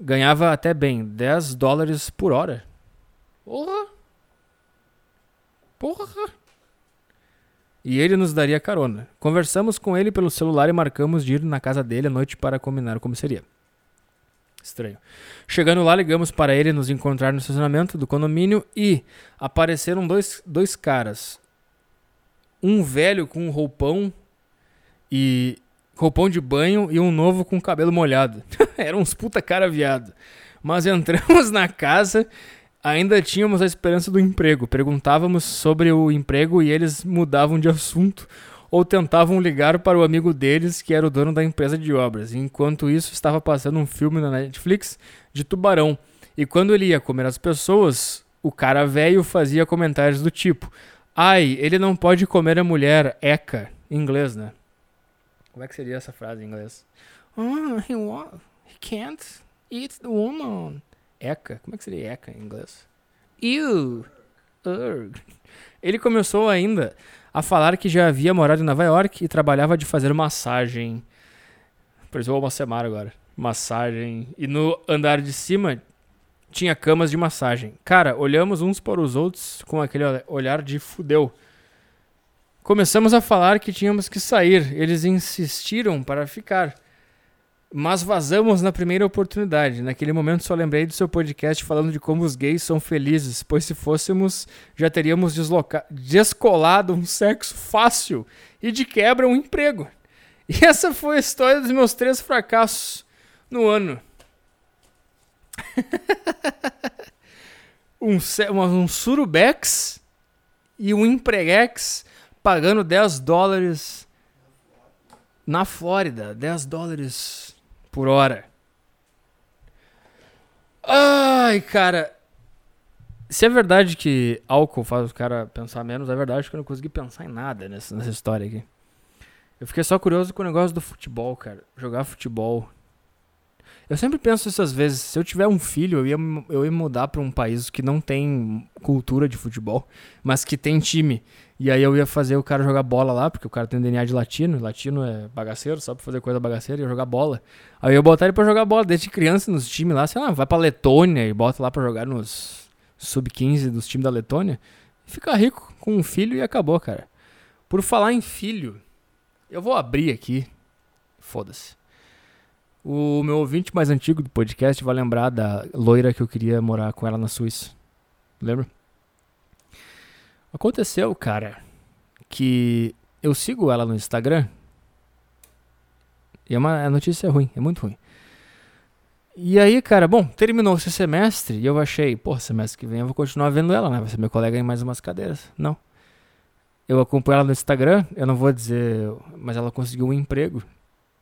Ganhava até bem, 10 dólares por hora. Porra! Porra! E ele nos daria carona. Conversamos com ele pelo celular e marcamos de ir na casa dele à noite para combinar como seria. Estranho. Chegando lá, ligamos para ele nos encontrar no estacionamento do condomínio e apareceram dois, dois caras. Um velho com um roupão e roupão de banho e um novo com cabelo molhado. <laughs> Eram uns puta cara viado. Mas entramos na casa, ainda tínhamos a esperança do emprego. Perguntávamos sobre o emprego e eles mudavam de assunto ou tentavam ligar para o amigo deles, que era o dono da empresa de obras. Enquanto isso, estava passando um filme na Netflix de tubarão. E quando ele ia comer as pessoas, o cara velho fazia comentários do tipo: Ai, ele não pode comer a mulher, eca. Em inglês, né? Como é que seria essa frase em inglês? Oh, he, he can't eat the woman. Eca. Como é que seria eca em inglês? Ew. Urgh. Ele começou ainda a falar que já havia morado em Nova York e trabalhava de fazer massagem. Pareceu o Almacemar agora. Massagem. E no andar de cima tinha camas de massagem. Cara, olhamos uns para os outros com aquele olhar de fudeu. Começamos a falar que tínhamos que sair. Eles insistiram para ficar. Mas vazamos na primeira oportunidade. Naquele momento só lembrei do seu podcast falando de como os gays são felizes, pois se fôssemos, já teríamos descolado um sexo fácil e de quebra um emprego. E <laughs> essa foi a história dos meus três fracassos no ano. <laughs> um, um surubex e um empreguex pagando 10 dólares na Flórida, 10 dólares por hora. Ai, cara. Se é verdade que álcool faz o cara pensar menos, é verdade que eu não consegui pensar em nada nessa, nessa história aqui. Eu fiquei só curioso com o negócio do futebol, cara. Jogar futebol. Eu sempre penso essas vezes, se eu tiver um filho, eu ia, eu ia mudar pra um país que não tem cultura de futebol, mas que tem time. E aí eu ia fazer o cara jogar bola lá, porque o cara tem DNA de latino, latino é bagaceiro, só pra fazer coisa bagaceira, ia jogar bola. Aí eu botar ele pra jogar bola desde criança nos times lá, sei lá, vai pra Letônia e bota lá pra jogar nos sub-15 dos times da Letônia. Fica rico com um filho e acabou, cara. Por falar em filho, eu vou abrir aqui. Foda-se. O meu ouvinte mais antigo do podcast vai lembrar da loira que eu queria morar com ela na Suíça. Lembra? Aconteceu, cara, que eu sigo ela no Instagram. E é uma a notícia é ruim, é muito ruim. E aí, cara, bom, terminou esse semestre e eu achei, pô, semestre que vem eu vou continuar vendo ela, né? Vai ser meu colega em mais umas cadeiras. Não. Eu acompanho ela no Instagram, eu não vou dizer, mas ela conseguiu um emprego.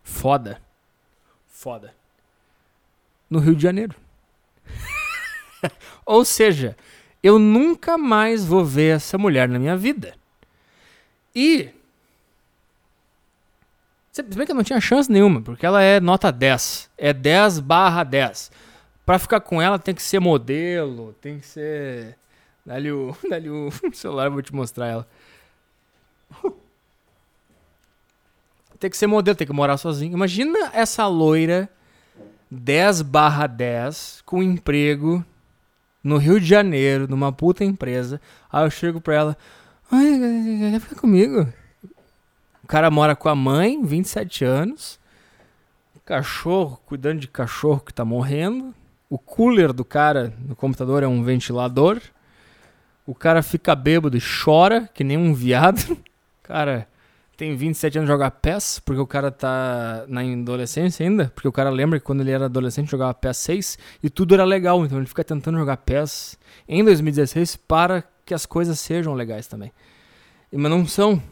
Foda. Foda. No Rio de Janeiro. <laughs> Ou seja, eu nunca mais vou ver essa mulher na minha vida. E. Se bem que eu não tinha chance nenhuma, porque ela é nota 10. É 10 barra 10. Pra ficar com ela tem que ser modelo, tem que ser. Dá-lhe o, <laughs> dá-lhe o celular, vou te mostrar ela. Tem que ser modelo, tem que morar sozinho. Imagina essa loira 10 barra 10 com emprego no Rio de Janeiro, numa puta empresa. Aí eu chego pra ela, ai, quer ficar comigo? O cara mora com a mãe, 27 anos. Cachorro, cuidando de cachorro que tá morrendo. O cooler do cara no computador é um ventilador. O cara fica bêbado e chora, que nem um viado. <laughs> Cara, tem 27 anos jogar PES, porque o cara tá na adolescência ainda, porque o cara lembra que quando ele era adolescente jogava PES 6 e tudo era legal, então ele fica tentando jogar PES em 2016 para que as coisas sejam legais também. Mas não são.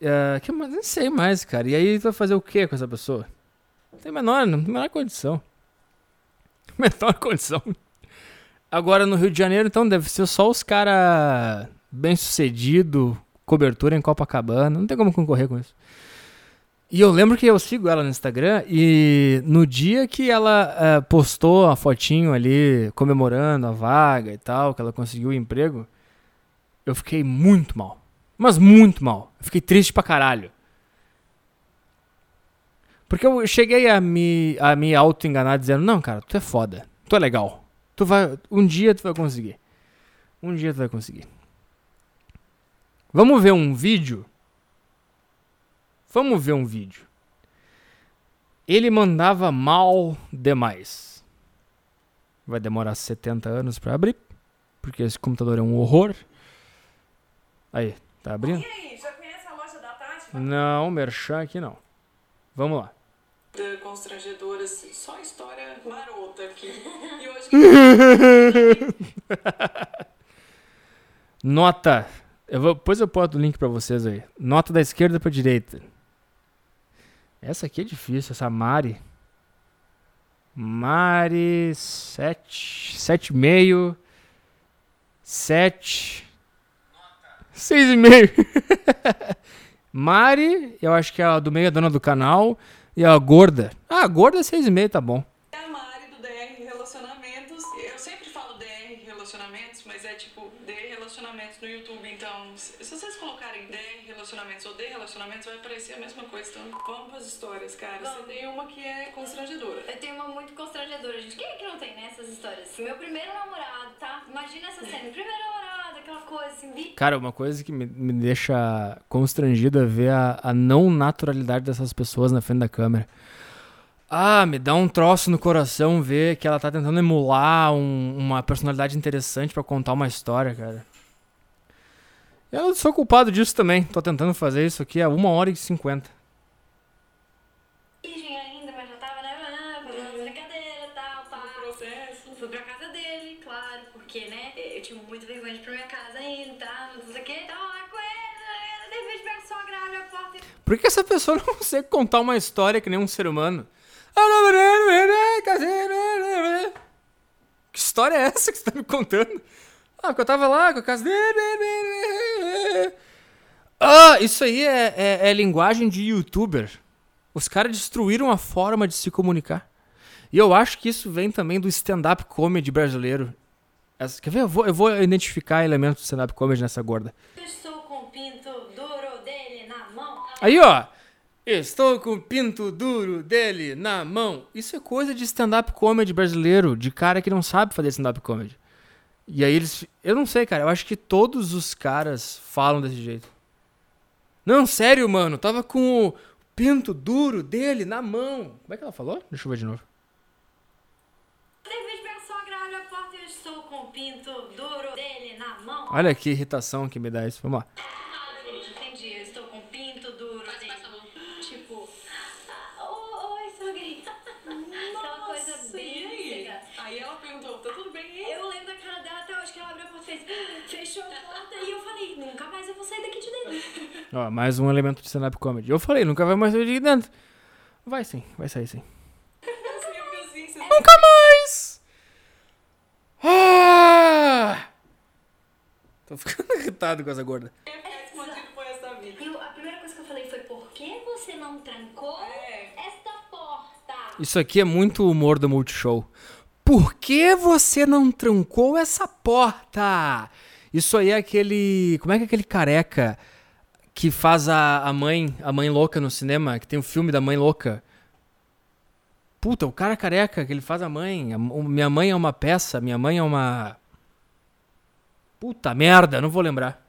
É, que, mas não sei mais, cara. E aí tu vai fazer o que com essa pessoa? Não tem menor, não tem menor condição. <laughs> Menor condição. Agora no Rio de Janeiro, então, deve ser só os caras bem sucedido, cobertura em Copacabana. Não tem como concorrer com isso. E eu lembro que eu sigo ela no Instagram e no dia que ela eh, postou a fotinho ali comemorando a vaga e tal, que ela conseguiu o emprego, eu fiquei muito mal. Mas muito mal. Eu fiquei triste pra caralho. Porque eu cheguei a me, a me auto-enganar dizendo, não, cara, tu é foda. Tu é legal. Tu vai. Um dia tu vai conseguir. Um dia tu vai conseguir. Vamos ver um vídeo? Vamos ver um vídeo. Ele mandava mal demais. Vai demorar 70 anos pra abrir. Porque esse computador é um horror. Aí, tá abrindo? aí, já conhece a loja da Tati? Não, merchan aqui não. Vamos lá. Constrangedoras, só história marota aqui. <laughs> E hoje <laughs> Nota. Eu vou, depois eu boto o link pra vocês aí. Nota da esquerda pra direita. Essa aqui é difícil, essa Mari. Mari 7, 7,5. 7. 6,5. Mari, eu acho que é a do meio, a dona do canal. E a gorda. Ah, a gorda é 6,5, tá bom. é a Mari do DR Relacionamentos. Eu sempre falo DR Relacionamentos, mas é tipo DR Relacionamentos no YouTube. Se vocês colocarem DR Relacionamentos ou DR Relacionamentos, vai aparecer a mesma coisa. Então, vamos pras histórias, cara. Você tem uma que é constrangedora. Eu tenho uma muito constrangedora, gente. Quem é que não tem nessas histórias? Meu primeiro namorado, tá? Imagina essa cena. Primeiro namorado, aquela coisa assim, Cara, uma coisa que me, me deixa constrangido é ver a, a não naturalidade dessas pessoas na frente da câmera. Ah, me dá um troço no coração ver que ela tá tentando emular um- uma personalidade interessante pra contar uma história, cara. Eu sou culpado disso também. Tô tentando fazer isso aqui há uma hora e cinquenta. virgem ainda, mas já tava, né? ah, Fazendo umas brincadeiras e tal, pá. Processo. Fui pra casa dele, claro, porque, né? Eu tinha muita vergonha de ir pra minha casa ainda, tá? Não sei o que, tava lá com ele, de repente minha sogra abre a porta e Por que essa pessoa não <laughs> consegue contar uma história que nem um ser humano? Que história é essa que você tá me contando? Ah, porque eu tava lá com a casa dele. Ah, isso aí é, é- é linguagem de youtuber. Os caras destruíram a forma de se comunicar. E eu acho que isso vem também do stand-up comedy brasileiro. Essa- quer ver? Eu vou, eu vou identificar elementos do stand-up comedy nessa gorda. eu estou com o pinto duro dele na mão. Aí, ó. Estou com o pinto duro dele na mão. Isso é coisa de stand-up comedy brasileiro, de cara que não sabe fazer stand-up comedy. E aí eles. Eu não sei, cara. Eu acho que todos os caras falam desse jeito. Não, sério, mano. Tava com o pinto duro dele na mão. Como é que ela falou? Deixa eu ver de novo. De repente minha sogra abre a porta e eu estou com o pinto duro dele na mão. Olha que irritação que me dá isso. Vamos lá. Entendi, eu estou com o pinto duro dele. Tipo, ah, oi, sogrinha. Aquela coisa Nossa, bem e aí? antiga. Aí ela perguntou, tá tudo bem aí? Eu lembro da cara dela até hoje que ela abriu a porta e fez, fechou a porta e eu falei, nunca mais eu vou sair daqui de dentro. Ó, mais um elemento de stand-up comedy. Eu falei, nunca vai mais sair de dentro. Vai sim, vai sair sim. Nunca mais! Ah! Tô ficando irritado com essa gorda. eu- a primeira coisa que eu falei foi, por que você não trancou É. esta porta? Isso aqui é muito humor do Multishow. Por que você não trancou essa porta? Isso aí é aquele. Como é que é aquele careca que faz a, a mãe, a mãe louca no cinema, que tem o filme da mãe louca? Puta, o cara careca que ele faz a mãe. A- o- minha mãe é uma peça, minha mãe é uma. Puta merda, não vou lembrar.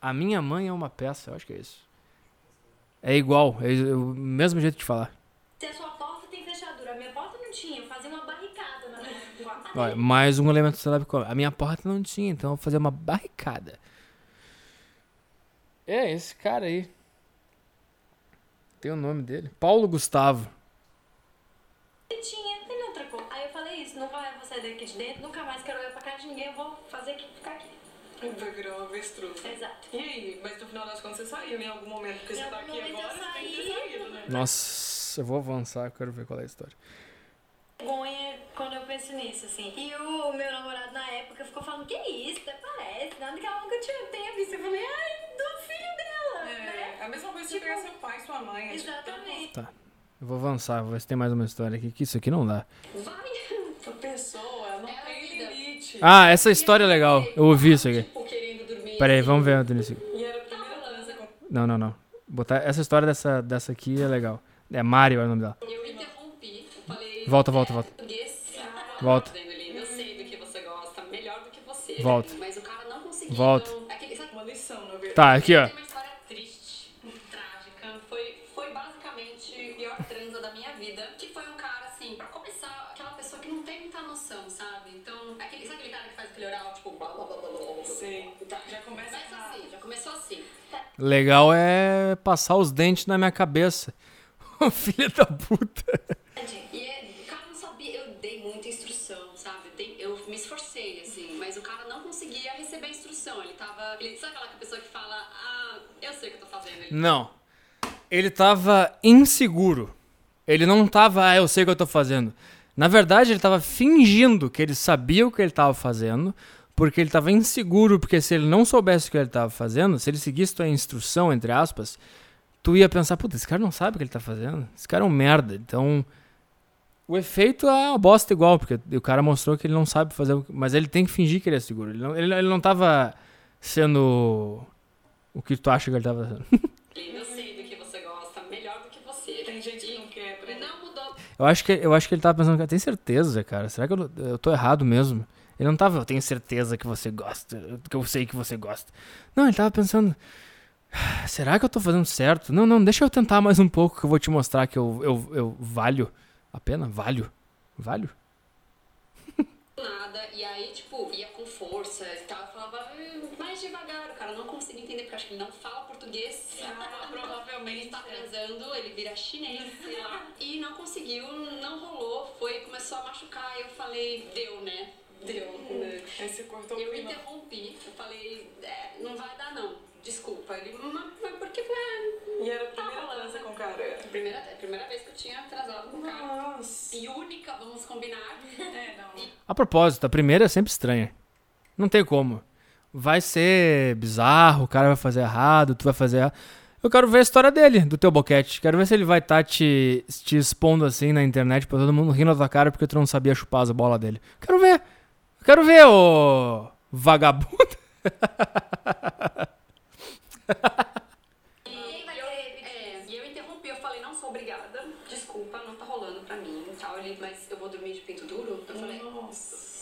A minha mãe é uma peça, eu acho que é isso. É igual, é o mesmo jeito de falar. Se a sua porta tem fechadura, a minha porta não tinha, eu fazia uma barricada na minha. Olha, mais um elemento comedy. A minha porta não tinha, então eu vou fazer uma barricada. É, esse cara aí. Tem o nome dele. Paulo Gustavo. E tinha, ele não trocou. Aí eu falei isso, nunca mais vou sair daqui de dentro, nunca mais quero olhar pra cara de ninguém, eu vou fazer aqui, ficar aqui. Vai virar um avestruz. Exato. E aí? Mas no final das contas você saiu em algum momento, porque Em você tá aqui eu agora, você tem que ter saí. saído, né? Nossa, eu vou avançar, eu quero ver qual é a história. Vergonha quando eu penso nisso, assim. E o meu namorado na época ficou falando, que isso, até parece, nada que ela nunca tinha, tenha visto. Eu falei, ai, do filho dela, né? É, a mesma coisa que Tipo, pegar seu pai e sua mãe. tipo, Exatamente. Tá. Eu vou avançar, vou ver se tem mais uma história aqui, que isso aqui não dá. Vai. A pessoa, ela não É tem vida. limite. Ah, essa história é legal. Eu ouvi isso aqui. Tipo, querendo dormir. Pera aí, assim. vamos ver, Denise. E era a primeira transa com Não, não, não. Botar essa história dessa, dessa aqui é legal. É Mari, é o nome dela. Eu. Volta, volta, volta. Volta. Eu sei do que você gosta, melhor do que você. Volta. né? Mas o cara não conseguiu. Volta. Então, aquele, sabe, uma lição, na verdade. Tá, aqui, ó. Tem uma história triste, trágica. Foi, foi basicamente a pior transa da minha vida. Que foi um cara, assim, pra começar, aquela pessoa que não tem muita noção, sabe? Então, aquele, sabe aquele cara que faz aquele oral, tipo, blá blá blá blá blá. blá? Sei. Tá. Já começa Começa errado. assim, já começou assim. Legal é passar os dentes na minha cabeça. Filha da puta. Ele sabe aquela pessoa que fala, ah, eu sei o que eu tô fazendo. Ele, Não. Ele tava inseguro. Ele não tava, ah, eu sei o que eu tô fazendo. Na verdade, ele tava fingindo que ele sabia o que ele tava fazendo, porque ele tava inseguro, porque se ele não soubesse o que ele tava fazendo, se ele seguisse tua instrução, entre aspas, tu ia pensar, puta, esse cara não sabe o que ele tá fazendo. Esse cara é um merda. Então, o efeito é uma bosta igual, porque o cara mostrou que ele não sabe fazer, mas ele tem que fingir que ele é seguro. Ele não, ele, ele não tava sendo o que tu acha que ele tava fazendo. <laughs> eu sei do que você gosta, melhor do que você. Tem gente que não quer aprender. não mudou. Eu acho que, eu acho que ele tava pensando, cara, tem certeza, cara? Será que eu, eu tô errado mesmo? Ele não tava, eu tenho certeza que você gosta, que eu sei que você gosta. Não, ele tava pensando, "Ah, será que eu tô fazendo certo? Não, não, deixa eu tentar mais um pouco que eu vou te mostrar que eu, eu, eu valho a pena. Valho? Valho? nada. E aí, tipo, ia com força e tal. Eu falava "Hum, mais devagar. O cara não conseguia entender, porque eu acho que ele não fala português. Ah, provavelmente tá transando, ele vira chinês, sei lá. E não conseguiu, não rolou. Foi, começou a machucar. Eu falei, deu, né? Deu. né? Aí você cortou o Eu interrompi. Eu falei, é, não vai dar, não. Desculpa. Ele, mas foi porque foi. E era a Tá primeira transa com o cara. Primeira, é a primeira vez que eu tinha transado com um cara. Nossa. E única, vamos combinar. É, não. A propósito, a primeira é sempre estranha. Não tem como. Vai ser bizarro, o cara vai fazer errado, tu vai fazer errado. Eu quero ver a história dele, do teu boquete. Quero ver se ele vai estar te, te expondo assim na internet pra todo mundo rindo da tua cara porque tu não sabia chupar as bolas dele. Quero ver. Quero ver, ô vagabundo. E eu, é, e eu interrompi, eu falei, não sou obrigada, desculpa, não tá rolando pra mim e mas eu vou dormir de pinto duro? Eu falei, Nossa.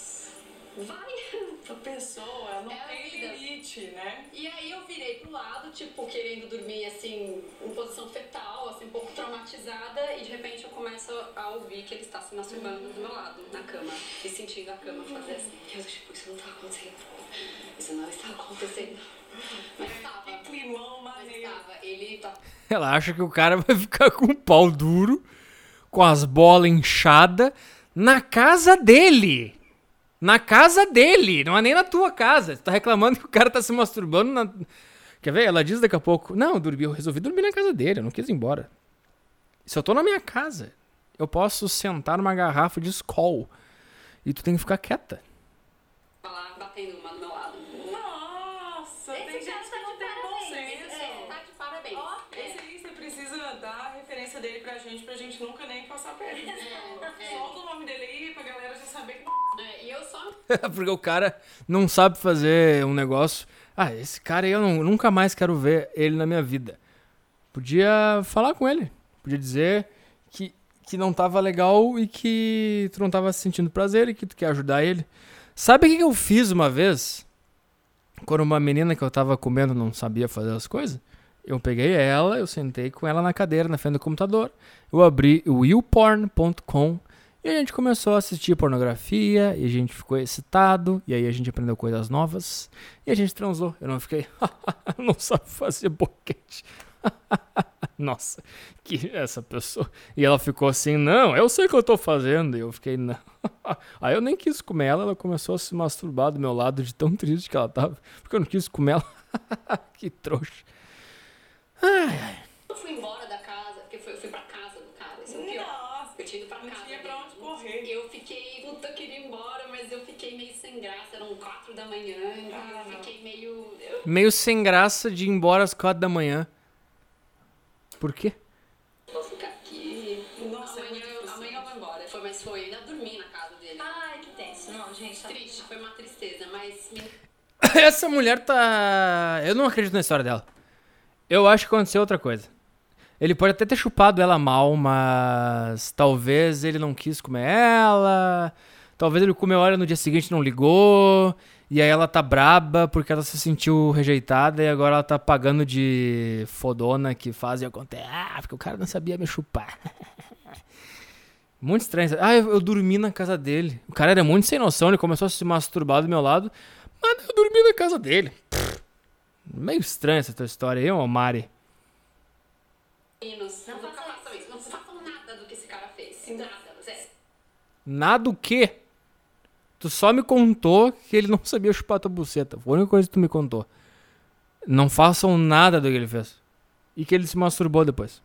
Vai. <laughs> A pessoa, ela não É tem vida. limite, né? E aí eu virei pro lado, tipo, querendo dormir assim, em posição fetal, assim, um pouco traumatizada, e de repente eu começo a ouvir que ele está se masturbando do meu lado, na cama, e sentindo a cama fazer assim. E eu, tipo, isso não tá acontecendo. Isso não está acontecendo. Mas estava. Que climão Mas maneiro. estava. Ele tá Ela acha que o cara vai <laughs> ficar com o pau duro, com as bolas inchadas, na casa dele. Na casa dele, não é nem na tua casa. Você tá reclamando que o cara tá se masturbando na. Quer ver? Ela diz daqui a pouco: Não, eu, dormi, eu resolvi dormir na casa dele, eu não quis ir embora. Se eu tô na minha casa, eu posso sentar numa garrafa de Skol. E tu tem que ficar quieta. lá batendo uma do meu lado. Nossa, Esse tem gente tá que não de tem bom parabéns. senso. É, tá de parabéns. Ó, É. esse aí você precisa dar a referência dele pra gente, pra gente nunca nem passar perto. É. <laughs> Solta o nome dele aí pra galera já saber que É, e eu só <laughs> Porque o cara não sabe fazer um negócio. Ah, esse cara aí eu não- nunca mais quero ver ele na minha vida. Podia falar com ele. Podia dizer que, que não tava legal e que tu não tava sentindo prazer e que tu quer ajudar ele. Sabe o que que eu fiz uma vez? Quando uma menina que eu tava comendo não sabia fazer as coisas? Eu peguei ela, eu sentei com ela na cadeira, na frente do computador. Eu abri o willporn.com e a gente começou a assistir pornografia, e a gente ficou excitado, e aí a gente aprendeu coisas novas, e a gente transou. Eu não fiquei, <laughs> não sabe fazer boquete. <laughs> Nossa, que essa pessoa. E ela ficou assim, não, eu sei o que eu tô fazendo. E eu fiquei, não. <laughs> Aí eu nem quis comer ela, ela começou a se masturbar do meu lado de tão triste que ela tava. Porque eu não quis comer ela. que trouxa. Ai, ai. Eu fui embora da casa, porque eu fui, eu fui pra casa do cara. Isso é o pior. eu tinha ido pra casa. tinha pra onde correr. Eu fiquei, puta, eu queria ir embora, mas eu fiquei meio sem graça. Eram quatro da manhã. Ah, eu fiquei meio. Eu Meio sem graça de ir embora às quatro da manhã. Por quê? vou ficar aqui. Nossa, é amanhã, difícil. amanhã eu vou embora. Foi, mas foi. Ainda dormi na casa dele. Ai, que tenso. Não, gente, tá Triste, foi uma tristeza, mas. <coughs> Essa mulher tá. Eu não acredito na história dela. Eu acho que aconteceu outra coisa. Ele pode até ter chupado ela mal, mas talvez ele não quis comer ela. Talvez ele comeu ela no dia seguinte não ligou. E aí ela tá braba porque ela se sentiu rejeitada e agora ela tá pagando de fodona que faz e acontece. Ah, porque o cara não sabia me chupar. <laughs> Muito estranho. Ah, eu, eu dormi na casa dele. O cara era muito sem noção, ele começou a se masturbar do meu lado. Mas eu dormi na casa dele. Meio estranha essa tua história aí, ô Mari. Meninos, não façam isso. Não façam nada do que esse cara fez. Nada, sério. Nada o quê? Tu só me contou que ele não sabia chupar tua buceta. Foi a única coisa que tu me contou. Não façam nada do que ele fez. E que ele se masturbou depois.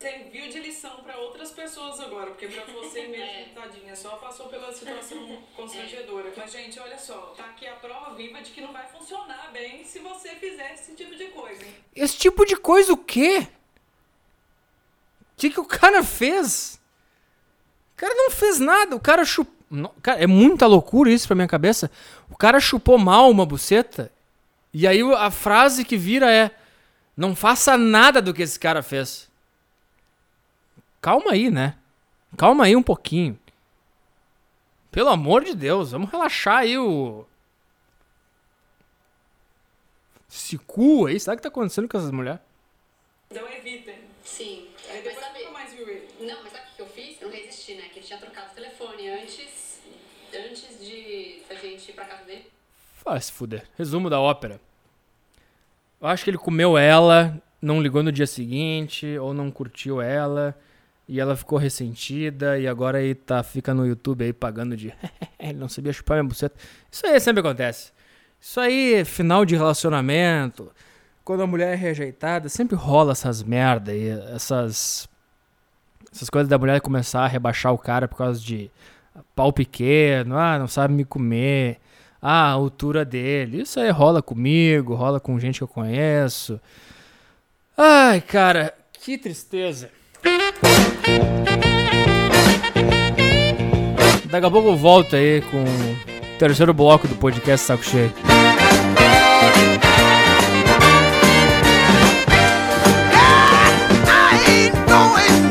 Serviu de lição pra outras pessoas agora, porque pra você mesmo, tadinha, só passou pela situação constrangedora. Mas, gente, olha só, tá aqui a prova viva de que não vai funcionar bem se você fizer esse tipo de coisa, hein? Esse tipo de coisa o quê? O que, que o cara fez? O cara não fez nada. O cara chupou. Cara, é muita loucura isso pra minha cabeça. O cara chupou mal uma buceta. E aí a frase que vira é: Não faça nada do que esse cara fez. Calma aí, né? Calma aí um pouquinho. Pelo amor de Deus, vamos relaxar aí o. Esse cu aí, sabe o que tá acontecendo com essas mulheres? Então evitem. Sim. Mas depois sabe, nunca mais viu ele. Não, mas sabe o que eu fiz? Eu não resisti, né? Que ele tinha trocado o telefone antes, antes de a gente ir pra casa dele. Vai se fuder. Resumo da ópera. Eu acho que ele comeu ela, não ligou no dia seguinte, ou não curtiu ela, e ela ficou ressentida, e agora aí tá, fica no YouTube aí pagando de. <laughs> ele não sabia chupar minha buceta. Isso aí sempre acontece. Isso aí, final de relacionamento, quando a mulher é rejeitada, sempre rola essas merda aí, essas. Essas coisas da mulher começar a rebaixar o cara por causa de pau pequeno, ah, não sabe me comer, ah, a altura dele. Isso aí rola comigo, rola com gente que eu conheço. Ai, cara, que tristeza. Daqui a pouco eu volto aí com o terceiro bloco do podcast Saco Cheio. I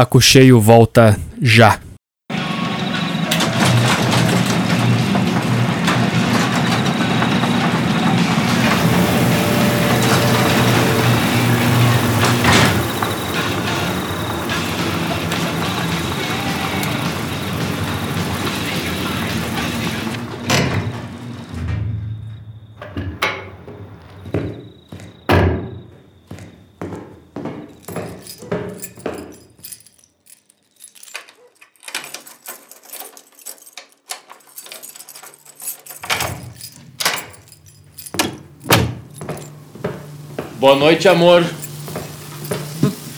Saco cheio volta já. Noite, amor.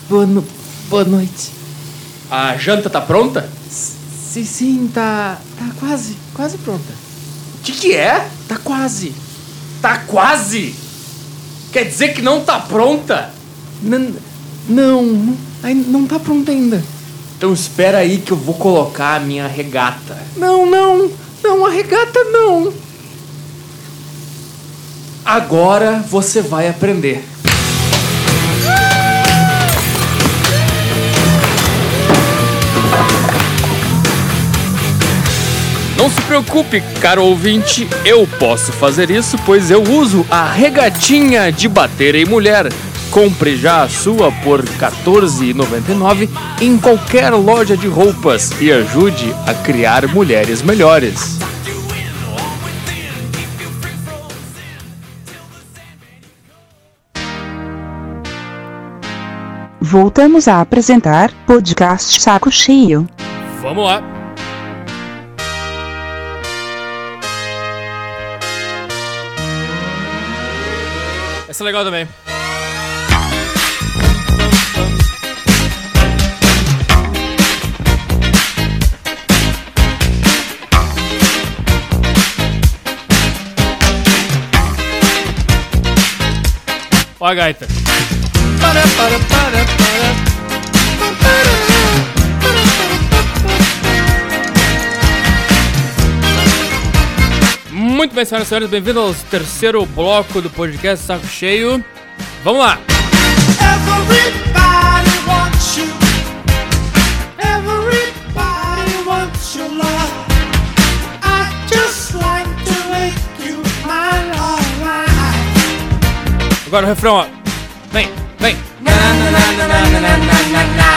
Boa, no- boa noite. A janta tá pronta? Sim, sim, tá. Tá quase, quase pronta. O que, que é? Tá quase. Tá quase? Quer dizer que não tá pronta? Não, não, não, não tá pronta ainda. Então espera aí que eu vou colocar a minha regata. Não, não, não, a regata não. Agora você vai aprender. Não se preocupe, caro ouvinte, eu posso fazer isso, pois eu uso a regatinha de bater em mulher. Compre já a sua por R$ 14,99 em qualquer loja de roupas e ajude a criar mulheres melhores. Voltamos a apresentar podcast Saco Cheio. Vamos lá. Essa é legal também. Ó a gaita. Para, para, para, para. Muito bem, senhoras e senhores, bem-vindos ao terceiro bloco do podcast Saco Cheio. Vamos lá! Everybody wants you. Everybody wants your love. I just like to make you mine alright. Agora o refrão, ó. Vem, vem. Na na na na na na na na na.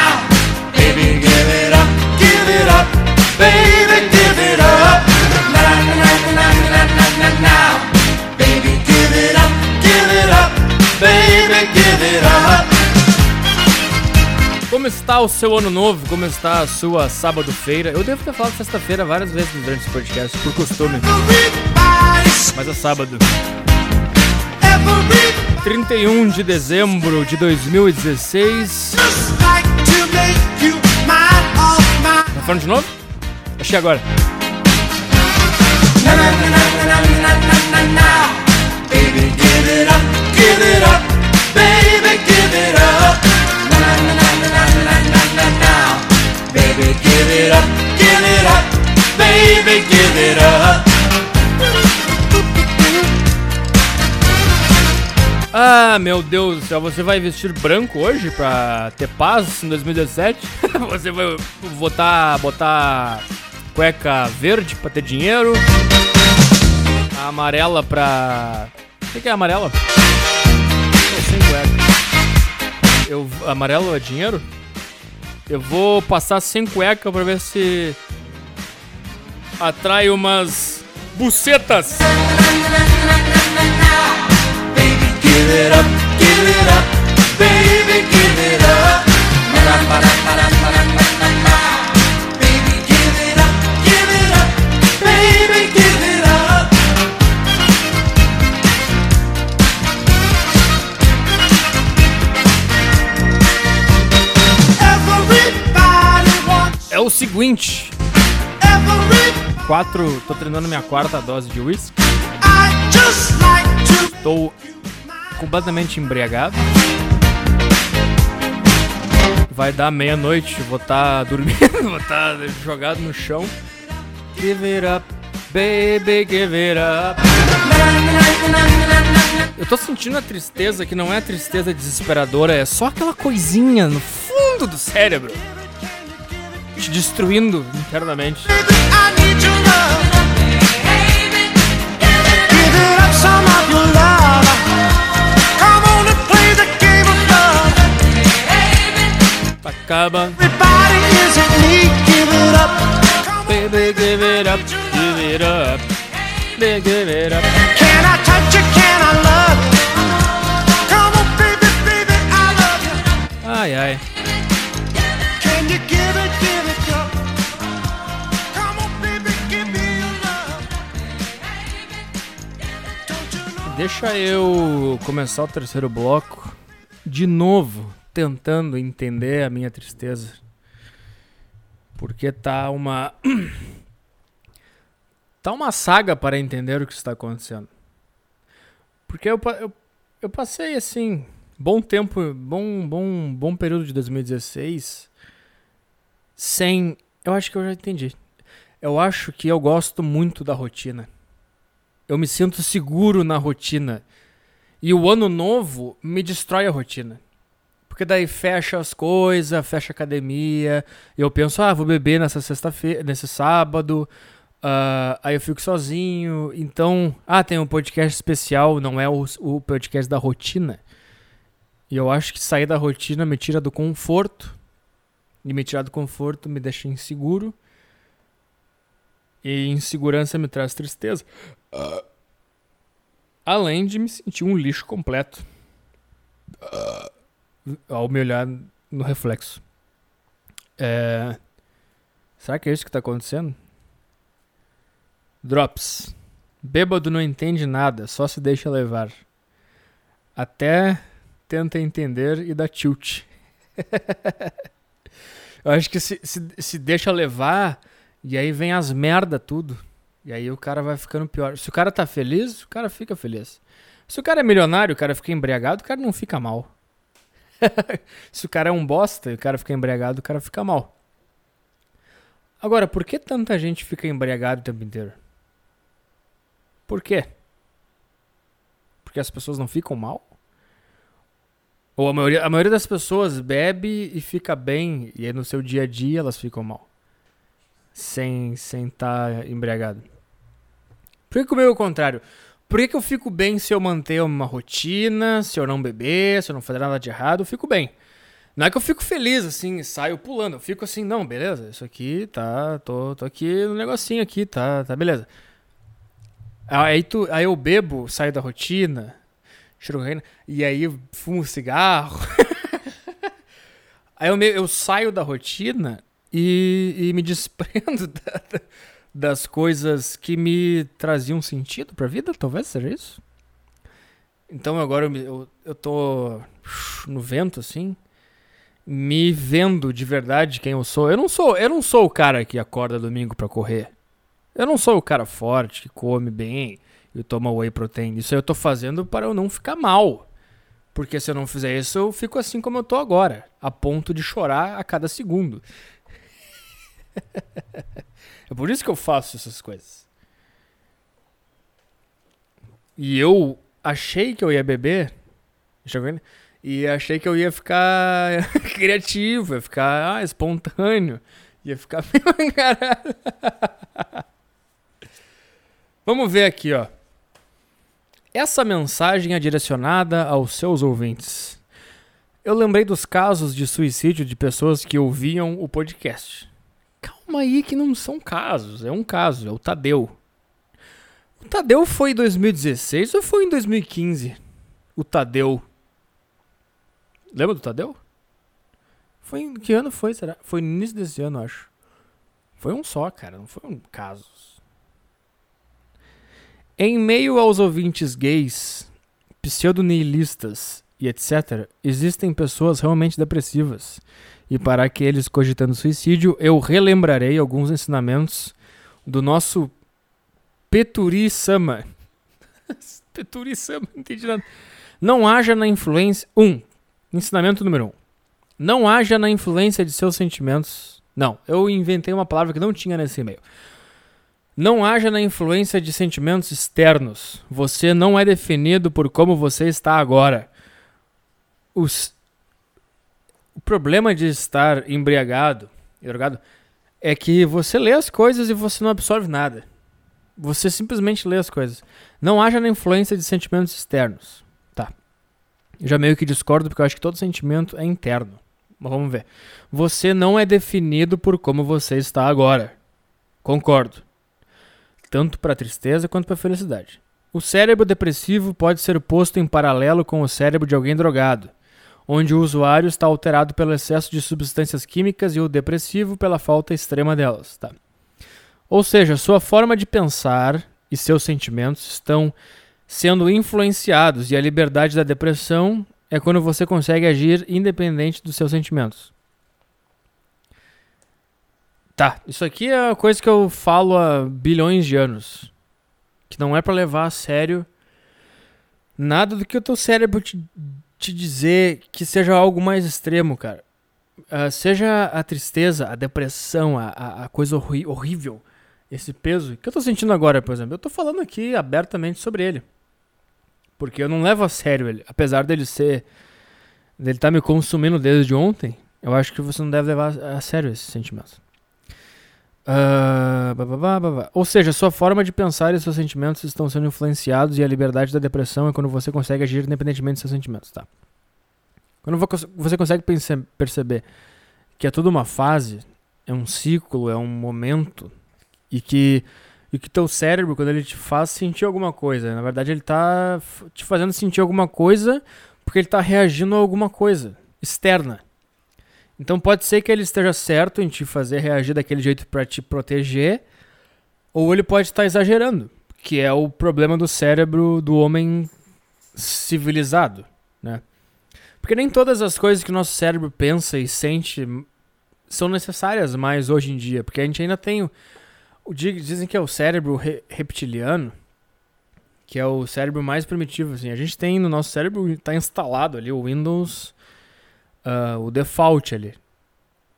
Baby, give it up, give it up, baby, na na na na. Baby, give it up, give it up, baby, give it up. Como está o seu ano novo? Como está a sua sábado-feira? Eu devo ter falado sexta-feira várias vezes durante esse podcast, por costume. Mas é sábado. 31 de dezembro de 2016. Just like to make you mine, all mine. Tá falando de novo? Achei agora. Ah, meu Deus do céu, você vai vestir branco hoje pra ter paz em 2017? <laughs> você vai botar, botar cueca verde pra ter dinheiro? A amarela pra. O que, que é amarela? Tô sem cueca. Eu, amarelo é dinheiro? Eu vou passar sem cueca pra ver se atrai umas bucetas. Up, give it up, baby, give it up. Na na na na na seguinte, quatro, tô treinando minha quarta dose de whisky. Estou completamente embriagado. Vai dar meia-noite, vou estar <laughs> dormindo, vou estar jogado no chão. Give it up, baby, give it up. Eu tô sentindo a tristeza que não é a tristeza desesperadora, é só aquela coisinha no fundo do cérebro. Te destruindo internamente. Acaba. Baby, give it up, give it up. Baby, give it up. Can I touch you? Can I love you? Come on, baby, baby, I love you. Ai, ai. Can you give it, Deixa eu começar o terceiro bloco de novo, tentando entender a minha tristeza. Porque tá uma. <clears throat> tá uma saga para entender o que está acontecendo. Porque eu, eu, eu passei assim. Bom tempo, bom, bom, bom período de 2016 sem. Eu acho que eu já entendi. Eu acho que eu gosto muito da rotina. Eu me sinto seguro na rotina. E o ano novo me destrói a rotina. Porque daí fecha as coisas, fecha a academia. Eu penso, ah, vou beber nessa sexta-feira, nesse sábado. ah, aí eu fico sozinho. Então, ah, tem um podcast especial, não é o, o podcast da rotina. E eu acho que sair da rotina me tira do conforto. E me tirar do conforto me deixa inseguro. E insegurança me traz tristeza. Ah. Além de me sentir um lixo completo. Ah. Ao me olhar no reflexo. É... Será que é isso que tá acontecendo? Drops. Bêbado não entende nada, só se deixa levar. Até tenta entender e dá tilt. <laughs> Eu acho que se, se, se deixa levar, e aí vem as merda tudo. E aí o cara vai ficando pior. Se o cara tá feliz, o cara fica feliz. Se o cara é milionário, o cara fica embriagado, o cara não fica mal. <laughs> se o cara é um bosta o cara fica embriagado, o cara fica mal. Agora, por que tanta gente fica embriagado o tempo inteiro? Por quê? Porque as pessoas não ficam mal? Ou a maioria, a maioria das pessoas bebe e fica bem, e aí no seu dia a dia elas ficam mal. Sem estar sem tá embriagado. Por que comigo é o contrário? Por que, que eu fico bem se eu manter uma rotina, se eu não beber, se eu não fazer nada de errado, eu fico bem. Não é que eu fico feliz, assim, saio pulando. Eu fico assim, não, beleza, isso aqui tá. Tô, tô aqui no negocinho aqui, tá, tá beleza. Aí, tu, aí eu bebo, saio da rotina, cheiro cocaína, e aí fumo cigarro. <laughs> aí eu, me- eu saio da rotina e, e me desprendo <laughs> da- da- das coisas que me traziam sentido pra vida, talvez seja isso. Então agora eu, eu, eu tô no vento, assim, me vendo de verdade quem eu sou. Eu não sou, eu não sou o cara que acorda domingo pra correr. Eu não sou o cara forte que come bem e toma whey protein. Isso eu tô fazendo para eu não ficar mal. Porque se eu não fizer isso, eu fico assim como eu tô agora, a ponto de chorar a cada segundo. <laughs> é por isso que eu faço essas coisas. E eu achei que eu ia beber, e achei que eu ia ficar <laughs> criativo, ia ficar ah, espontâneo, ia ficar <laughs> meio encarado. Vamos ver aqui, ó. Essa mensagem é direcionada aos seus ouvintes. Eu lembrei dos casos de suicídio de pessoas que ouviam o podcast. Calma aí que não são casos, é um caso, é o Tadeu. O Tadeu foi em 2016 ou foi em 2015? O Tadeu. Lembra do Tadeu? Foi em que ano foi, será? Foi no início desse ano, acho. Foi um só, cara, não foi um casos. Em meio aos ouvintes gays, pseudonihilistas e etc., existem pessoas realmente depressivas. E para aqueles cogitando suicídio, eu relembrarei alguns ensinamentos do nosso Peturi Sama. <laughs> Peturi Sama, não entendi nada. Não haja na influência. Um, ensinamento número um. Não haja na influência de seus sentimentos. Não, eu inventei uma palavra que não tinha nesse e-mail. Não haja na influência de sentimentos externos. Você não é definido por como você está agora. Os... O problema de estar embriagado, drogado, é que você lê as coisas e você não absorve nada. Você simplesmente lê as coisas. Não haja na influência de sentimentos externos. Tá. Eu já meio que discordo porque eu acho que todo sentimento é interno. Mas vamos ver. Você não é definido por como você está agora. Concordo tanto para tristeza quanto para felicidade. O cérebro depressivo pode ser posto em paralelo com o cérebro de alguém drogado, onde o usuário está alterado pelo excesso de substâncias químicas e o depressivo pela falta extrema delas. Tá? Ou seja, sua forma de pensar e seus sentimentos estão sendo influenciados e a liberdade da depressão é quando você consegue agir independente dos seus sentimentos. Tá, isso aqui é a coisa que eu falo há bilhões de anos. Que não é para levar a sério nada do que o teu cérebro te, te dizer que seja algo mais extremo, cara. Uh, seja a tristeza, a depressão, a, a, a coisa horri horrível, esse peso que eu tô sentindo agora, por exemplo. Eu tô falando aqui abertamente sobre ele. Porque eu não levo a sério ele. Apesar dele ser. dele estar tá me consumindo desde ontem, eu acho que você não deve levar a sério esses sentimentos. Uh. Ou seja, sua forma de pensar e seus sentimentos estão sendo influenciados e a liberdade da depressão é quando você consegue agir independentemente dos seus sentimentos, tá? Quando você consegue perceber que é tudo uma fase, é um ciclo, é um momento e que e que teu cérebro quando ele te faz sentir alguma coisa, na verdade ele tá te fazendo sentir alguma coisa porque ele tá reagindo a alguma coisa externa. Então pode ser que ele esteja certo em te fazer reagir daquele jeito para te proteger, ou ele pode estar exagerando, que é o problema do cérebro do homem civilizado, né? Porque nem todas as coisas que o nosso cérebro pensa e sente são necessárias mais hoje em dia, porque a gente ainda tem o, o dizem que é o cérebro re, reptiliano, que é o cérebro mais primitivo, assim. A gente tem no nosso cérebro está instalado ali o Windows uh, o default ali.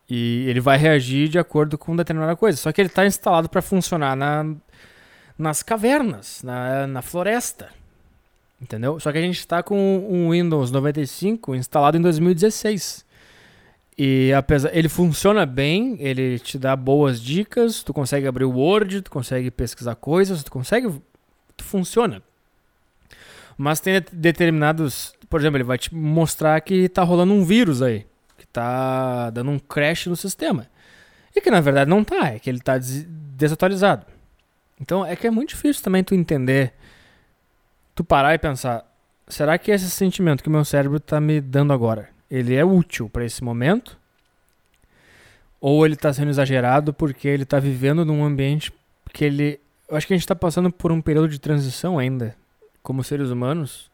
E ele vai reagir de acordo com determinada coisa. Só que ele está instalado para funcionar na, nas cavernas, na, na floresta. Entendeu? Só que a gente está com um Windows 95 instalado em 2016. E apesar ele funciona bem, ele te dá boas dicas, tu consegue abrir o Word, tu consegue pesquisar coisas, tu consegue tu funciona. Mas tem determinados por exemplo, ele vai te mostrar que tá rolando um vírus aí, que tá dando um crash no sistema. E que na verdade não tá, é que ele tá des desatualizado. Então é que é muito difícil também tu entender, tu parar e pensar, será que esse sentimento que o meu cérebro tá me dando agora, ele é útil para esse momento? Ou ele tá sendo exagerado porque ele tá vivendo num ambiente que ele, eu acho que a gente tá passando por um período de transição ainda, como seres humanos,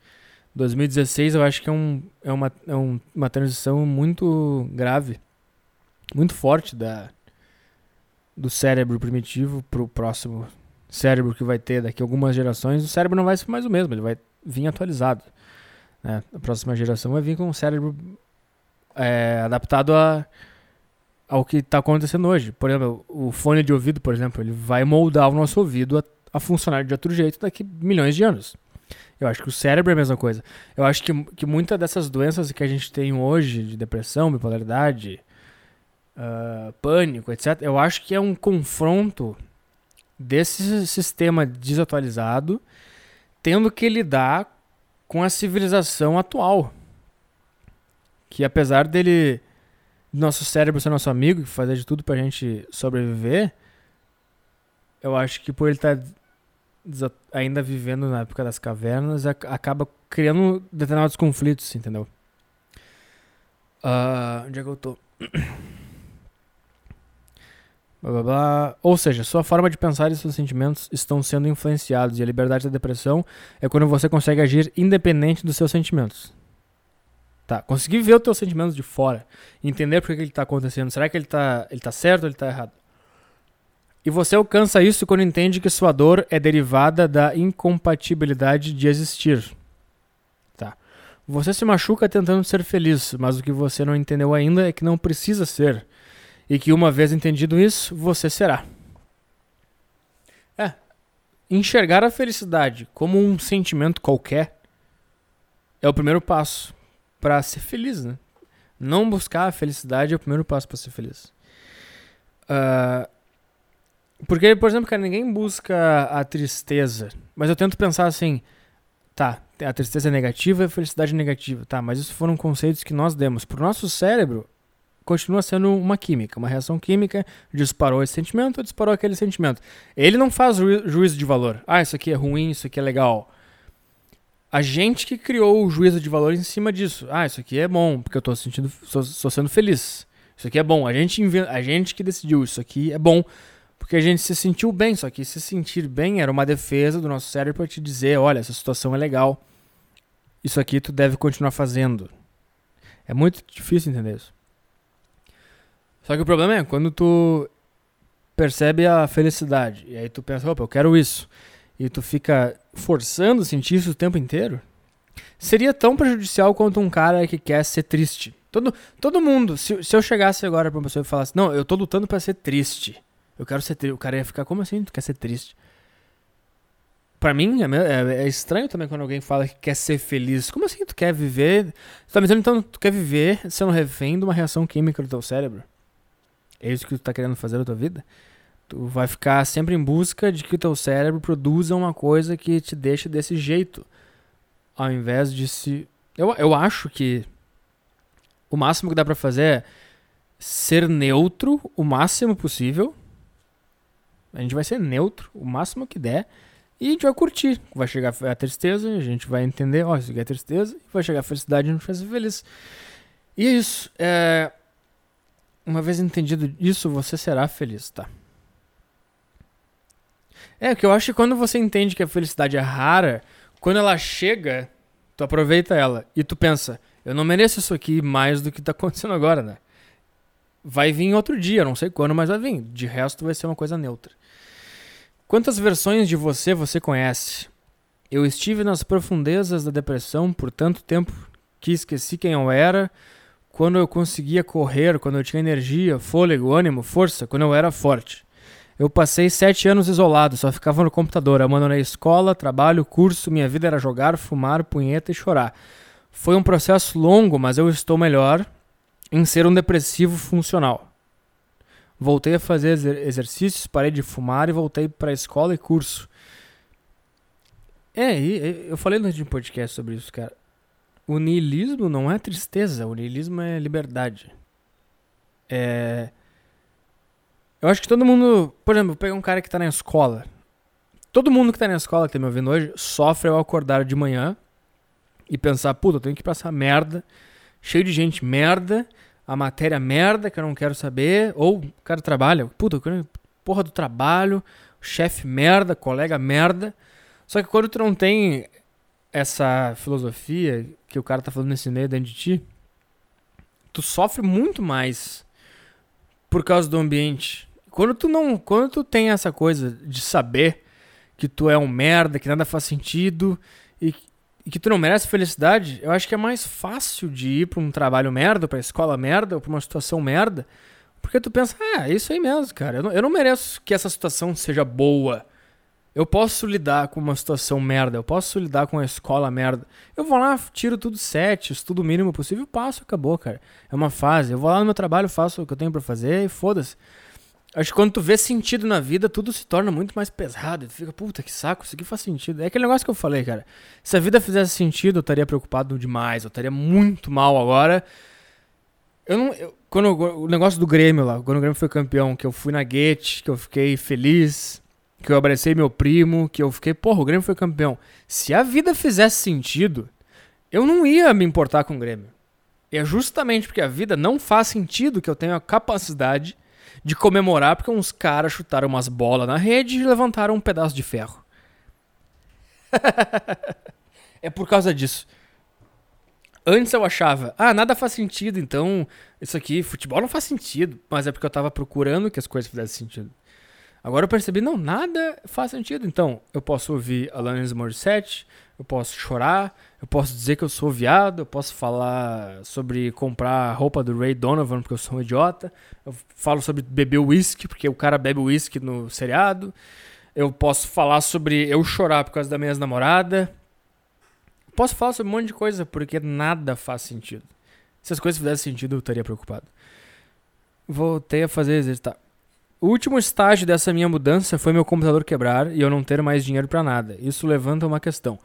2016 eu acho que é, um, é, uma, é um, uma transição muito grave, muito forte da, do cérebro primitivo para o próximo cérebro que vai ter daqui a algumas gerações. O cérebro não vai ser mais o mesmo, ele vai vir atualizado. Né? A próxima geração vai vir com um cérebro é, adaptado a, ao que está acontecendo hoje. Por exemplo, o fone de ouvido, por exemplo, ele vai moldar o nosso ouvido a, a funcionar de outro jeito daqui milhões de anos. Eu acho que o cérebro é a mesma coisa. Eu acho que, que muitas dessas doenças que a gente tem hoje, de depressão, bipolaridade, uh, pânico, etc., eu acho que é um confronto desse sistema desatualizado tendo que lidar com a civilização atual. Que apesar dele, nosso cérebro ser nosso amigo fazer de tudo pra gente sobreviver, eu acho que por ele estar tá ainda vivendo na época das cavernas, acaba criando determinados conflitos, entendeu? Uh, onde é que eu tô? <clears throat> blá, blá, blá. Ou seja, sua forma de pensar e seus sentimentos estão sendo influenciados, e a liberdade da depressão é quando você consegue agir independente dos seus sentimentos. Tá, conseguir ver os teus sentimentos de fora, entender por que, ele está acontecendo. Será que ele está ele tá certo ou ele está errado? E você alcança isso quando entende que sua dor é derivada da incompatibilidade de existir. Tá. Você se machuca tentando ser feliz, mas o que você não entendeu ainda é que não precisa ser. E que uma vez entendido isso, você será. É. Enxergar a felicidade como um sentimento qualquer é o primeiro passo para ser feliz, né? Não buscar a felicidade é o primeiro passo para ser feliz. Ah, porque, por exemplo, cara, ninguém busca a tristeza. Mas eu tento pensar assim, tá, a tristeza é negativa e a felicidade é negativa. Tá, mas isso foram conceitos que nós demos. Pro nosso cérebro, continua sendo uma química, uma reação química, disparou esse sentimento, disparou aquele sentimento. Ele não faz ju- juízo de valor. Ah, isso aqui é ruim, isso aqui é legal. A gente que criou o juízo de valor em cima disso. Ah, isso aqui é bom, porque eu tô sentindo, tô, tô sendo feliz. Isso aqui é bom. A gente, a gente que decidiu, isso aqui é bom, porque a gente se sentiu bem. Só que se sentir bem era uma defesa do nosso cérebro para te dizer, olha, essa situação é legal. Isso aqui tu deve continuar fazendo. É muito difícil entender isso. Só que o problema é quando tu percebe a felicidade e aí tu pensa, opa, eu quero isso. E tu fica forçando sentir isso o tempo inteiro. Seria tão prejudicial quanto um cara que quer ser triste. Todo, todo mundo, se, se eu chegasse agora pra uma pessoa e falasse, não, eu tô lutando pra ser triste. Eu quero ser triste. O cara ia ficar, como assim? Tu quer ser triste? Pra mim, é, é- é estranho também quando alguém fala que quer ser feliz. Como assim tu quer viver? Tu tá me dizendo então tu quer viver sendo refém de uma reação química do teu cérebro? É isso que tu tá querendo fazer na tua vida? Tu vai ficar sempre em busca de que o teu cérebro produza uma coisa que te deixe desse jeito. Ao invés de se. Eu, eu acho que o máximo que dá pra fazer é ser neutro o máximo possível. A gente vai ser neutro o máximo que der. E a gente vai curtir. Vai chegar a tristeza, a gente vai entender, ó, isso aqui é tristeza. Vai chegar a felicidade, a gente vai ser feliz. E é isso. É... Uma vez entendido isso, você será feliz, tá? É, que eu acho que quando você entende que a felicidade é rara, quando ela chega, tu aproveita ela. E tu pensa, eu não mereço isso aqui mais do que tá acontecendo agora, né? Vai vir outro dia, não sei quando, mas vai vir. De resto, vai ser uma coisa neutra. Quantas versões de você você conhece? Eu estive nas profundezas da depressão por tanto tempo que esqueci quem eu era, quando eu conseguia correr, quando eu tinha energia, fôlego, ânimo, força, quando eu era forte. Eu passei sete anos isolado, só ficava no computador, abandonei escola, trabalho, curso, minha vida era jogar, fumar, punheta e chorar. Foi um processo longo, mas eu estou melhor em ser um depressivo funcional. Voltei a fazer exer- exercícios, parei de fumar e voltei para escola e curso. É, eu falei no último podcast sobre isso, cara. O niilismo não é tristeza, o niilismo é liberdade. É. Eu acho que todo mundo. Por exemplo, pegar um cara que tá na escola. Todo mundo que tá na escola, que tá me ouvindo hoje, sofre ao acordar de manhã e pensar, puta, eu tenho que essa merda, cheio de gente merda, a matéria merda que eu não quero saber, ou o cara trabalha, puta, porra do trabalho, chefe merda, colega merda. Só que quando tu não tem essa filosofia que o cara tá falando nesse meio dentro de ti, tu sofre muito mais por causa do ambiente. Quando tu não, quando tu tem essa coisa de saber que tu é um merda, que nada faz sentido e, e que tu não merece felicidade, eu acho que é mais fácil de ir pra um trabalho merda, pra escola merda, ou pra uma situação merda, porque tu pensa, ah, é isso aí mesmo, cara. Eu não, eu não mereço que essa situação seja boa. Eu posso lidar com uma situação merda, eu posso lidar com a escola merda. Eu vou lá, tiro tudo sete, estudo o mínimo possível, passo, acabou, cara. É uma fase. Eu vou lá no meu trabalho, faço o que eu tenho pra fazer e foda-se. Acho que quando tu vê sentido na vida, tudo se torna muito mais pesado. Tu fica, puta, que saco, isso aqui faz sentido. É aquele negócio que eu falei, cara. Se a vida fizesse sentido, eu estaria preocupado demais. Eu estaria muito mal agora. Eu não. eu- quando eu- o negócio do Grêmio lá, quando o Grêmio foi campeão, que eu fui na Guete, que eu fiquei feliz, que eu abracei meu primo, que eu fiquei, porra, o Grêmio foi campeão. Se a vida fizesse sentido, eu não ia me importar com o Grêmio. E é justamente porque a vida não faz sentido que eu tenho a capacidade de comemorar porque uns caras chutaram umas bolas na rede e levantaram um pedaço de ferro. <laughs> é por causa disso. Antes eu achava, ah, nada faz sentido, então isso aqui, futebol não faz sentido. Mas é porque eu tava procurando que as coisas fizessem sentido. Agora eu percebi, não, nada faz sentido. Então, eu posso ouvir Alanis Morissette, eu posso chorar, eu posso dizer que eu sou viado, eu posso falar sobre comprar roupa do Ray Donovan porque eu sou um idiota, eu falo sobre beber uísque porque o cara bebe uísque no seriado, eu posso falar sobre eu chorar por causa da minha ex-namorada, posso falar sobre um monte de coisa porque nada faz sentido. Se as coisas fizessem sentido, eu estaria preocupado. Voltei a fazer exercitar. O último estágio dessa minha mudança foi meu computador quebrar e eu não ter mais dinheiro para nada. Isso levanta uma questão.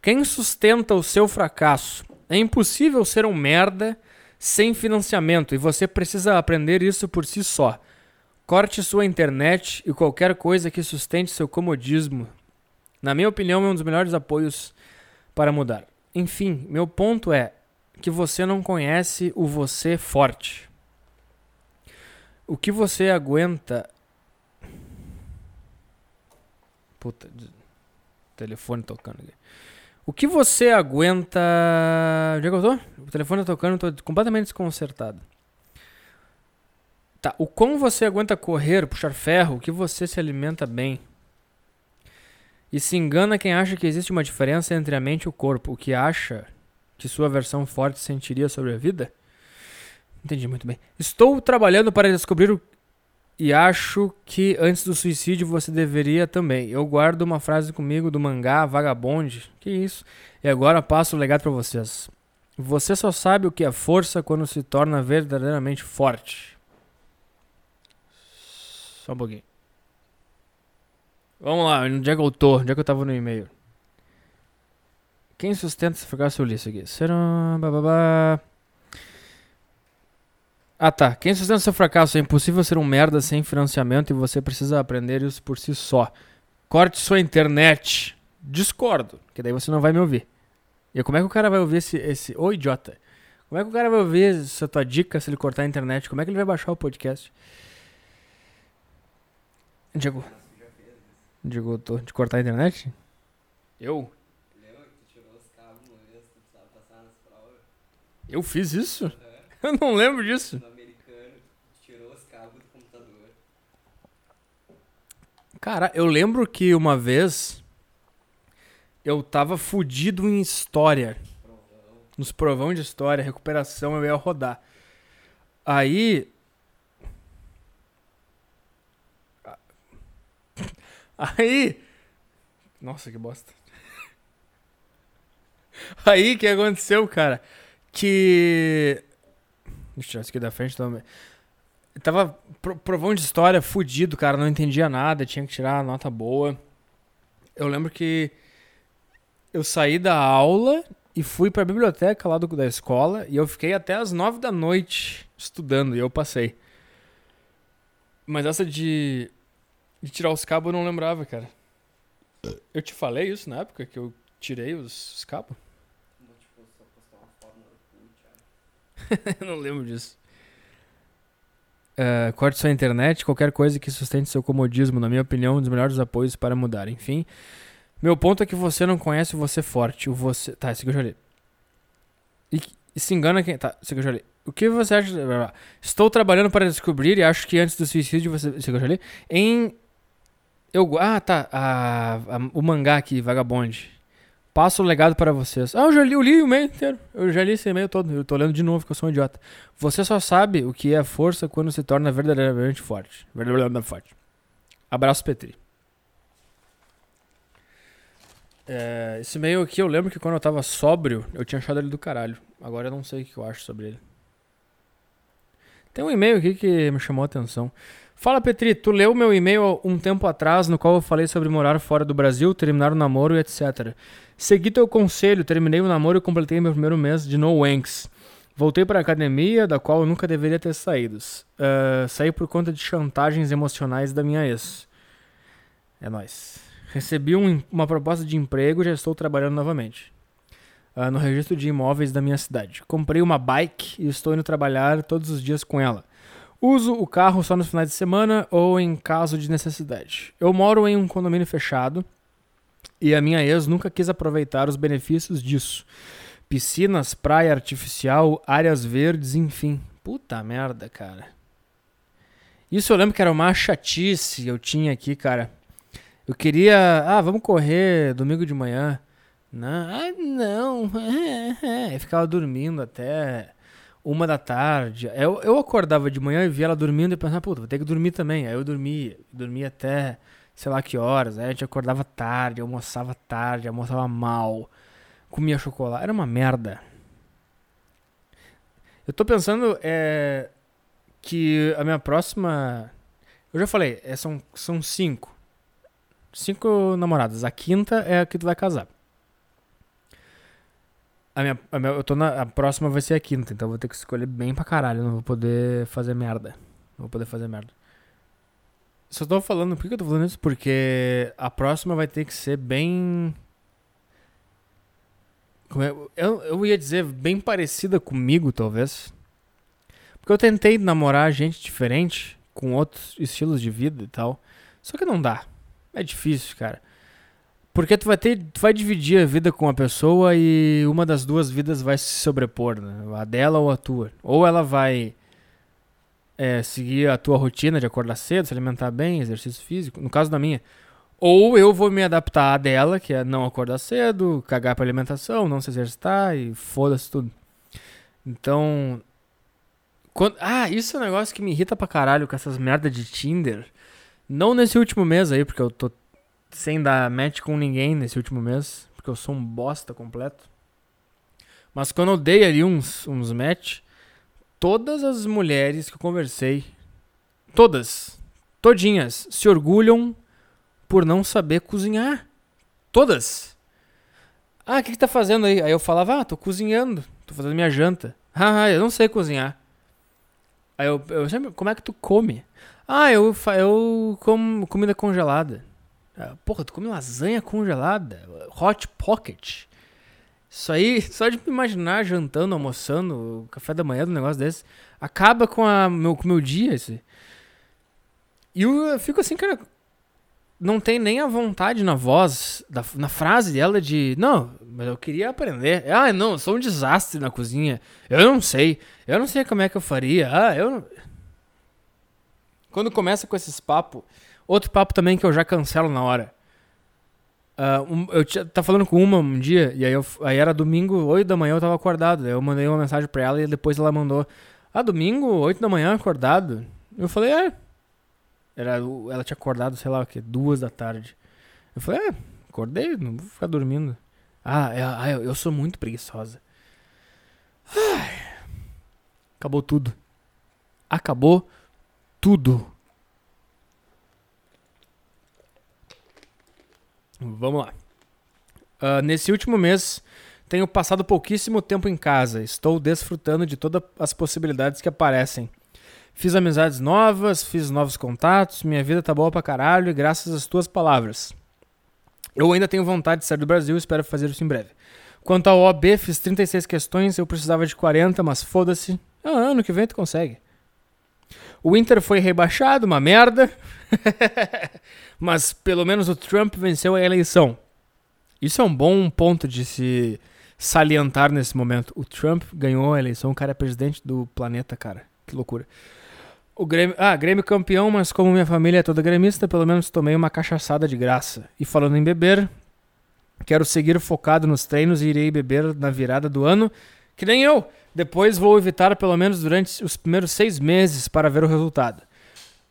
Quem sustenta o seu fracasso? É impossível ser um merda sem financiamento e você precisa aprender isso por si só. Corte sua internet e qualquer coisa que sustente seu comodismo. Na minha opinião, é um dos melhores apoios para mudar. Enfim, meu ponto é que você não conhece o você forte. O que você aguenta. Puta, telefone tocando aqui. O que você aguenta. Onde é que eu tô? O telefone tá tocando, tô completamente desconcertado. Tá, o como você aguenta correr, puxar ferro, o que você se alimenta bem. E se engana quem acha que existe uma diferença entre a mente e o corpo. O que acha que sua versão forte sentiria sobre a vida? Entendi muito bem. Estou trabalhando para descobrir o. E acho que antes do suicídio você deveria também. Eu guardo uma frase comigo do mangá Vagabonde. Que isso? E agora passo o legado para vocês. Você só sabe o que é força quando se torna verdadeiramente forte. Só um pouquinho. Vamos lá, onde é que eu tô? Onde é que eu tava no e-mail? Quem sustenta se ficar seu isso aqui? Será. Bababá. Ah tá. Quem sustenta seu fracasso? É impossível ser um merda sem financiamento e você precisa aprender isso por si só. Corte sua internet. Discordo, que daí você não vai me ouvir. E como é que o cara vai ouvir esse. esse... Ô idiota! Como é que o cara vai ouvir essa tua dica se ele cortar a internet? Como é que ele vai baixar o podcast? Diego. Diego, tô de cortar a internet? Eu? Eu fiz isso? <laughs> Eu não lembro disso. Cara, eu lembro que uma vez eu tava fudido em história. Nos provão de história, recuperação, eu ia rodar. Aí. <laughs> Aí. Nossa, que bosta. <laughs> Aí, o que aconteceu, cara? Que. Deixa eu tirar isso aqui da frente também. Tava pro, provão de história fudido, cara. Não entendia nada, tinha que tirar nota boa. Eu lembro que eu saí da aula e fui pra biblioteca lá do, da escola e eu fiquei até as nove da noite estudando e eu passei. Mas essa de, de tirar os cabos eu não lembrava, cara. Eu te falei isso na época que eu tirei os, os cabos? <laughs> não lembro disso. Uh, corte sua internet, qualquer coisa que sustente seu comodismo, na minha opinião, um dos melhores apoios para mudar. Enfim, meu ponto é que você não conhece o você forte. O você. Tá, esse aqui eu já li. E, e se engana quem. Tá, esse aqui eu já li. O que você acha. Estou trabalhando para descobrir e acho que antes do suicídio você. Esse aqui eu já li. Em. Eu. Ah, tá. A, a, o mangá aqui, Vagabonde. Passo o legado para vocês. Ah, eu já li, eu li o e-mail inteiro. Eu já li esse e-mail todo. Eu tô lendo de novo, porque eu sou um idiota. Você só sabe o que é força quando se torna verdadeiramente forte. Verdadeiramente forte. Abraço, Petri. É, esse e-mail aqui eu lembro que quando eu tava sóbrio, eu tinha achado ele do caralho. Agora eu não sei o que eu acho sobre ele. Tem um e-mail aqui que me chamou a atenção. Fala Petri, tu leu meu e-mail um tempo atrás no qual eu falei sobre morar fora do Brasil, terminar o namoro e etc. Segui teu conselho, terminei o namoro e completei meu primeiro mês de no wanks. Voltei para a academia, da qual eu nunca deveria ter saído. Uh, saí por conta de chantagens emocionais da minha ex. É nóis. Recebi um, uma proposta de emprego e já estou trabalhando novamente. Uh, no registro de imóveis da minha cidade. Comprei uma bike e estou indo trabalhar todos os dias com ela. Uso o carro só nos finais de semana ou em caso de necessidade. Eu moro em um condomínio fechado e a minha ex nunca quis aproveitar os benefícios disso. Piscinas, praia artificial, áreas verdes, enfim. Puta merda, cara. Isso eu lembro que era uma chatice eu tinha aqui, cara. Eu queria. Ah, vamos correr domingo de manhã. Não, ah, não. <laughs> Eu ficava dormindo até uma da tarde. Eu, eu acordava de manhã e via ela dormindo e pensava, puta, vou ter que dormir também. Aí eu dormia. Dormia até sei lá que horas. Aí a gente acordava tarde, almoçava tarde, almoçava mal. Comia chocolate. Era uma merda. Eu tô pensando é, que a minha próxima. Eu já falei, é, são, são cinco. Cinco namoradas. A quinta é a que tu vai casar. A minha, a minha, eu tô na, a próxima vai ser a quinta, então vou ter que escolher bem pra caralho. Não vou poder fazer merda. Não vou poder fazer merda. Só tô falando, por que eu tô falando isso? Porque a próxima vai ter que ser bem. É? Eu, eu ia dizer bem parecida comigo, talvez. Porque eu tentei namorar gente diferente, com outros estilos de vida e tal. Só que não dá. É difícil, cara. Porque tu vai ter, tu vai dividir a vida com a pessoa e uma das duas vidas vai se sobrepor, né? A dela ou a tua. Ou ela vai é, seguir a tua rotina de acordar cedo, se alimentar bem, exercício físico, no caso da minha. Ou eu vou me adaptar a dela, que é não acordar cedo, cagar pra alimentação, não se exercitar e foda-se tudo. Então. Quando, ah, isso é um negócio que me irrita pra caralho com essas merda de Tinder. Não nesse último mês aí, porque eu tô sem dar match com ninguém nesse último mês, porque eu sou um bosta completo. Mas quando eu dei ali uns, uns match, todas as mulheres que eu conversei, todas, todinhas, se orgulham por não saber cozinhar. Todas. Ah, o que, que tá fazendo aí? Aí eu falava, ah, tô cozinhando, tô fazendo minha janta. <laughs> Ah, eu não sei cozinhar. Aí eu, eu sempre, como é que tu come? Ah, eu, eu como comida congelada. Ah, porra, tu come lasanha congelada? Hot pocket. Isso aí, <laughs> só de me imaginar jantando, almoçando, café da manhã, um negócio desse, acaba com o meu, com meu dia. Esse. E eu, eu fico assim, cara, não tem nem a vontade na voz, da, na frase dela de, não, mas eu queria aprender. Ah, não, eu sou um desastre na cozinha. Eu não sei. Eu não sei como é que eu faria. Ah, eu não... Quando começa com esses papos, Outro papo também que eu já cancelo na hora. Uh, um, eu tava tá falando com uma um dia, e aí, eu, aí era domingo, 8 da manhã, eu tava acordado. Eu mandei uma mensagem pra ela e depois ela mandou: Ah, domingo, 8 da manhã, acordado? Eu falei: É. Era, ela tinha acordado, sei lá o que, duas da tarde. Eu falei: É, acordei, não vou ficar dormindo. Ah, é, ah eu, eu sou muito preguiçosa. Ai, acabou tudo. Acabou tudo. Vamos lá. Uh, nesse último mês, tenho passado pouquíssimo tempo em casa. Estou desfrutando de todas as possibilidades que aparecem. Fiz amizades novas, fiz novos contatos, minha vida tá boa pra caralho e graças às tuas palavras. Eu ainda tenho vontade de sair do Brasil e espero fazer isso em breve. Quanto ao OB, fiz 36 questões, eu precisava de 40, mas foda-se. Ah, ano que vem tu consegue. O Inter foi rebaixado, uma merda. <laughs> Mas pelo menos o Trump venceu a eleição. Isso é um bom ponto de se salientar nesse momento. O Trump ganhou a eleição, o cara é presidente do planeta, cara. Que loucura. O Grêmio, ah, Grêmio campeão, mas como minha família é toda gremista, pelo menos tomei uma cachaçada de graça. E falando em beber, quero seguir focado nos treinos e irei beber na virada do ano, que nem eu. Depois vou evitar pelo menos durante os primeiros seis meses para ver o resultado.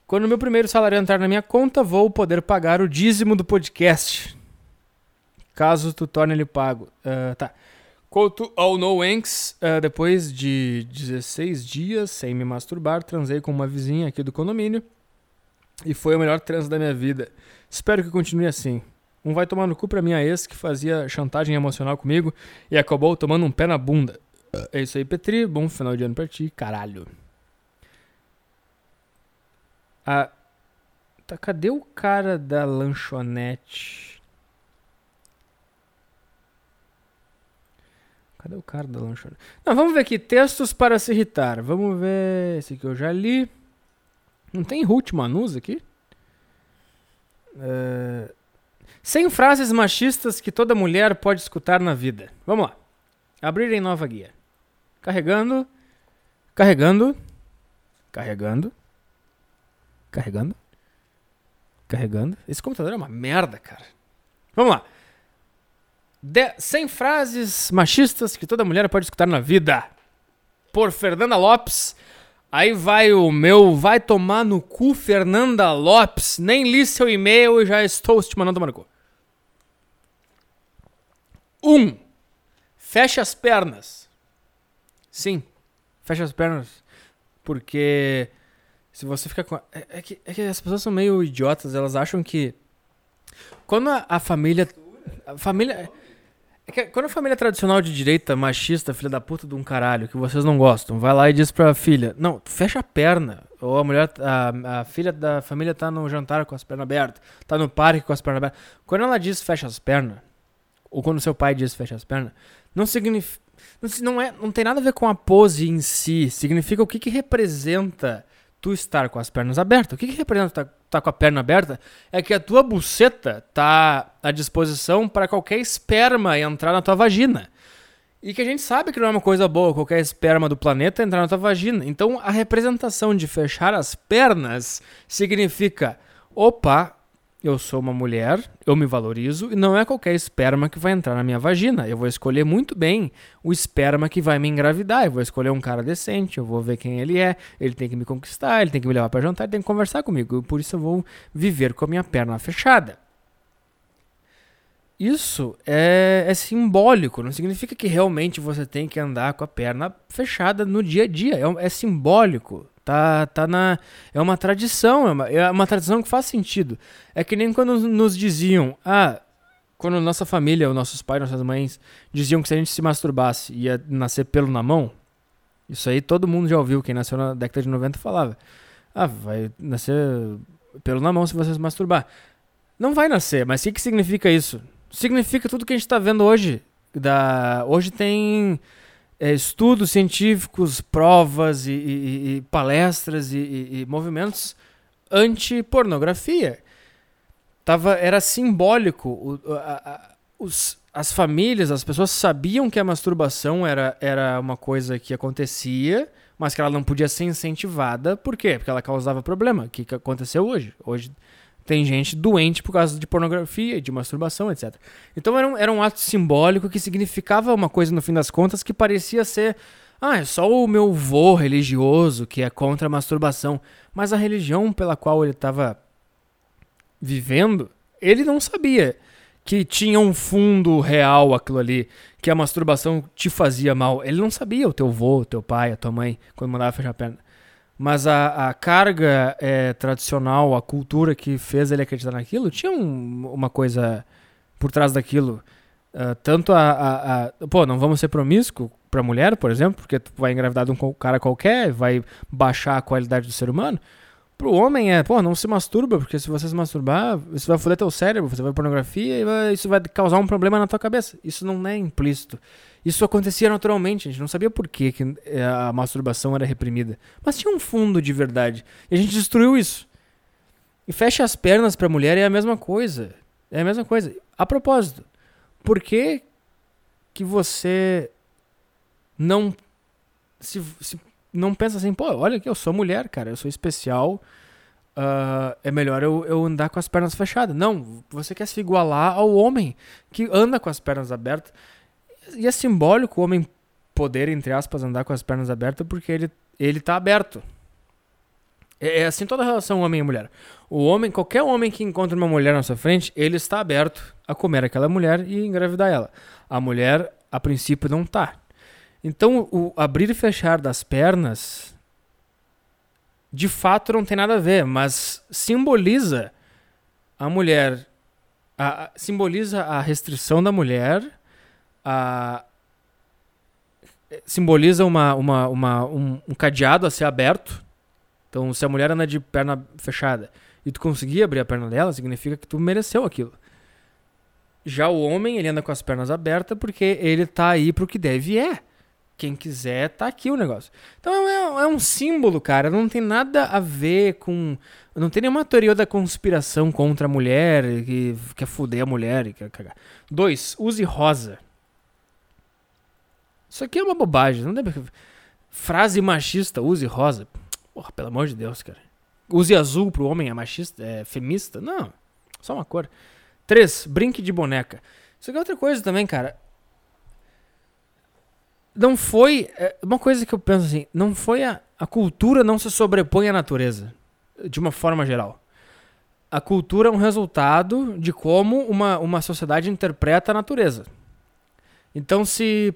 Quando o meu primeiro salário entrar na minha conta, vou poder pagar o dízimo do podcast. Caso tu torne ele pago. Uh, tá. Quanto ao No Wanks, uh, depois de 16 dias sem me masturbar, transei com uma vizinha aqui do condomínio. E foi o melhor trans da minha vida. Espero que continue assim. Um vai tomar no cu pra minha ex que fazia chantagem emocional comigo e acabou tomando um pé na bunda. É isso aí, Petri. Bom final de ano pra ti, caralho. A... Tá, cadê o cara da lanchonete? Cadê o cara da lanchonete? Não, vamos ver aqui. Textos para se irritar. Vamos ver. Esse aqui eu já li. Não tem Ruth Manus aqui? Uh... 100 frases machistas que toda mulher pode escutar na vida. Vamos lá. Abrir em nova guia. Carregando. Carregando. Carregando. Carregando. Carregando. Esse computador é uma merda, cara. Vamos lá. De 100 frases machistas que toda mulher pode escutar na vida. Por Fernanda Lopes. Aí vai o meu, vai tomar no cu, Fernanda Lopes. Nem li seu e-mail e já estou te mandando tomar no cu. 1. Um, fecha as pernas. Sim, fecha as pernas. Porque se você ficar com. É, é que, é que as pessoas são meio idiotas, elas acham que. Quando a, a família. A família. É que quando a família tradicional de direita, machista, filha da puta de um caralho, que vocês não gostam, vai lá e diz pra filha: Não, fecha a perna. Ou a mulher, a, a filha da família tá no jantar com as pernas abertas, tá no parque com as pernas abertas. Quando ela diz fecha as pernas, ou quando seu pai diz fecha as pernas, não significa. Não, é, não tem nada a ver com a pose em si. Significa o que, que representa tu estar com as pernas abertas. O que, que representa estar tá com a perna aberta? É que a tua buceta tá à disposição para qualquer esperma entrar na tua vagina. E que a gente sabe que não é uma coisa boa qualquer esperma do planeta entrar na tua vagina. Então a representação de fechar as pernas significa: opa, eu sou uma mulher, eu me valorizo e não é qualquer esperma que vai entrar na minha vagina. Eu vou escolher muito bem o esperma que vai me engravidar. Eu vou escolher um cara decente, eu vou ver quem ele é, ele tem que me conquistar, ele tem que me levar para jantar, ele tem que conversar comigo. Por isso eu vou viver com a minha perna fechada. Isso é, é simbólico, não significa que realmente você tem que andar com a perna fechada no dia a dia. é, é simbólico. Tá, tá na. É uma tradição, é uma, é uma tradição que faz sentido. É que nem quando nos diziam, ah, quando nossa família, os nossos pais, nossas mães, diziam que se a gente se masturbasse ia nascer pelo na mão. Isso aí todo mundo já ouviu, quem nasceu na década de 90 falava. Ah, vai nascer pelo na mão se você se masturbar. Não vai nascer, mas o que, que significa isso? Significa tudo que a gente está vendo hoje. Da... Hoje tem é, estudos científicos, provas e, e, e palestras e, e movimentos anti-pornografia. Tava, era simbólico. O, a, a, os, as famílias, as pessoas sabiam que a masturbação era, era uma coisa que acontecia, mas que ela não podia ser incentivada. Por quê? Porque ela causava problema. O que, que aconteceu hoje? Hoje tem gente doente por causa de pornografia, de masturbação, etc. Então era um, era um ato simbólico que significava uma coisa, no fim das contas, que parecia ser. Ah, é só o meu vô religioso que é contra a masturbação. Mas a religião pela qual ele estava vivendo, ele não sabia que tinha um fundo real aquilo ali, que a masturbação te fazia mal. Ele não sabia, o teu vô, o teu pai, a tua mãe, quando mandava fechar a perna. Mas a, a carga é, tradicional, a cultura que fez ele acreditar naquilo, tinha um, uma coisa por trás daquilo. Uh, tanto a, a, a, Pô, não vamos ser promíscuo pra mulher, por exemplo, porque tu vai engravidar de um cara qualquer, vai baixar a qualidade do ser humano. Pro homem é, pô, não se masturba, porque se você se masturbar, isso vai foder teu cérebro, você vai pornografia e vai, isso vai causar um problema na tua cabeça. Isso não é implícito. Isso acontecia naturalmente, a gente não sabia por que, eh, a masturbação era reprimida. Mas tinha um fundo de verdade. E a gente destruiu isso. E fecha as pernas pra mulher é a mesma coisa. É a mesma coisa. A propósito, por que, que você não se, se não pensa assim, pô, olha que eu sou mulher, cara, eu sou especial, uh, é melhor eu, eu andar com as pernas fechadas. Não, você quer se igualar ao homem que anda com as pernas abertas. E é simbólico o homem poder, entre aspas, andar com as pernas abertas porque ele, ele tá aberto. É, é assim toda relação homem e mulher. O homem, qualquer homem que encontra uma mulher na sua frente, ele está aberto a comer aquela mulher e engravidar ela. A mulher, a princípio, não tá. Então, o abrir e fechar das pernas, de fato, não tem nada a ver, mas simboliza a mulher, a, simboliza a restrição da mulher a, simboliza uma, uma, uma, um, um, cadeado a ser aberto. Então, se a mulher anda de perna fechada e tu conseguir abrir a perna dela, significa que tu mereceu aquilo. Já o homem, ele anda com as pernas abertas porque ele tá aí pro que deve é. Quem quiser, tá aqui o negócio. Então é, é um símbolo, cara. Não tem nada a ver com. Não tem nenhuma teoria da conspiração contra a mulher, que quer foder a mulher e quer cagar. Dois, use rosa. Isso aqui é uma bobagem. Não deve... Frase machista, use rosa. Porra, pelo amor de Deus, cara. use azul pro homem é machista, é femista. Não, só uma cor. Três, brinque de boneca. Isso aqui é outra coisa também, cara. Não foi. é, uma coisa que eu penso assim, não foi a, a cultura não se sobrepõe à natureza, de uma forma geral. A cultura é um resultado de como uma, uma sociedade interpreta a natureza. Então, se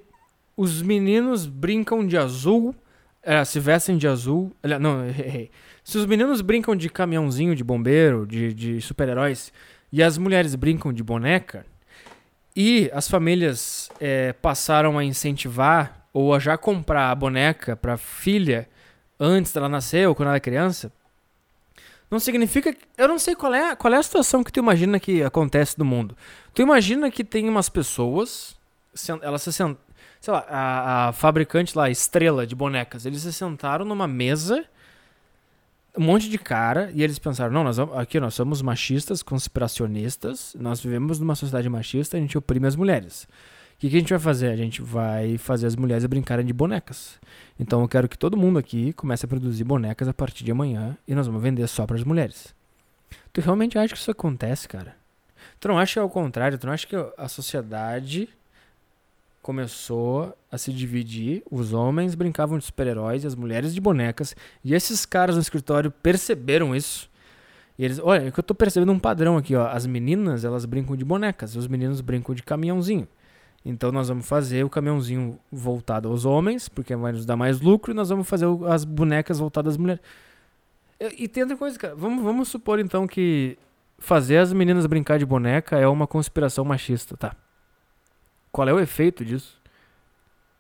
os meninos brincam de azul, é, se vestem de azul. Não, <laughs> errei. Se os meninos brincam de caminhãozinho de bombeiro, de, de super-heróis, e as mulheres brincam de boneca, e as famílias é, passaram a incentivar ou a já comprar a boneca para filha antes dela nascer ou quando ela é criança, não significa. Eu não sei qual é, qual é a situação que tu imagina que acontece no mundo. Tu imagina que tem umas pessoas, elas se sentam. Sei lá, a, a fabricante lá, Estrela de bonecas, eles se sentaram numa mesa, um monte de cara, e eles pensaram: não, nós vamos, aqui nós somos machistas, conspiracionistas, nós vivemos numa sociedade machista, a gente oprime as mulheres. O que, que a gente vai fazer? A gente vai fazer as mulheres brincarem de bonecas. Então eu quero que todo mundo aqui comece a produzir bonecas a partir de amanhã e nós vamos vender só para as mulheres. Tu realmente acha que isso acontece, cara? Tu não acha que é o contrário? Tu não acha que a sociedade começou a se dividir? Os homens brincavam de super-heróis e as mulheres de bonecas. E esses caras no escritório perceberam isso. E eles, olha, é que eu tô percebendo um padrão aqui, ó. As meninas, elas brincam de bonecas, e os meninos brincam de caminhãozinho. Então nós vamos fazer o caminhãozinho voltado aos homens, porque vai nos dar mais lucro, e nós vamos fazer as bonecas voltadas às mulheres. E, e tem outra coisa, cara. Vamos, vamos supor então que fazer as meninas brincar de boneca é uma conspiração machista, tá? Qual é o efeito disso?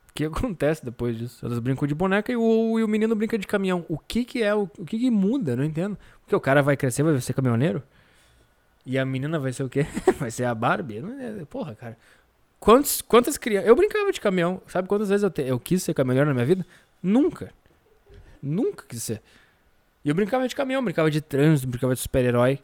O que <laughs> acontece depois disso? Elas brincam de boneca e o, e o menino brinca de caminhão. O que que é? O, o que que muda? Não entendo. Porque o cara vai crescer, vai ser caminhoneiro? E a menina vai ser o quê? <laughs> vai ser a Barbie? Porra, cara. Quantos, quantas crianças... Eu brincava de caminhão. Sabe quantas vezes eu, te- eu quis ser caminhoneiro na minha vida? Nunca. Nunca quis ser. E eu brincava de caminhão, brincava de trânsito, brincava de super-herói.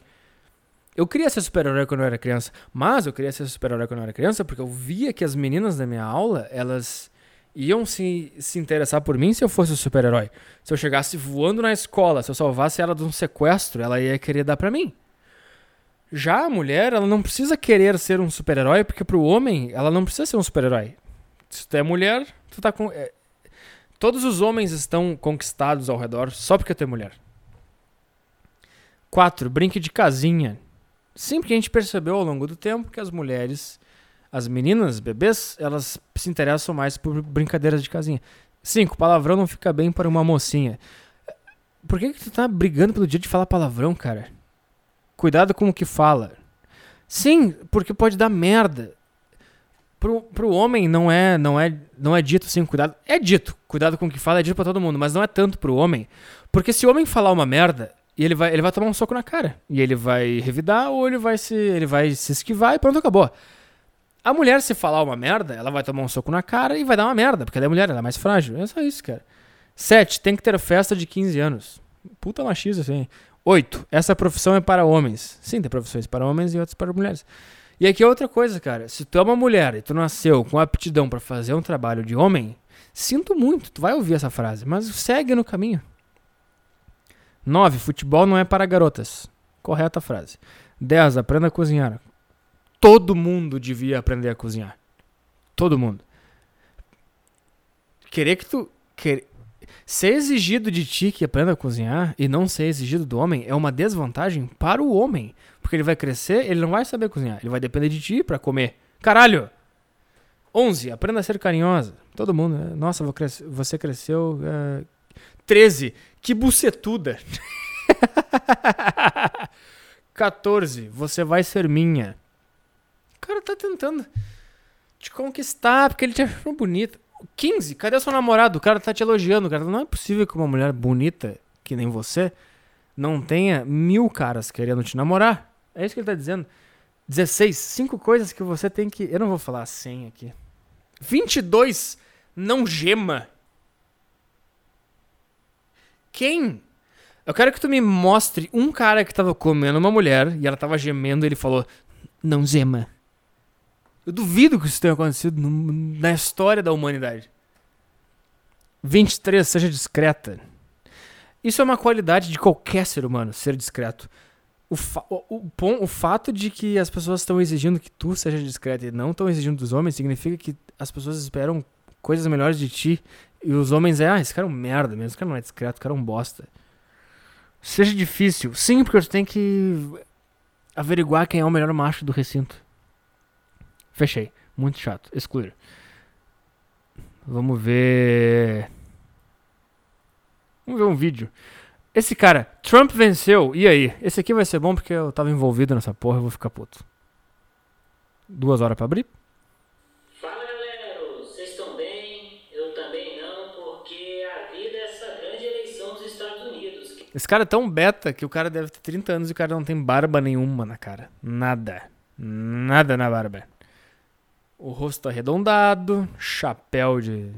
Eu queria ser super-herói quando eu era criança, mas eu queria ser super-herói quando eu era criança porque eu via que as meninas da minha aula, elas iam se, se interessar por mim se eu fosse o super-herói. Se eu chegasse voando na escola, se eu salvasse ela de um sequestro, ela ia querer dar pra mim. Já a mulher, ela não precisa querer ser um super-herói, porque pro homem, ela não precisa ser um super-herói. Se tu é mulher, tu tá com. é, todos os homens estão conquistados ao redor só porque tu é mulher. 4. Brinque de casinha. Sim, porque a gente percebeu ao longo do tempo que as mulheres, as meninas, bebês, elas se interessam mais por brincadeiras de casinha. 5. Palavrão não fica bem para uma mocinha. Por que, que tu tá brigando pelo dia de falar palavrão, cara? Cuidado com o que fala. Sim, porque pode dar merda. Pro, pro homem não é, não é, não é dito assim, cuidado. É dito, cuidado com o que fala, é dito pra todo mundo, mas não é tanto pro homem. Porque se o homem falar uma merda, e ele vai, ele vai tomar um soco na cara. E ele vai revidar ou ele vai se, ele vai se esquivar e pronto, acabou. A mulher, se falar uma merda, ela vai tomar um soco na cara e vai dar uma merda, porque ela é mulher, ela é mais frágil. É só isso, cara. 7. Tem que ter festa de 15 anos. Puta machista, assim. 8. Essa profissão é para homens. Sim, tem profissões para homens e outras para mulheres. E aqui é outra coisa, cara. Se tu é uma mulher e tu nasceu com aptidão para fazer um trabalho de homem, sinto muito, tu vai ouvir essa frase, mas segue no caminho. 9. Futebol não é para garotas. Correta frase. 10. Aprenda a cozinhar. Todo mundo devia aprender a cozinhar. Todo mundo. Querer que tu. Quer... Ser exigido de ti que aprenda a cozinhar e não ser exigido do homem é uma desvantagem para o homem. Porque ele vai crescer, ele não vai saber cozinhar. Ele vai depender de ti para comer. Caralho! 11. Aprenda a ser carinhosa. Todo mundo. né? Nossa, você cresceu. é, 13. Que bucetuda. <laughs> 14. Você vai ser minha. O cara tá tentando te conquistar porque ele te achou bonita. 15. Cadê seu namorado? O cara tá te elogiando. Cara não é possível que uma mulher bonita, que nem você, não tenha mil caras querendo te namorar. É isso que ele tá dizendo. 16. Cinco coisas que você tem que. Eu não vou falar 100 aqui. 22. Não gema. Quem? Eu quero que tu me mostre um cara que tava comendo uma mulher e ela tava gemendo e ele falou: Não gema. Eu duvido que isso tenha acontecido no- na história da humanidade. 23. Seja discreta. Isso é uma qualidade de qualquer ser humano, ser discreto. O, fa- o, o o fato de que as pessoas estão exigindo que tu seja discreto e não estão exigindo dos homens significa que as pessoas esperam coisas melhores de ti. E os homens é, ah, esse cara é um merda mesmo, esse cara não é discreto, esse cara é um bosta. Seja difícil. Sim, porque tu tem que averiguar quem é o melhor macho do recinto. Fechei. Muito chato. Excluir. Vamos ver. Vamos ver um vídeo. Esse cara, Trump venceu. E aí? Esse aqui vai ser bom porque eu tava envolvido nessa porra, eu vou ficar puto. Duas horas pra abrir? Fala galera, vocês estão bem? Eu também não, porque a vida é essa grande eleição dos Estados Unidos. Esse cara é tão beta que o cara deve ter 30 anos e o cara não tem barba nenhuma na cara. Nada. Nada na barba. O rosto arredondado, chapéu de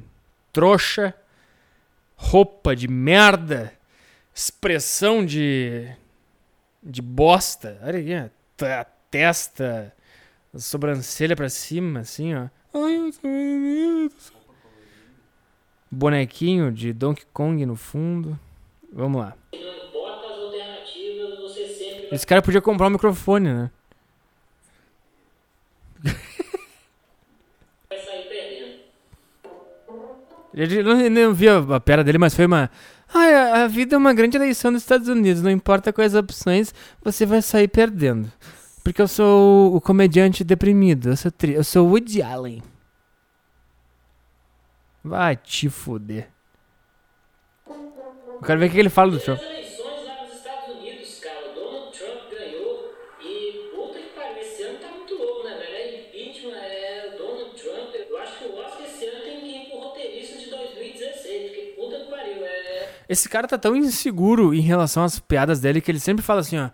trouxa, roupa de merda, expressão de. de bosta. Olha aqui, a testa, a sobrancelha pra cima, assim, ó. Ai, eu tô- Bonequinho de Donkey Kong no fundo. Vamos lá. Esse cara podia comprar um microfone, né? <laughs> vai sair perdendo. Ele não, não via a pera dele, mas foi uma. Ai, a, vida é uma grande eleição dos Estados Unidos. Não importa quais opções, você vai sair perdendo. Porque eu sou o, o comediante deprimido. Eu sou, tri, eu sou Woody Allen. Vai te fuder. Eu quero ver o que ele fala do Trump. Esse ano muito louco, velho? É impeachment, é o Donald Trump. Eu acho que o Oscar esse ano tem que ir pro roteirista de 2016, porque puta que pariu, é... Esse cara tá tão inseguro em relação às piadas dele que ele sempre fala assim, ó.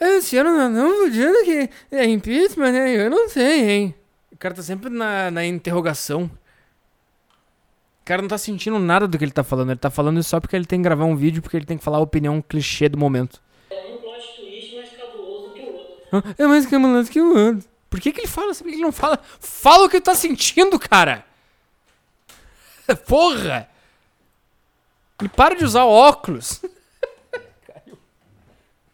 Esse ano não, não dizendo que é impeachment, né? Eu não sei, hein? O cara tá sempre na, na interrogação. O cara não tá sentindo nada do que ele tá falando. Ele tá falando isso só porque ele tem que gravar um vídeo, porque ele tem que falar a opinião clichê do momento. É um plot twist mais cabuloso que o outro. É mais cabuloso que o outro. Por que, que ele fala assim? Por que ele não fala? Fala o que tu tá sentindo, cara! <laughs> Porra! E para de usar óculos. <laughs> Caiu.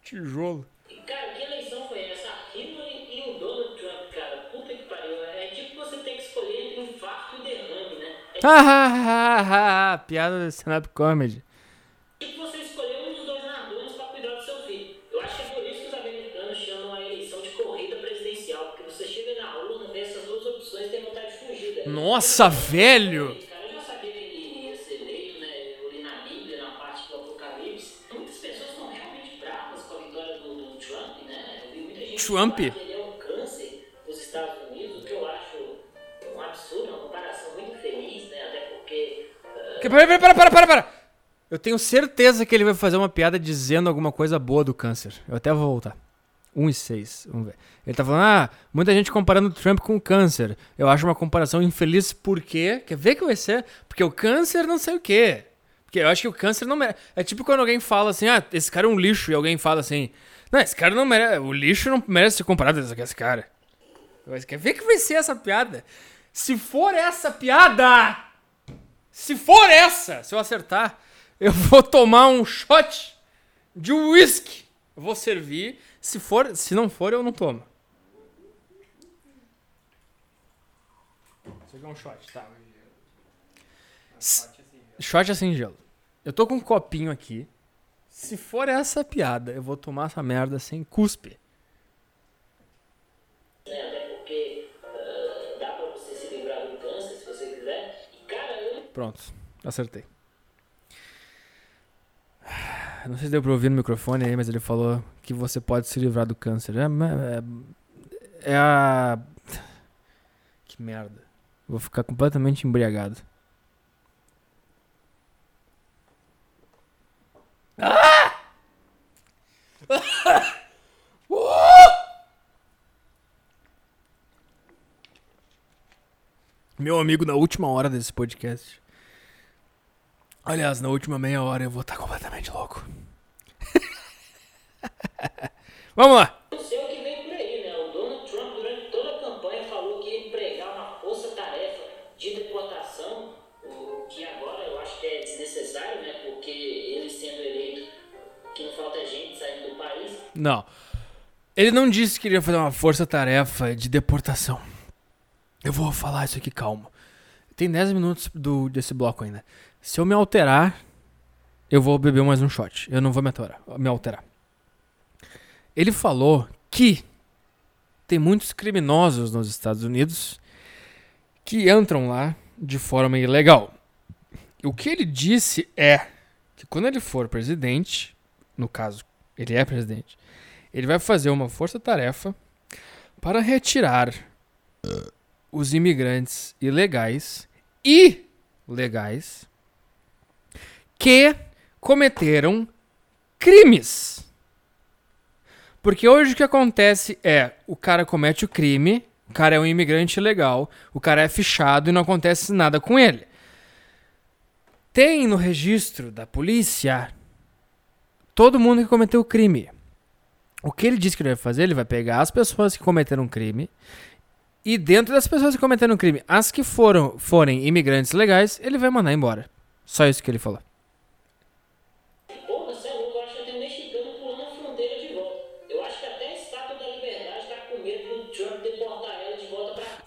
Tijolo. Cara, que <laughs> piada de stand-up comedy. você escolher um dos dois narradores pra cuidar do seu filho. Eu acho que é por isso que os americanos chamam a eleição de corrida presidencial, porque você chega na urna, vê essas duas opções e tem vontade de fugir, né? Nossa, velho! Esse para, para, para, para, para! Eu tenho certeza que ele vai fazer uma piada dizendo alguma coisa boa do câncer. Eu até vou voltar. 1 e 6. Vamos ver. Ele tá falando, ah, muita gente comparando o Trump com o câncer. Eu acho uma comparação infeliz porque. Quer ver que vai ser? Porque o câncer não sei o quê. Porque eu acho que o câncer não merece. É tipo quando alguém fala assim, ah, esse cara é um lixo, e alguém fala assim, não, esse cara não merece. O lixo não merece ser comparado com esse cara. Mas quer ver que vai ser essa piada? Se for essa piada! Se for essa, se eu acertar, eu <laughs> vou tomar um shot de. Eu vou servir. Se for, se não for, eu não tomo. Isso aqui é um shot, tá? Shot é sem gelo. Eu tô com um copinho aqui. Se for essa piada, eu vou tomar essa merda sem cuspe. Até porque Pronto, acertei. Não sei se deu pra ouvir no microfone aí, mas ele falou que você pode se livrar do câncer. É, é, é a. Que merda. Vou ficar completamente embriagado. <laughs> Meu amigo, na última hora desse podcast. Aliás, na última meia hora eu vou estar completamente louco. <laughs> Vamos lá! não sei o que vem por aí, né? O Donald Trump, durante toda a campanha, falou que ia empregar uma força-tarefa de deportação, o que agora eu acho que é desnecessário. desnecessário, né? Porque ele sendo eleito, que não falta gente saindo do país. Não. Ele não disse que iria fazer uma força-tarefa de deportação. Eu vou falar isso aqui calmo. Tem 10 minutos do, desse bloco ainda. Se eu me alterar, eu vou beber mais um shot. Eu não vou me alterar. Me alterar. Ele falou que tem muitos criminosos nos Estados Unidos que entram lá de forma ilegal. O que ele disse é que quando ele for presidente, no caso, ele é presidente, ele vai fazer uma força-tarefa para retirar os imigrantes ilegais e legais que cometeram crimes. Porque hoje o que acontece é, o cara comete o crime, o cara é um imigrante ilegal, o cara é fichado e não acontece nada com ele. Tem no registro da polícia todo mundo que cometeu o crime. O que ele disse que ele vai fazer? Ele vai pegar as pessoas que cometeram um crime e dentro das pessoas que cometeram um crime, as que foram forem imigrantes legais, ele vai mandar embora. Só isso que ele falou.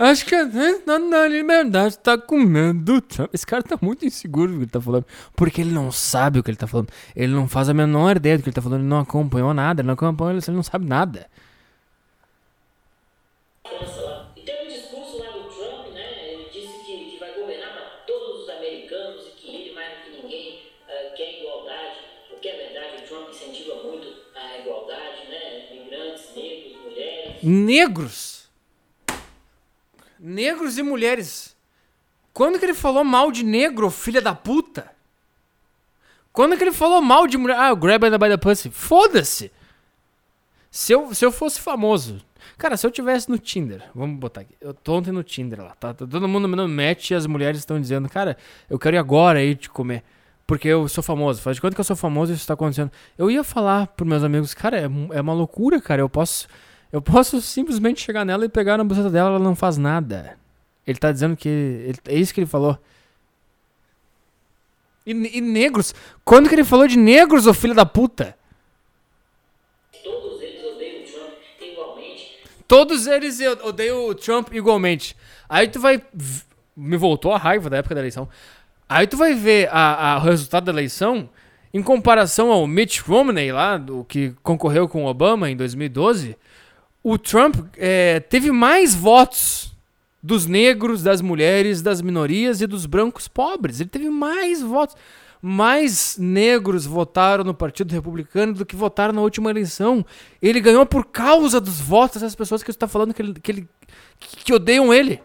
Acho que a gente tá na liberdade tá com medo do Trump. Esse cara tá muito inseguro do que ele tá falando. Porque ele não sabe o que ele tá falando. Ele não faz a menor ideia do que ele tá falando. Ele não acompanhou nada. Ele não acompanhou, ele não sabe nada. Né? É né? Negros. Negros. E mulheres. Quando que ele falou mal de negro, filha da puta? Quando que ele falou mal de mulher? Ah, grab by the pussy. Foda-se. Se eu, se eu fosse famoso. Cara, se eu tivesse no Tinder, vamos botar aqui. Eu tô ontem no Tinder lá, tá? Tá todo mundo me match e as mulheres estão dizendo, cara, eu quero ir agora aí te comer. Porque eu sou famoso. Faz de conta que eu sou famoso e isso tá acontecendo. Eu ia falar pros meus amigos, cara, é, é uma loucura, cara. Eu posso. Eu posso simplesmente chegar nela e pegar na buceta dela, ela não faz nada. Ele tá dizendo que. ele- é isso que ele falou. E, e negros? Quando que ele falou de negros, ô filho da puta? Todos eles odeiam o Trump igualmente. Todos eles odeiam o Trump igualmente. Aí tu vai. Me voltou a raiva da época da eleição. Aí tu vai ver a, a- o resultado da eleição em comparação ao Mitch Romney lá, do que concorreu com o Obama em 2012. O Trump é, teve mais votos dos negros, das mulheres, das minorias e dos brancos pobres. Ele teve mais votos. Mais negros votaram no Partido Republicano do que votaram na última eleição. Ele ganhou por causa dos votos dessas pessoas que está falando que, ele, que, ele, que odeiam ele.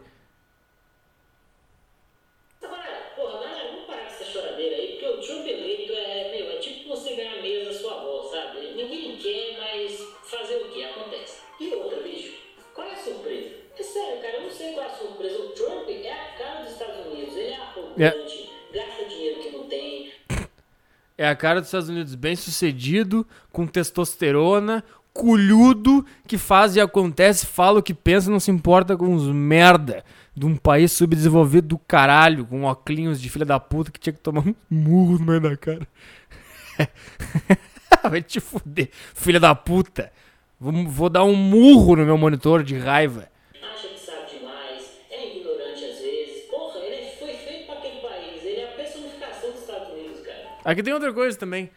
É arrogante, gasta dinheiro que não tem. É a cara dos Estados Unidos bem sucedido, com testosterona, culhudo, que faz e acontece, fala o que pensa, não se importa com os merda de um país subdesenvolvido do caralho, com óculos de filha da puta que tinha que tomar um murro no meio da cara. <laughs> Vai te fuder, filha da puta. Vou, vou dar um murro no meu monitor de raiva. Aqui tem outra coisa também.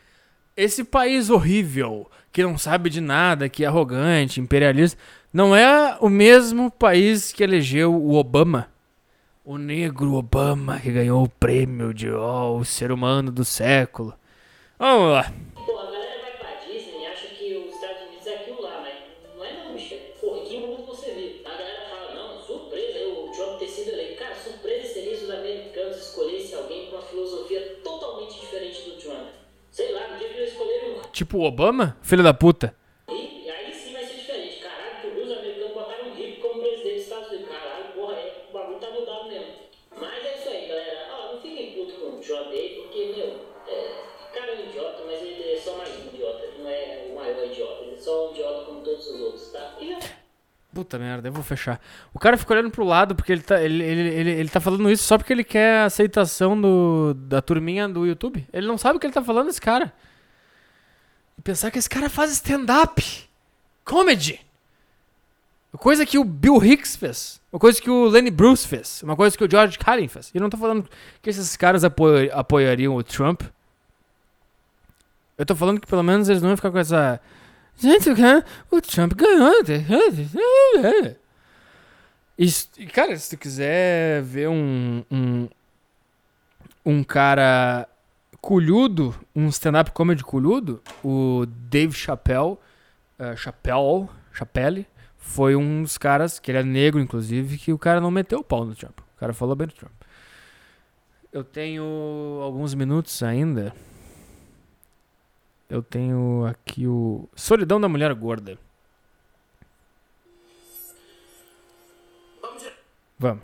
Esse país horrível, que não sabe de nada, que é arrogante, imperialista, não é o mesmo país que elegeu o Obama. O negro Obama, que ganhou o prêmio de oh, o ser humano do século. Vamos lá. Tipo o Obama? Filho da puta. aí sim vai ser diferente. Caralho, que os americanos botaram um como presidente dos Estados Unidos. Caralho, porra, o bagulho tá mudado mesmo. Mas é isso aí, galera. Ó, não putos com o porque, meu, é, cara é um idiota, mas ele é só mais um idiota. Ele não é o maior idiota. Ele é só um idiota como todos os outros, tá? E Puta merda, eu vou fechar. O cara fica olhando pro lado porque ele tá, ele, ele, ele, ele tá falando isso só porque ele quer a aceitação do, da turminha do YouTube. Ele não sabe o que ele tá falando, esse cara. Pensar que esse cara faz stand-up. Comedy. Uma coisa que o Bill Hicks fez. Uma coisa que o Lenny Bruce fez. Uma coisa que o George Carlin fez. E eu não tô falando que esses caras apoiariam o Trump. Eu tô falando que pelo menos eles não iam ficar com essa. Gente, o Trump ganhou. E, cara, se tu quiser ver um. Um, um cara culhudo, um stand-up comedy culhudo, o Dave Chappelle, eh, Chappelle, Chappelle, foi um dos caras, que ele é negro, inclusive, que o cara não meteu o pau no Trump. O cara falou bem do Trump. Eu tenho alguns minutos ainda. Eu tenho aqui o Solidão da Mulher Gorda. Vamos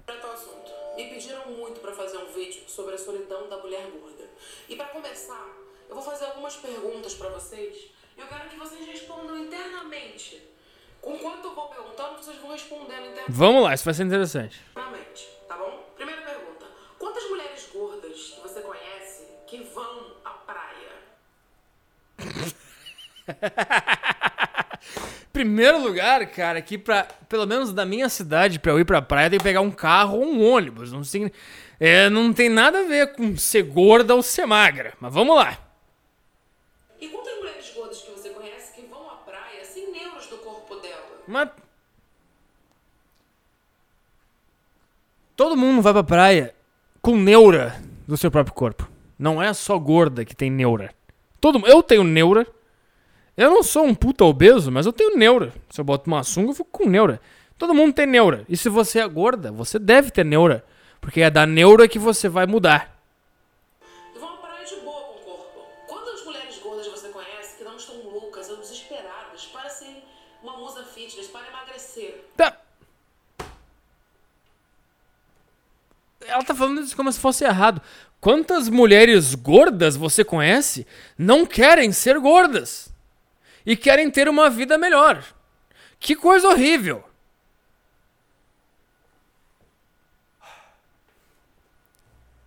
E pra começar, eu vou fazer algumas perguntas pra vocês. E eu quero que vocês respondam internamente. Enquanto eu vou perguntando, vocês vão respondendo internamente. Vamos lá, isso vai ser interessante. Tá bom? Primeira pergunta. Quantas mulheres gordas que você conhece que vão à praia? <laughs> Primeiro lugar, cara, aqui pra. Pelo menos da minha cidade, pra eu ir pra praia, tem que pegar um carro ou um ônibus. Não tem, é, não tem nada a ver com ser gorda ou ser magra. Mas vamos lá. E quantas mulheres gordas que você conhece que vão à praia sem neuros do corpo dela? Mas. Todo mundo vai pra praia com neura do seu próprio corpo. Não é só gorda que tem neura. Todo, eu tenho neura. Eu não sou um puta obeso, mas eu tenho neura. Se eu boto uma sunga, eu fico com neura. Todo mundo tem neura. E se você é gorda, você deve ter neura. Porque é da neura que você vai mudar. À praia de boa com o corpo. Quantas mulheres gordas você conhece que não estão loucas ou desesperadas para serem uma musa fitness, para emagrecer? Tá. Ela tá falando isso como se fosse errado. Quantas mulheres gordas você conhece não querem ser gordas? E querem ter uma vida melhor. Que coisa horrível.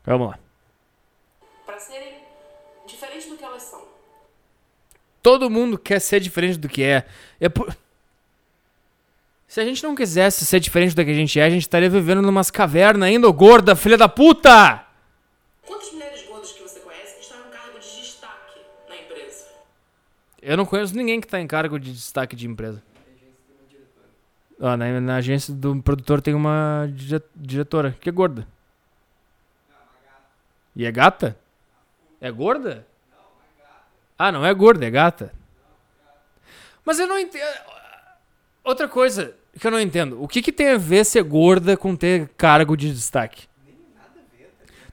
Vamos lá. Para serem diferentes do que elas são. Todo mundo quer ser diferente do que é. é por- Se a gente não quisesse ser diferente do que a gente é, a gente estaria vivendo numas cavernas ainda, ô gorda, filha da puta! Quantas mulheres gordas que você conhece que estão em cargo de destaque na empresa? Eu não conheço ninguém que tá em cargo de destaque de empresa. Ó, na, na agência do produtor tem uma dire- diretora que é gorda. E é gata? É gorda? Ah, não é gorda, é gata. Mas eu não entendo. Outra coisa que eu não entendo. O que, que tem a ver ser gorda com ter cargo de destaque?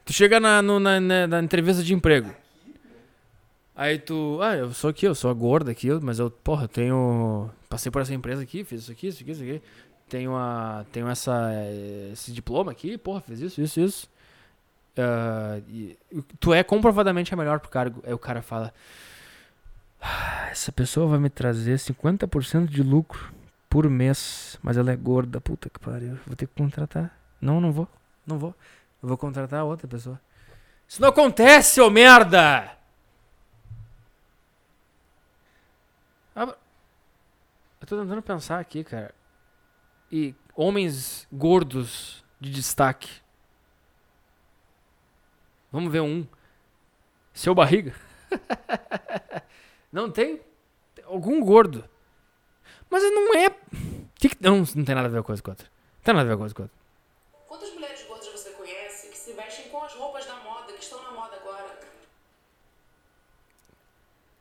Tu chega na, no- na, na- na entrevista de emprego. Aí tu, ah, eu sou aqui, eu sou a gorda aqui, mas eu, porra, tenho. Passei por essa empresa aqui, fiz isso aqui, isso aqui, isso aqui. Tenho, a, tenho essa, eh, esse diploma aqui, porra, fiz isso, isso, isso. E tu é comprovadamente a melhor pro cargo. Aí o cara fala: "Ah, Essa pessoa vai me trazer 50% de lucro por mês, mas ela é gorda, puta que pariu. Vou ter que contratar. Não, não vou, não vou. Eu vou contratar outra pessoa. Isso não acontece, ô merda! Eu tô tentando pensar aqui, cara. E homens gordos de destaque. Vamos ver um. Seu barriga. <laughs> não tem? Tem Algum gordo. Mas não é. Que que- Não, não tem nada a ver com a coisa com a outra. Não tem nada a ver com coisa com a outra. Quantas mulheres gordas você conhece que se vestem com as roupas da moda, que estão na moda agora?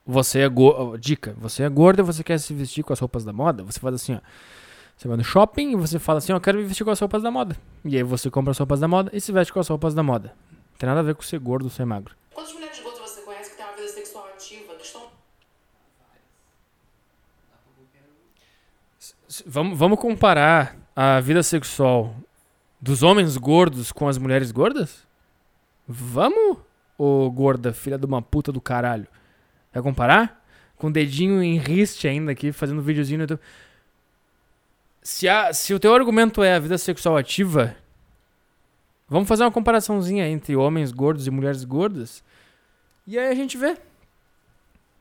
Você é gordo. Dica: você é gorda e você quer se vestir com as roupas da moda? Você faz assim, ó. Você vai no shopping e você fala assim: ó, eu quero me vestir com as roupas da moda. E aí você compra as roupas da moda e se veste com as roupas da moda. Não tem nada a ver com ser gordo ou ser magro. Quantas mulheres gordas você conhece que têm uma vida sexual ativa, que estão Vamos, vamos comparar a vida sexual dos homens gordos com as mulheres gordas? Vamos, ô gorda, filha de uma puta do caralho. Vai comparar? Com o dedinho em riste ainda aqui, fazendo videozinho no YouTube. Se, a, se o teu argumento é a vida sexual ativa, vamos fazer uma comparaçãozinha entre homens gordos e mulheres gordas. E aí a gente vê.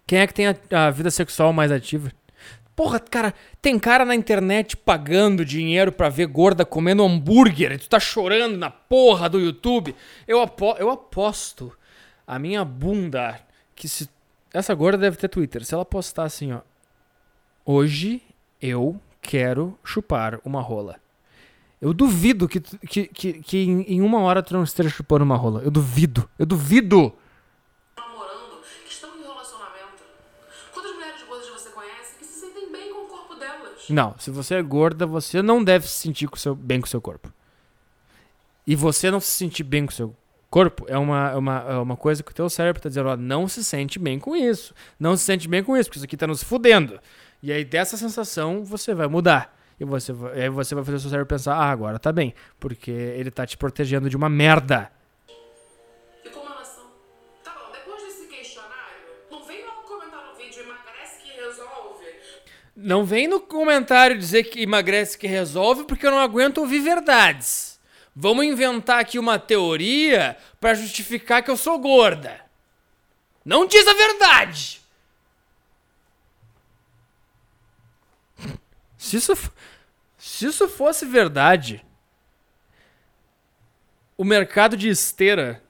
Quem é que tem a, a vida sexual mais ativa? Porra, cara, tem cara na internet pagando dinheiro pra ver gorda comendo hambúrguer e tu tá chorando na porra do YouTube. Eu, apo eu aposto a minha bunda que se. Essa gorda deve ter Twitter. Se ela postar assim, ó. Hoje eu quero chupar uma rola. Eu duvido que, que, que, que em, uma hora tu não esteja chupando uma rola. Eu duvido. Eu duvido. namorando, que estão em relacionamento. Quantas mulheres gordas você conhece que se sentem bem com o corpo delas? Não, se você é gorda, você não deve se sentir com seu, bem com o seu corpo. E você não se sentir bem com o seu corpo é uma, é uma, é uma coisa que o teu cérebro tá dizendo, ó, não se sente bem com isso. Não se sente bem com isso, porque isso aqui tá nos fudendo. E aí dessa sensação você vai mudar. E você aí você vai fazer o seu cérebro pensar, ah, agora tá bem. Porque ele tá te protegendo de uma merda. Tá bom, depois desse questionário, não vem logo comentar no vídeo emagrece que resolve. Não vem no comentário dizer que emagrece que resolve, porque eu não aguento ouvir verdades. Vamos inventar aqui uma teoria pra justificar que eu sou gorda. Não diz a verdade. Se isso, se isso fosse verdade, o mercado de esteira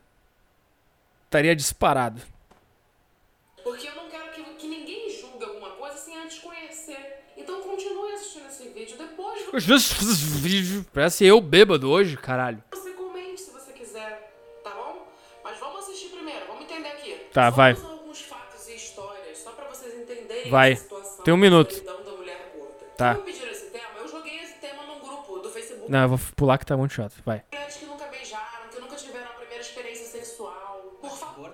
estaria disparado. Porque eu não quero que, que ninguém julgue alguma coisa sem antes conhecer. Então continue assistindo esse vídeo. Depois Parece eu bêbado hoje, caralho. você comente se você quiser, tá bom? Mas vamos assistir primeiro, vamos entender aqui. Tá, vai. Vamos a alguns fatos e histórias, só pra vocês entenderem Vai. Tem um minuto. solidão da mulher gorda. Tá. Como pediram esse tema? Eu joguei esse tema num grupo do Facebook. Não, eu vou pular que tá muito chato. Vai. Mulheres que nunca beijaram, que nunca tiveram a primeira experiência sexual. Por favor.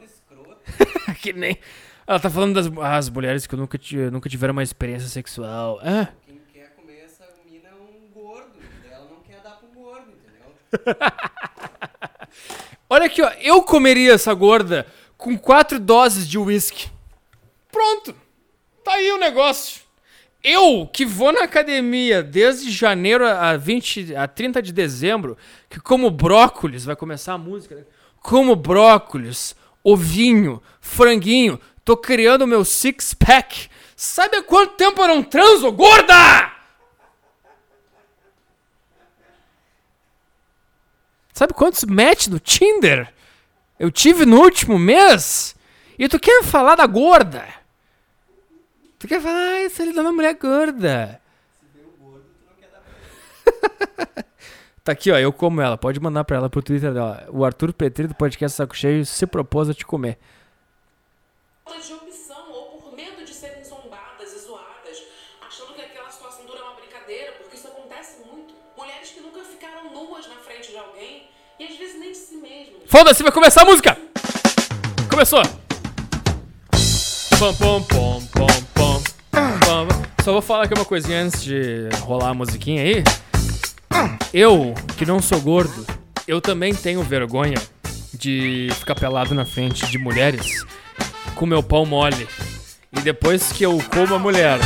<laughs> que nem. Ela tá falando das as mulheres que nunca, nunca tiveram uma experiência sexual. Ah, Quem quer comer essa mina é um gordo. Ela não quer dar pro gordo, entendeu? <laughs> olha aqui, ó. Eu comeria essa gorda com quatro doses de uísque. Pronto. Tá aí o negócio. Eu, que vou na academia desde janeiro a 20, a 30 de dezembro, que como brócolis, vai começar a música, né? Como brócolis, ovinho, franguinho, tô criando meu six pack. Sabe há quanto tempo eu não transo, gorda? Sabe quantos match no Tinder eu tive no último mês? E tu quer falar da gorda? Tu quer falar, ah, essa ele dá uma mulher gorda. <laughs> tá aqui, ó, eu como ela. Pode mandar pra ela pro Twitter dela. O Arthur Petri do podcast Saco Cheio se propôs a te comer. falta de opção ou por medo de serem zombadas e zoadas, achando que aquela situação dura uma brincadeira, porque isso acontece muito. Mulheres que nunca ficaram nuas na frente de alguém e às vezes nem de si mesmas. Foda-se, vai começar a música! Começou! Pam, pam, pam, pam. Só vou falar aqui uma coisinha antes de rolar a musiquinha aí. Eu, que não sou gordo, eu também tenho vergonha de ficar pelado na frente de mulheres com meu pau mole. E depois que eu como a mulher.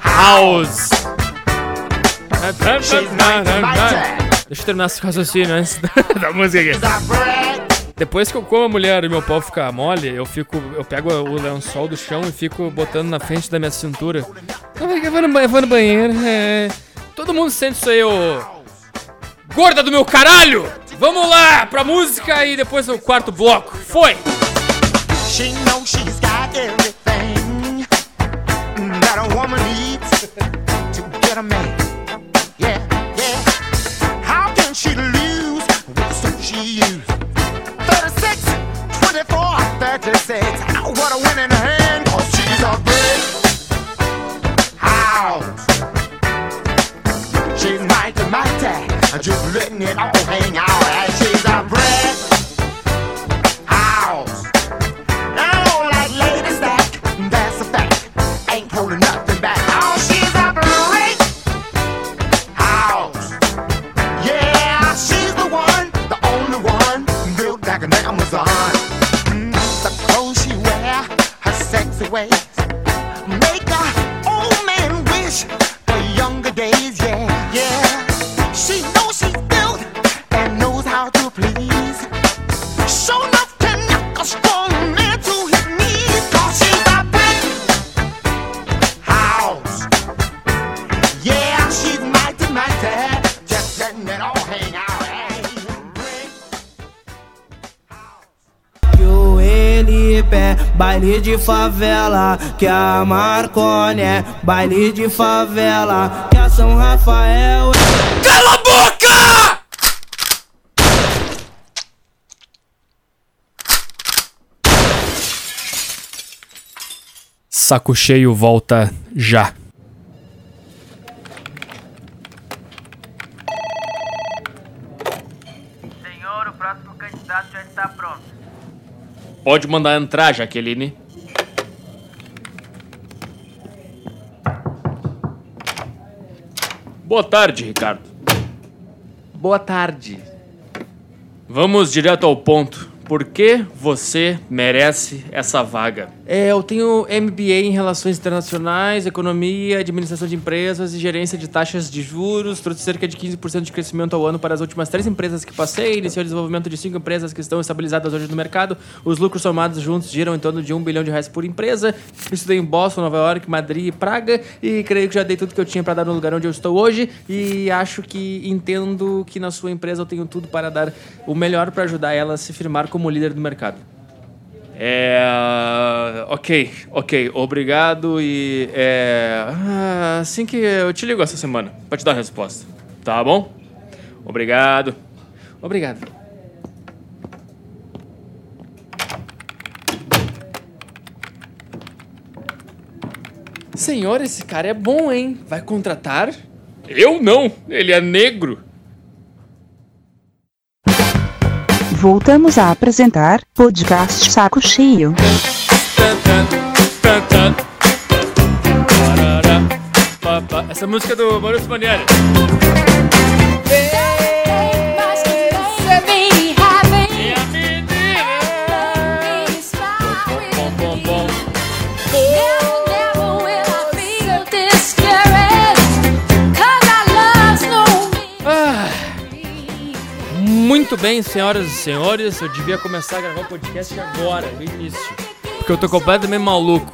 House! Deixa eu terminar esse raciocínio antes da, <laughs> música aqui. Depois que eu como a mulher e meu pau fica mole, eu fico. Eu pego o lençol do chão e fico botando na frente da minha cintura. Eu vou no, eu vou no banheiro. é. Todo mundo sente isso aí, ô. Gorda do meu caralho! Vamos lá pra música e depois o quarto bloco. Foi! She knows she's got everything that a woman needs to get a man. Yeah, yeah. How can she lose she used? 36, 24, 36. What a winning hand, cause she's a house. She's mighty, mighty. Just letting it all hang out. ways. Make a old man wish for younger days, yeah, yeah. She knows she's built and knows how to please. Felipe é baile de favela, que a Marcone é baile de favela, que a São Rafael é. Cala a boca! Saco cheio volta já. Senhor, o próximo candidato já está pronto. Pode mandar entrar, Jaqueline. Boa tarde, Ricardo. Boa tarde. Vamos direto ao ponto. Por que você merece essa vaga? É, eu tenho MBA em Relações Internacionais, Economia, Administração de Empresas e Gerência de Taxas de Juros. Trouxe cerca de 15% de crescimento ao ano para as últimas três empresas que passei. Iniciei o desenvolvimento de cinco empresas que estão estabilizadas hoje no mercado. Os lucros somados juntos giram em torno de um bilhão de reais por empresa. Estudei em Boston, Nova York, Madrid e Praga. E creio que já dei tudo que eu tinha para dar no lugar onde eu estou hoje. E acho que entendo que na sua empresa eu tenho tudo para dar o melhor para ajudar ela a se firmar como líder do mercado. É. Ok, ok, obrigado e. É. ah, Assim que eu te ligo essa semana pra te dar a resposta. Tá bom? Obrigado. Obrigado. Senhor, esse cara é bom, hein? Vai contratar? Eu não, ele é negro. Voltamos a apresentar podcast Saco Cheio. Essa música é do Maurício Manieri. Muito bem, senhoras e senhores, eu devia começar a gravar o podcast agora, no início. Porque eu tô completamente maluco.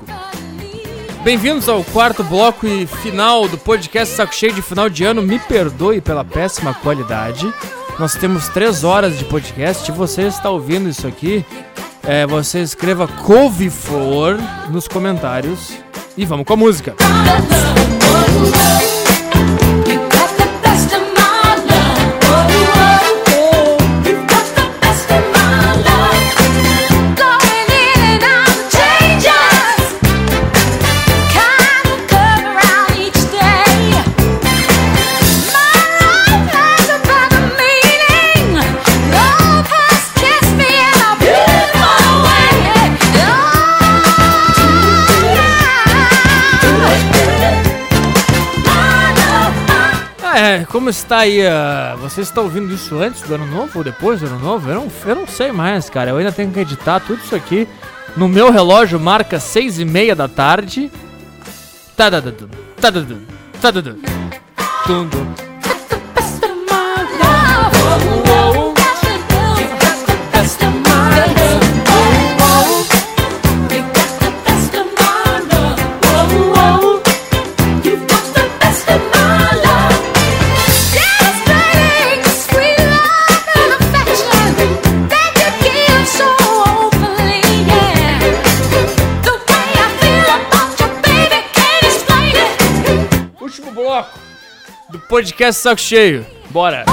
Bem-vindos ao quarto bloco e final do podcast Saco Cheio de final de ano. Me perdoe pela péssima qualidade. Nós temos três horas de podcast. Se você está ouvindo isso aqui, é, você escreva couve-flor nos comentários. E vamos com a música. Ah, é, como está aí? ah, você está ouvindo isso antes do ano novo ou depois do ano novo? Eu não, eu não sei mais, cara. Eu ainda tenho que editar tudo isso aqui. No meu relógio marca seis e meia da tarde. Tadadadum, tadadum, tadadum. Dum, dum. Podcast Saco Cheio. Bora!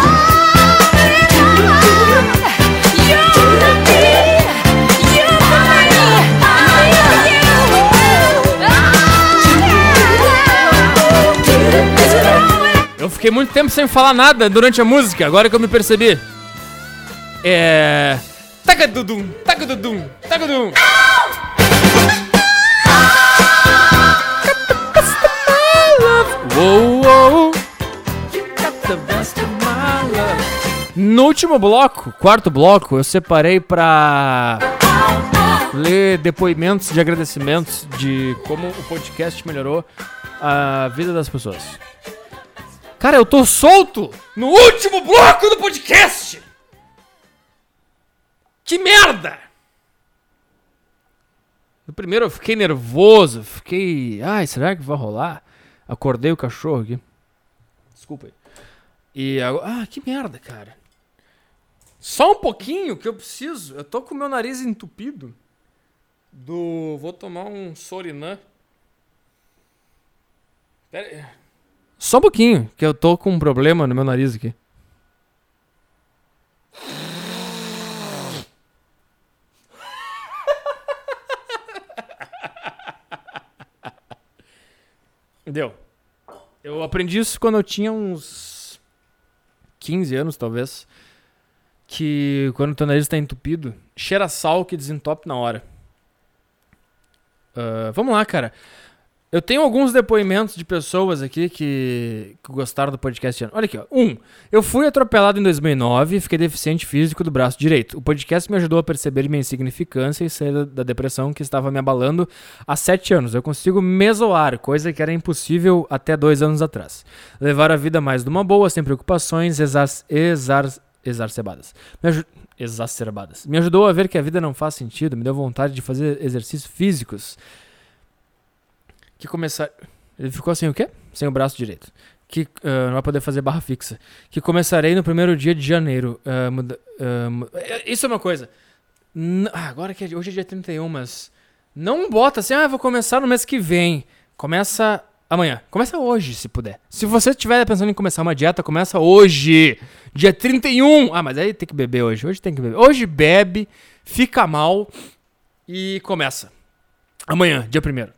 Eu fiquei muito tempo sem falar nada durante a música, agora que eu me percebi. É. Tagadudum, tagadudum, tagadudum. Uou, uou. No último bloco, quarto bloco, eu separei pra ler depoimentos de agradecimentos de como o podcast melhorou a vida das pessoas. Cara, eu tô solto no último bloco do podcast! Que merda! merda! No primeiro eu fiquei nervoso, fiquei. Ai, será que vai rolar? Acordei o cachorro aqui. Desculpa aí. E agora. Ah, que merda, cara. Só um pouquinho que eu preciso. Eu tô com meu nariz entupido. Do. Vou tomar um Sorinã. Pera aí. Só um pouquinho, que eu tô com um problema no meu nariz aqui. <laughs> Deu. Eu aprendi isso quando eu tinha uns 15 anos, talvez. Que quando o teu nariz tá entupido, cheira sal que desentope na hora. Ah, vamos lá, cara. Eu tenho alguns depoimentos de pessoas aqui que, que gostaram do podcast. Olha aqui, ó. Um, eu fui atropelado em 2009 e fiquei deficiente físico do braço direito. O podcast me ajudou a perceber minha insignificância e sair da- depressão que estava me abalando há sete anos. Eu consigo mesoar, coisa que era impossível até dois anos atrás. Levar a vida mais numa boa, sem preocupações exas, exar, exacerbadas. Me aju- exacerbadas. Me ajudou a ver que a vida não faz sentido, me deu vontade de fazer exercícios físicos que começar. Ele ficou sem o quê? Sem o braço direito. Que ah, não vai poder fazer barra fixa. Que começarei no primeiro dia de janeiro. Ah, muda- mu- eh, isso é uma coisa. N- agora que é, hoje é dia 31, mas. Não bota assim, ah, vou começar no mês que vem. Começa amanhã. Começa hoje, se puder. Se você estiver pensando em começar uma dieta, começa hoje. Dia 31. Ah, mas aí tem que beber hoje. Hoje tem que beber. Hoje bebe, fica mal e começa. Amanhã, dia 1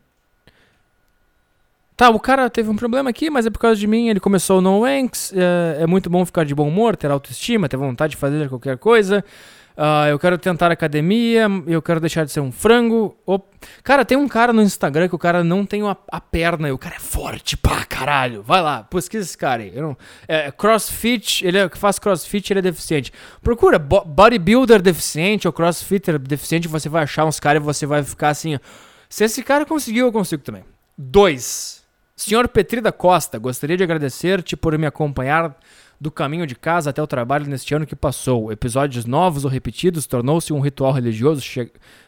Tá, o cara teve um problema aqui, mas é por causa de mim. Ele começou no Wanks. É, é muito bom ficar de bom humor, ter autoestima, ter vontade de fazer qualquer coisa. Ah, eu quero tentar academia, eu quero deixar de ser um frango. Op- Cara, tem um cara no Instagram que o cara não tem a, a perna e o cara é forte pra caralho. Vai lá, pesquisa esse cara aí. Não- é, crossfit, ele é, que faz crossfit, ele é deficiente. Procura bo- bodybuilder deficiente ou crossfitter deficiente, você vai achar uns caras e você vai ficar assim. Se esse cara conseguiu, eu consigo também. Dois. Senhor Petri da Costa, gostaria de agradecer-te por me acompanhar do caminho de casa até o trabalho neste ano que passou. Episódios novos ou repetidos tornou-se um ritual religioso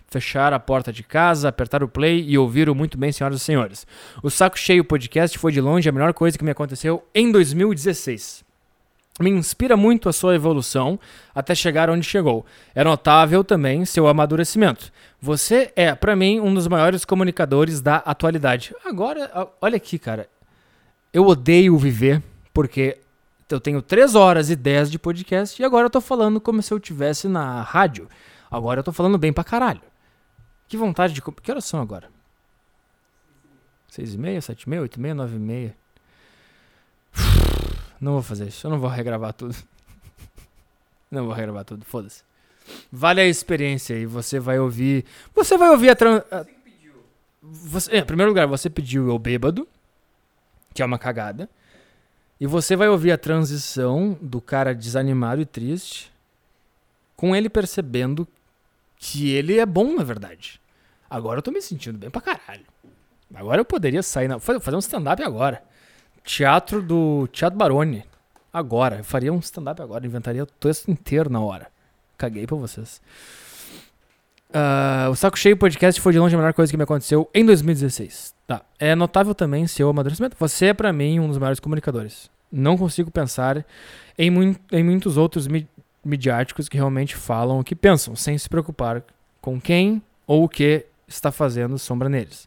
fechar a porta de casa, apertar o play e ouvir o muito bem, senhoras e senhores. O Saco Cheio Podcast foi de longe a melhor coisa que me aconteceu em 2016. Me inspira muito a sua evolução até chegar onde chegou. É notável também seu amadurecimento. Você é, pra mim, um dos maiores comunicadores da atualidade. Agora, olha aqui, cara. Eu odeio viver porque eu tenho 3 horas e 10 de podcast e agora eu tô falando como se eu tivesse na rádio. Agora eu tô falando bem pra caralho. Que vontade de. Que horas são agora? 6 e meia, 7 e meia, 8 e meia, 9 e meia. Não vou fazer isso. Eu não vou regravar tudo. <laughs> Não vou regravar tudo. Foda-se. Vale a experiência e você vai ouvir. Você vai ouvir a. Tran... a- Você, é, em primeiro lugar, você pediu eu bêbado, que é uma cagada. E você vai ouvir a transição do cara desanimado e triste, com ele percebendo que ele é bom, na verdade. Agora eu tô me sentindo bem pra caralho. Agora eu poderia sair na. fa- Fazer um stand-up agora. Teatro do Teatro Baroni. Agora. Eu faria um stand-up agora. Inventaria o texto inteiro na hora. Caguei pra vocês. Ah, o Saco Cheio Podcast foi de longe a melhor coisa que me aconteceu em 2016. Tá. É notável também seu amadurecimento. Você é pra mim um dos maiores comunicadores. Não consigo pensar em, mui- em muitos outros mi- midiáticos que realmente falam o que pensam, sem se preocupar com quem ou o que está fazendo sombra neles.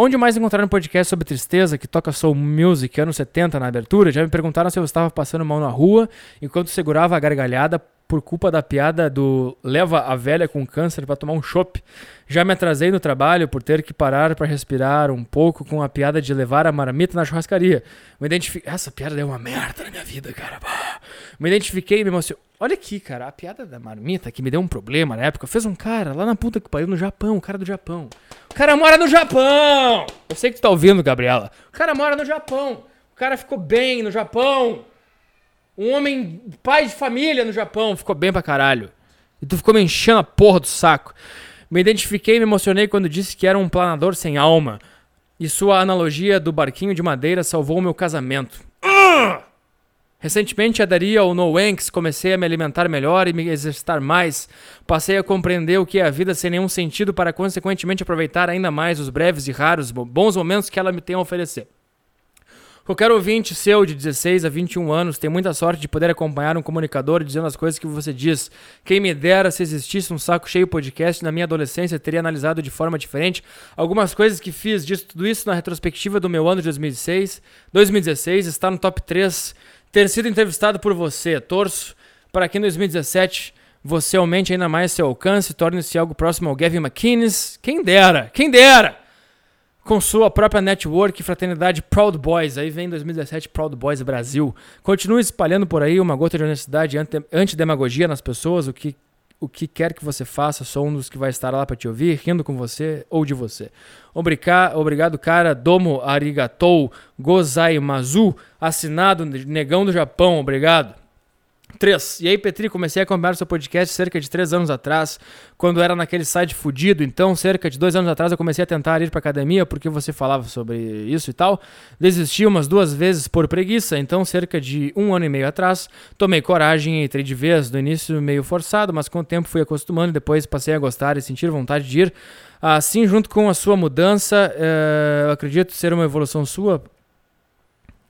Onde mais encontraram um podcast sobre tristeza que toca soul music anos 70 na abertura? Já me perguntaram se eu estava passando mal na rua enquanto segurava a gargalhada por culpa da piada do leva a velha com câncer para tomar um chopp. Já me atrasei no trabalho por ter que parar para respirar um pouco com a piada de levar a marmita na churrascaria. Me identifiquei. Essa piada deu uma merda na minha vida, cara. Bah. Me identifiquei e me emocionei. Olha aqui, cara, a piada da marmita que me deu um problema na época fez um cara lá na puta que pariu no Japão, um cara do Japão. O cara mora no Japão! Eu sei que tu tá ouvindo, Gabriela. O cara mora no Japão. O cara ficou bem no Japão. Um homem, pai de família no Japão, ficou bem pra caralho. E tu ficou me enchendo a porra do saco. Me identifiquei e me emocionei quando disse que era um planador sem alma. E sua analogia do barquinho de madeira salvou o meu casamento. Ah! Recentemente aderi ao No Wanks, comecei a me alimentar melhor e me exercitar mais. Passei a compreender o que é a vida sem nenhum sentido para consequentemente aproveitar ainda mais os breves e raros bo- bons momentos que ela me tem a oferecer. Qualquer ouvinte seu de 16 a 21 anos tem muita sorte de poder acompanhar um comunicador dizendo as coisas que você diz. Quem me dera se existisse um saco cheio podcast na minha adolescência teria analisado de forma diferente algumas coisas que fiz. Disso tudo isso na retrospectiva do meu ano de 2006, 2016 está no top 3 ter sido entrevistado por você. Torço para que em 2017 você aumente ainda mais seu alcance e torne-se algo próximo ao Gavin McInnes. Quem dera, quem dera! com sua própria network e fraternidade Proud Boys. Aí vem 2017 Proud Boys Brasil. Continue espalhando por aí uma gota de honestidade e antidemagogia nas pessoas. O que, o que quer que você faça, sou um dos que vai estar lá para te ouvir, rindo com você ou de você. Obrigado, cara. Domo arigatou gozaimasu. Assinado Negão do Japão. Obrigado. 3. E aí, Petri, comecei a acompanhar seu podcast cerca de 3 anos atrás, quando era naquele site fudido. Então, cerca de 2 anos atrás, eu comecei a tentar ir pra academia porque você falava sobre isso e tal. Desisti umas duas vezes por preguiça. Então, cerca de um ano e meio atrás, tomei coragem e entrei de vez. No início, meio forçado, mas com o tempo fui acostumando. Depois, passei a gostar e sentir vontade de ir. Assim, junto com a sua mudança, eh, eu acredito ser uma evolução sua.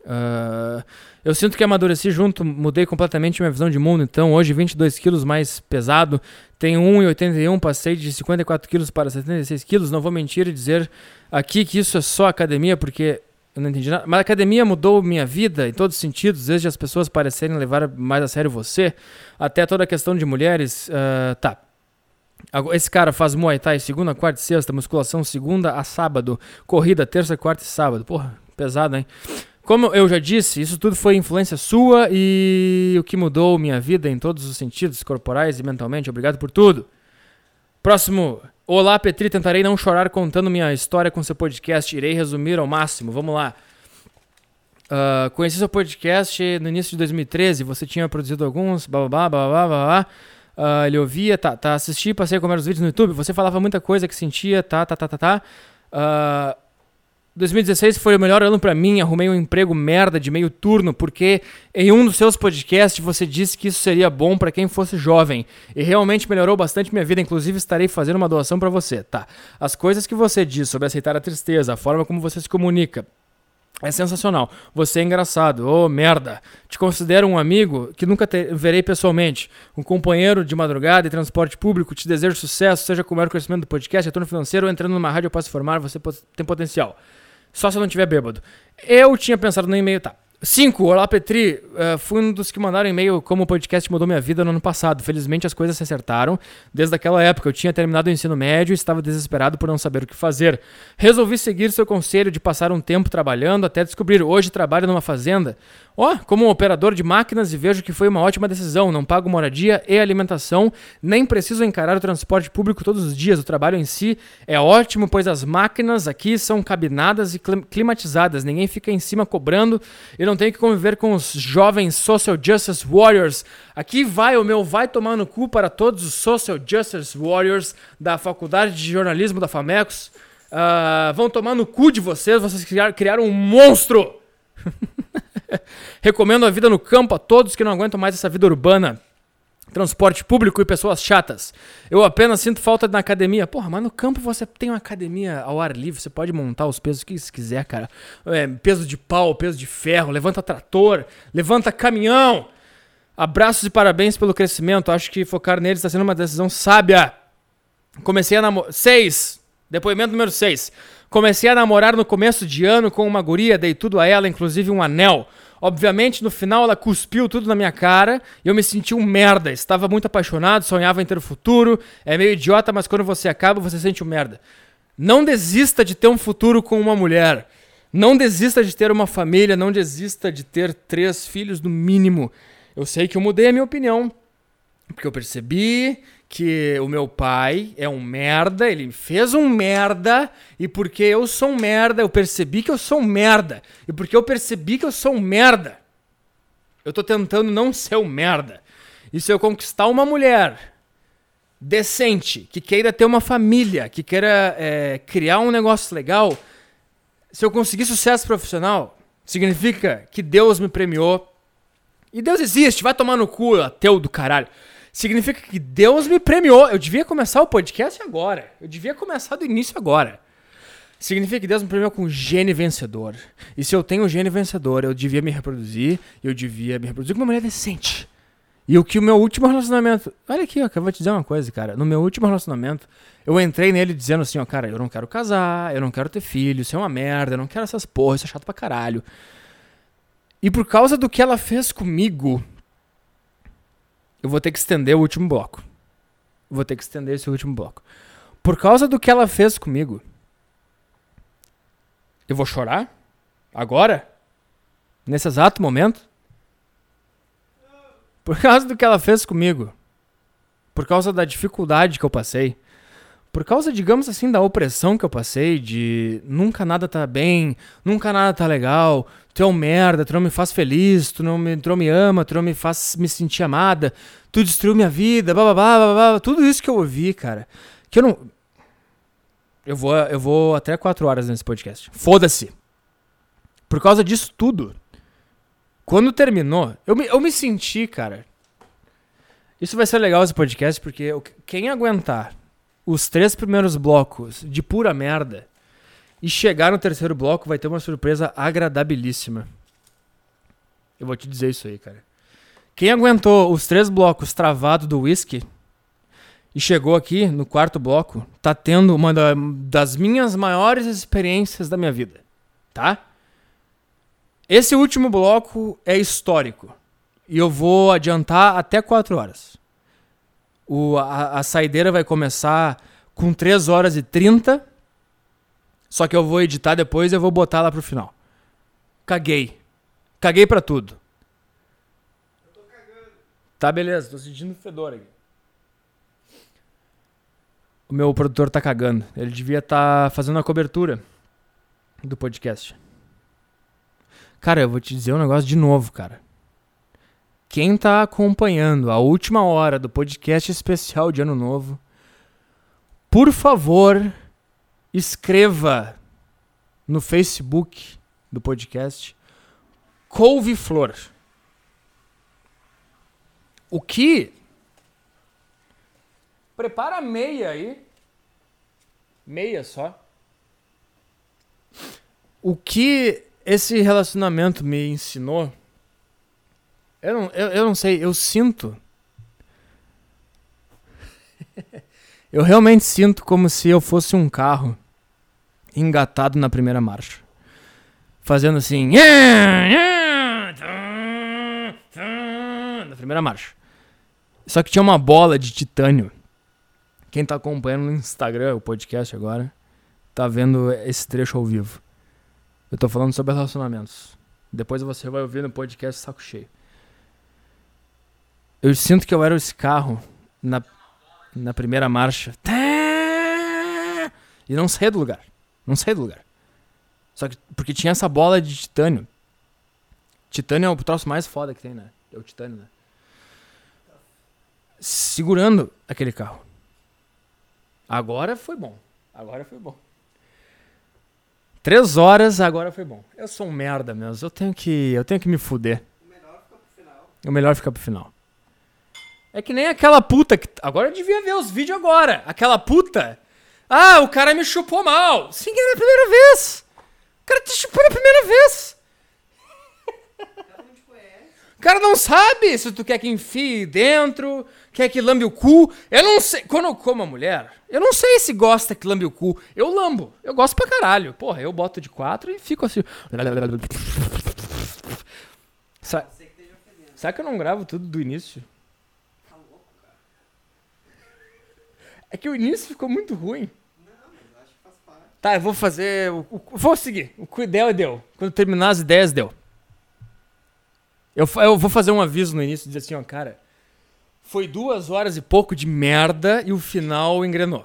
Ah, eu sinto que amadureci junto, mudei completamente minha visão de mundo. Então, hoje, 22 quilos mais pesado, tenho 1,81, passei de 54 quilos para 76 quilos. Não vou mentir e dizer aqui que isso é só academia, porque eu não entendi nada. Mas a academia mudou minha vida em todos os sentidos, desde as pessoas parecerem levar mais a sério você, até toda a questão de mulheres. ah, tá. Esse cara faz Muay Thai segunda, quarta e sexta, musculação segunda a sábado, corrida terça, quarta e sábado. Porra, pesado, hein? Como eu já disse, isso tudo foi influência sua e o que mudou minha vida em todos os sentidos, corporais e mentalmente. Obrigado por tudo. Próximo. Olá, Petri. Tentarei não chorar contando minha história com seu podcast. Irei resumir ao máximo. Vamos lá. Ah, conheci seu podcast no início de 2013. Você tinha produzido alguns, bababá, bababá, babá. Ah, ele ouvia, tá, tá, assisti, passei a comer os vídeos no YouTube. Você falava muita coisa que sentia, tá, tá, tá, tá, tá. Ah, 2016 foi o melhor ano pra mim. Arrumei um emprego merda de meio turno, porque em um dos seus podcasts você disse que isso seria bom pra quem fosse jovem. E realmente melhorou bastante minha vida. Inclusive, estarei fazendo uma doação pra você. Tá. As coisas que você diz sobre aceitar a tristeza, a forma como você se comunica. É sensacional. Você é engraçado. Ô, merda. Te considero um amigo que nunca verei pessoalmente. Um companheiro de madrugada e transporte público. Te desejo sucesso, seja com o maior crescimento do podcast, retorno financeiro entrando numa rádio após se formar, você tem potencial. Só se eu não tiver bêbado. Eu tinha pensado no e-mail, tá. 5. Olá, Petri. Eh, fui um dos que mandaram e-mail como o podcast mudou minha vida no ano passado. Felizmente as coisas se acertaram. Desde aquela época eu tinha terminado o ensino médio e estava desesperado por não saber o que fazer. Resolvi seguir seu conselho de passar um tempo trabalhando até descobrir. Hoje trabalho numa fazenda. Ó, como um operador de máquinas e vejo que foi uma ótima decisão. Não pago moradia e alimentação, nem preciso encarar o transporte público todos os dias. O trabalho em si é ótimo, pois as máquinas aqui são cabinadas e clim- climatizadas. Ninguém fica em cima cobrando e não tem que conviver com os jovens social justice warriors. Aqui vai o meu vai tomar no cu para todos os social justice warriors da Faculdade de Jornalismo da Famecos. Ah, vão tomar no cu de vocês, vocês criaram um monstro! <laughs> <laughs> Recomendo a vida no campo a todos que não aguentam mais essa vida urbana. Transporte público e pessoas chatas. Eu apenas sinto falta na academia. Porra, mas no campo você tem uma academia ao ar livre. Você pode montar os pesos que você quiser, cara. É, peso de pau, peso de ferro, levanta trator, levanta caminhão. Abraços e parabéns pelo crescimento. Acho que focar neles está sendo uma decisão sábia. Comecei a namorar. 6. Depoimento número 6. Comecei a namorar no começo de ano com uma guria, dei tudo a ela, inclusive um anel. Obviamente, no final ela cuspiu tudo na minha cara e eu me senti um merda. Estava muito apaixonado, sonhava em ter o futuro. É meio idiota, mas quando você acaba, você sente um merda. Não desista de ter um futuro com uma mulher. Não desista de ter uma família, não desista de ter três filhos no mínimo. Eu sei que eu mudei a minha opinião, porque eu percebi que o meu pai é um merda, ele fez um merda, e porque eu sou um merda, eu percebi que eu sou um merda. E porque eu percebi que eu sou um merda, eu tô tentando não ser um merda. E se eu conquistar uma mulher decente, que queira ter uma família, que queira é, criar um negócio legal, se eu conseguir sucesso profissional, significa que Deus me premiou E Deus existe, vai tomar no cu, ateu do caralho. Significa que Deus me premiou. Eu devia começar o podcast agora. Eu devia começar do início agora. Significa que Deus me premiou com um gene vencedor. E se eu tenho um gene vencedor, eu devia me reproduzir. Eu devia me reproduzir com uma mulher decente. E o que o meu último relacionamento. Olha aqui, ó, que eu vou te dizer uma coisa, cara. No meu último relacionamento, eu entrei nele dizendo assim, ó, cara, eu não quero casar, eu não quero ter filho, isso é uma merda, eu não quero essas porra, isso é chato pra caralho. E por causa do que ela fez comigo, eu vou ter que estender o último bloco. Vou ter que estender esse último bloco. Por causa do que ela fez comigo, eu vou chorar? Agora? Nesse exato momento? Por causa do que ela fez comigo. Por causa da dificuldade que eu passei. Por causa, digamos assim, da opressão que eu passei, de nunca nada tá bem, nunca nada tá legal, tu é um merda, tu não me faz feliz, tu não me, tu não me ama, tu não me faz me sentir amada, tu destruiu minha vida, blá blá blá blá tudo isso que eu ouvi, cara. Que eu não. Eu vou, eu vou até quatro horas nesse podcast. Foda-se. Por causa disso tudo. Quando terminou, eu me, eu me senti, cara. Isso vai ser legal esse podcast, porque eu- quem aguentar os três primeiros blocos de pura merda e chegar no terceiro bloco vai ter uma surpresa agradabilíssima. Eu vou te dizer isso aí, cara. Quem aguentou os três blocos travado do whisky e chegou aqui no quarto bloco, tá tendo uma da- das minhas maiores experiências da minha vida, tá? Esse último bloco é histórico. E eu vou adiantar até 4 horas. O, a, a saideira vai começar com 3 horas e 30. Só que eu vou editar depois e eu vou botar lá pro final. Caguei. Caguei pra tudo. Tá, beleza. Tô sentindo fedor aqui. O meu produtor tá cagando. Ele devia estar fazendo a cobertura do podcast. Cara, eu vou te dizer um negócio de novo, cara. Quem tá acompanhando a última hora do podcast especial de Ano Novo, por favor, escreva no Facebook do podcast Couve-Flor. O que? Prepara meia aí. Meia só. O que esse relacionamento me ensinou. Eu não, eu, eu não sei, eu sinto. <laughs> eu realmente sinto como se eu fosse um carro engatado na primeira marcha. Fazendo assim. Na primeira marcha. Só que tinha uma bola de titânio. Quem tá acompanhando no Instagram, o podcast agora, tá vendo esse trecho ao vivo. Eu tô falando sobre relacionamentos. Depois você vai ouvir no podcast saco cheio. Eu sinto que eu era esse carro na, na primeira marcha. E não saía do lugar. Não saía do lugar. Só que porque tinha essa bola de titânio. Titânio é o troço mais foda que tem, né? É o titânio, né? Segurando aquele carro. Agora foi bom. Agora foi bom. Três horas, agora foi bom. Eu sou um merda mesmo. Eu tenho que, eu tenho que me fuder. O melhor fica pro final. É que nem aquela puta que. Agora eu devia ver os vídeos agora. Aquela puta. Ah, o cara me chupou mal. Sim, era a primeira vez. O cara te chupou na primeira vez. O cara não sabe se tu quer que enfie dentro, quer que lambe o cu. Eu não sei. Quando eu como a mulher, eu não sei se gosta que lambe o cu. Eu lambo. Eu gosto pra caralho. Porra, eu boto de quatro e fico assim. Sa Sabe que eu não gravo tudo do início? É que o início ficou muito ruim. Tá, eu vou fazer. o- o- Vou seguir. O que deu, deu. Quando terminar as ideias, deu. Eu, eu vou fazer um aviso no início dizer assim, ó, cara. Foi duas horas e pouco de merda e o final engrenou.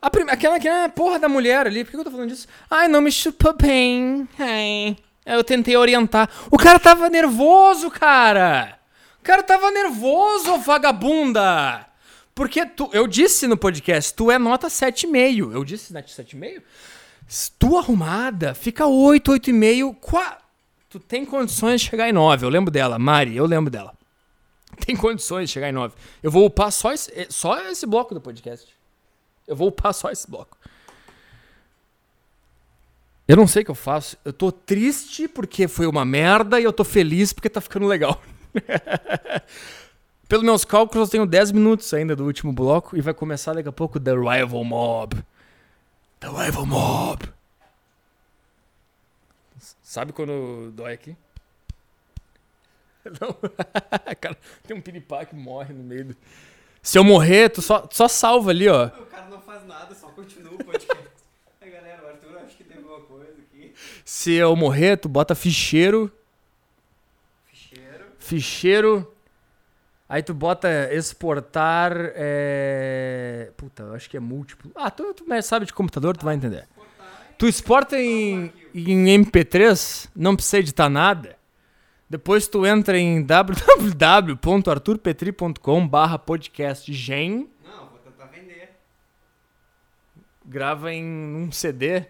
A prime... aquela, aquela porra da mulher ali, por que eu tô falando disso? Ai, não me chupou bem. Ai. Eu tentei orientar. O cara tava nervoso, cara. O cara tava nervoso, vagabunda. Porque tu, eu disse no podcast, tu é nota 7,5. Eu disse nota 7,5? Tu arrumada, fica 8, 8,5. Qua... Tu tem condições de chegar em 9. Eu lembro dela. Mari, eu lembro dela. Tem condições de chegar em 9. Eu vou upar só esse, eh, só esse bloco do podcast. Eu vou upar só esse bloco. Eu não sei o que eu faço. Eu tô triste porque foi uma merda e eu tô feliz porque tá ficando legal. <laughs> Pelos meus cálculos, eu tenho 10 minutos ainda do último bloco e vai começar daqui a pouco The Rival Mob. The Rival Mob. Sabe quando dói aqui? Não. <laughs> Cara, tem um piripá que morre no meio do... Se eu morrer, tu só, só salva ali, ó. O cara não faz nada, só continua o podcast. <laughs> Aí, galera, o Arthur acho que tem alguma coisa aqui. Se eu morrer, tu bota ficheiro. Ficheiro. Ficheiro. Aí tu bota exportar. É... Puta, eu acho que é múltiplo. Ah, tu, tu sabe de computador, tu vai entender. Tu exporta em, em MP3, não precisa editar nada. Depois tu entra em www.arturpetri.com barra podcast gen. Não, vou tentar vender. Grava em um CD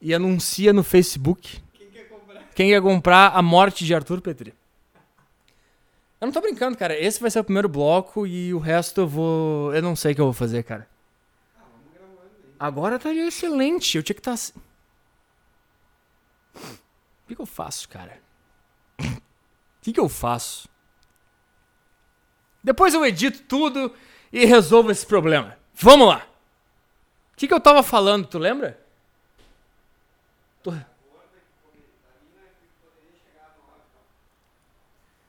e anuncia no Facebook. Quem quer comprar? Quem quer comprar a morte de Arthur Petri. Eu não tô brincando, cara. Esse vai ser o primeiro bloco e o resto eu vou. Eu não sei o que eu vou fazer, cara. Agora tá excelente. Eu tinha que estar. Tá... O que, que eu faço, cara? O que, que eu faço? Depois eu edito tudo e resolvo esse problema. Vamos lá. O que, que eu tava falando, tu lembra? Tô-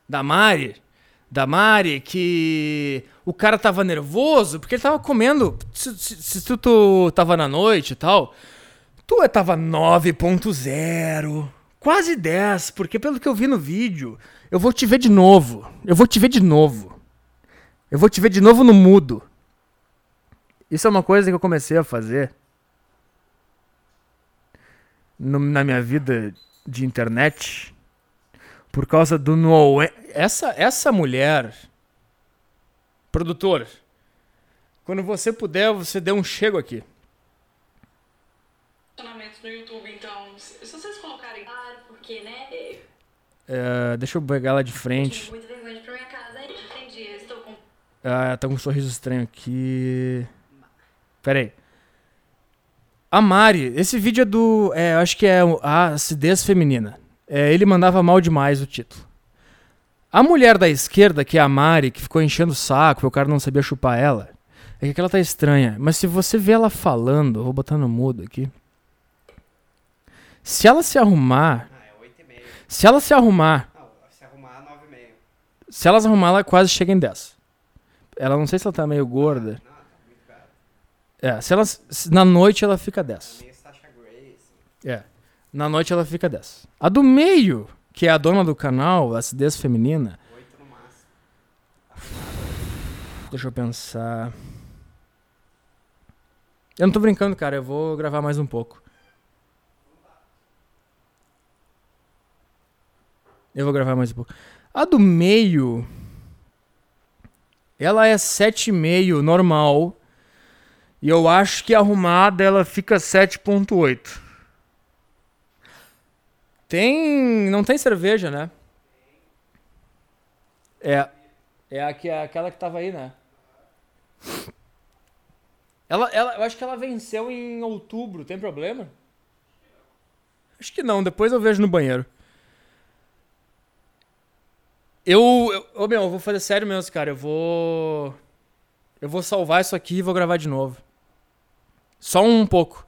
Da Mari. Da Mari, que o cara tava nervoso porque ele tava comendo. Se, se- se tu, tu tava na noite e tal, tu tava 9.0. Quase 10, porque pelo que eu vi no vídeo, eu vou te ver de novo. Eu vou te ver de novo. Eu vou te ver de novo no mudo. Isso é uma coisa que eu comecei a fazer no- na minha vida de internet por causa do no essa essa mulher produtor quando você puder você dê um chego aqui no YouTube, então, se vocês colocarem. Claro, porque, né? é, deixa eu pegar ela de frente Muita vergonha pra minha casa. aí. Entendi, estou com. Ah, tá com um sorriso estranho aqui. Pera aí. A Mari, esse vídeo é do. É, eu acho que é o- a acidez feminina. É, ele mandava mal demais o título. A mulher da esquerda, que é a Mari, que ficou enchendo o saco, porque o cara não sabia chupar ela, é que ela tá estranha. Mas se você vê ela falando, vou botar no mudo aqui. Se ela se arrumar. Se ela se arrumar. Não, se arrumar, 9,5. Se ela se arrumar, ela quase chega em 10. Ela não sei se ela tá meio gorda. É, se ela. se- na noite ela fica 10. Meio Sasha Grey, assim. É. Na noite ela fica 10. A do meio, que é a dona do canal, a acidez feminina. 8 no máximo. Deixa eu pensar. Eu não tô brincando, cara. Eu vou gravar mais um pouco. Eu vou gravar mais um pouco. A do meio. Ela é 7,5 normal. E eu acho que arrumada ela fica 7,8. Tem. Não tem cerveja, né? É. É aquela que tava aí, né? Ela, ela, eu acho que ela venceu em outubro, tem problema? Acho que não, depois eu vejo no banheiro. Eu, eu, ô, meu, eu vou fazer sério mesmo, cara. Eu vou. Eu vou salvar isso aqui e vou gravar de novo. Só um pouco.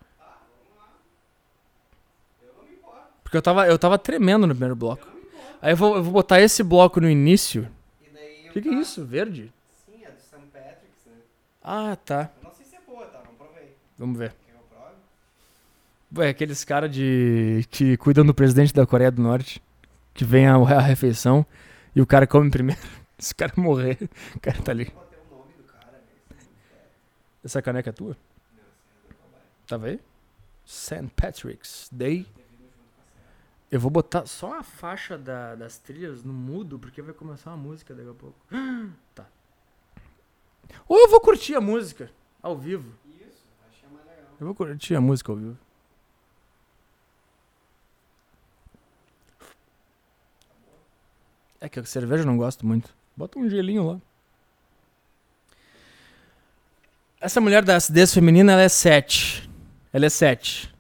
Porque eu tava, eu tava tremendo no primeiro bloco. Aí eu vou, eu vou botar esse bloco no início. O que, que é isso? Verde? Sim, é do St. Patrick's, né? Ah, tá. Eu não sei se é boa, tá? Não provei. Vamos ver. Ué, aqueles caras de. que cuidam do presidente da Coreia do Norte. Que vem a, a refeição e o cara come primeiro. <laughs> Se o cara morrer, o cara tá ali. Essa caneca é tua? Tava aí? St. Patrick's Day. Eu vou botar só a faixa da- das trilhas no mudo, porque vai começar uma música daqui a pouco. <gasps> Tá. Ou eu vou curtir a música ao vivo. Isso, achei mais legal. Eu vou curtir a música ao vivo. É que a cerveja eu não gosto muito. Bota um gelinho lá. Essa mulher da acidez feminina, ela é 7. Ela é 7.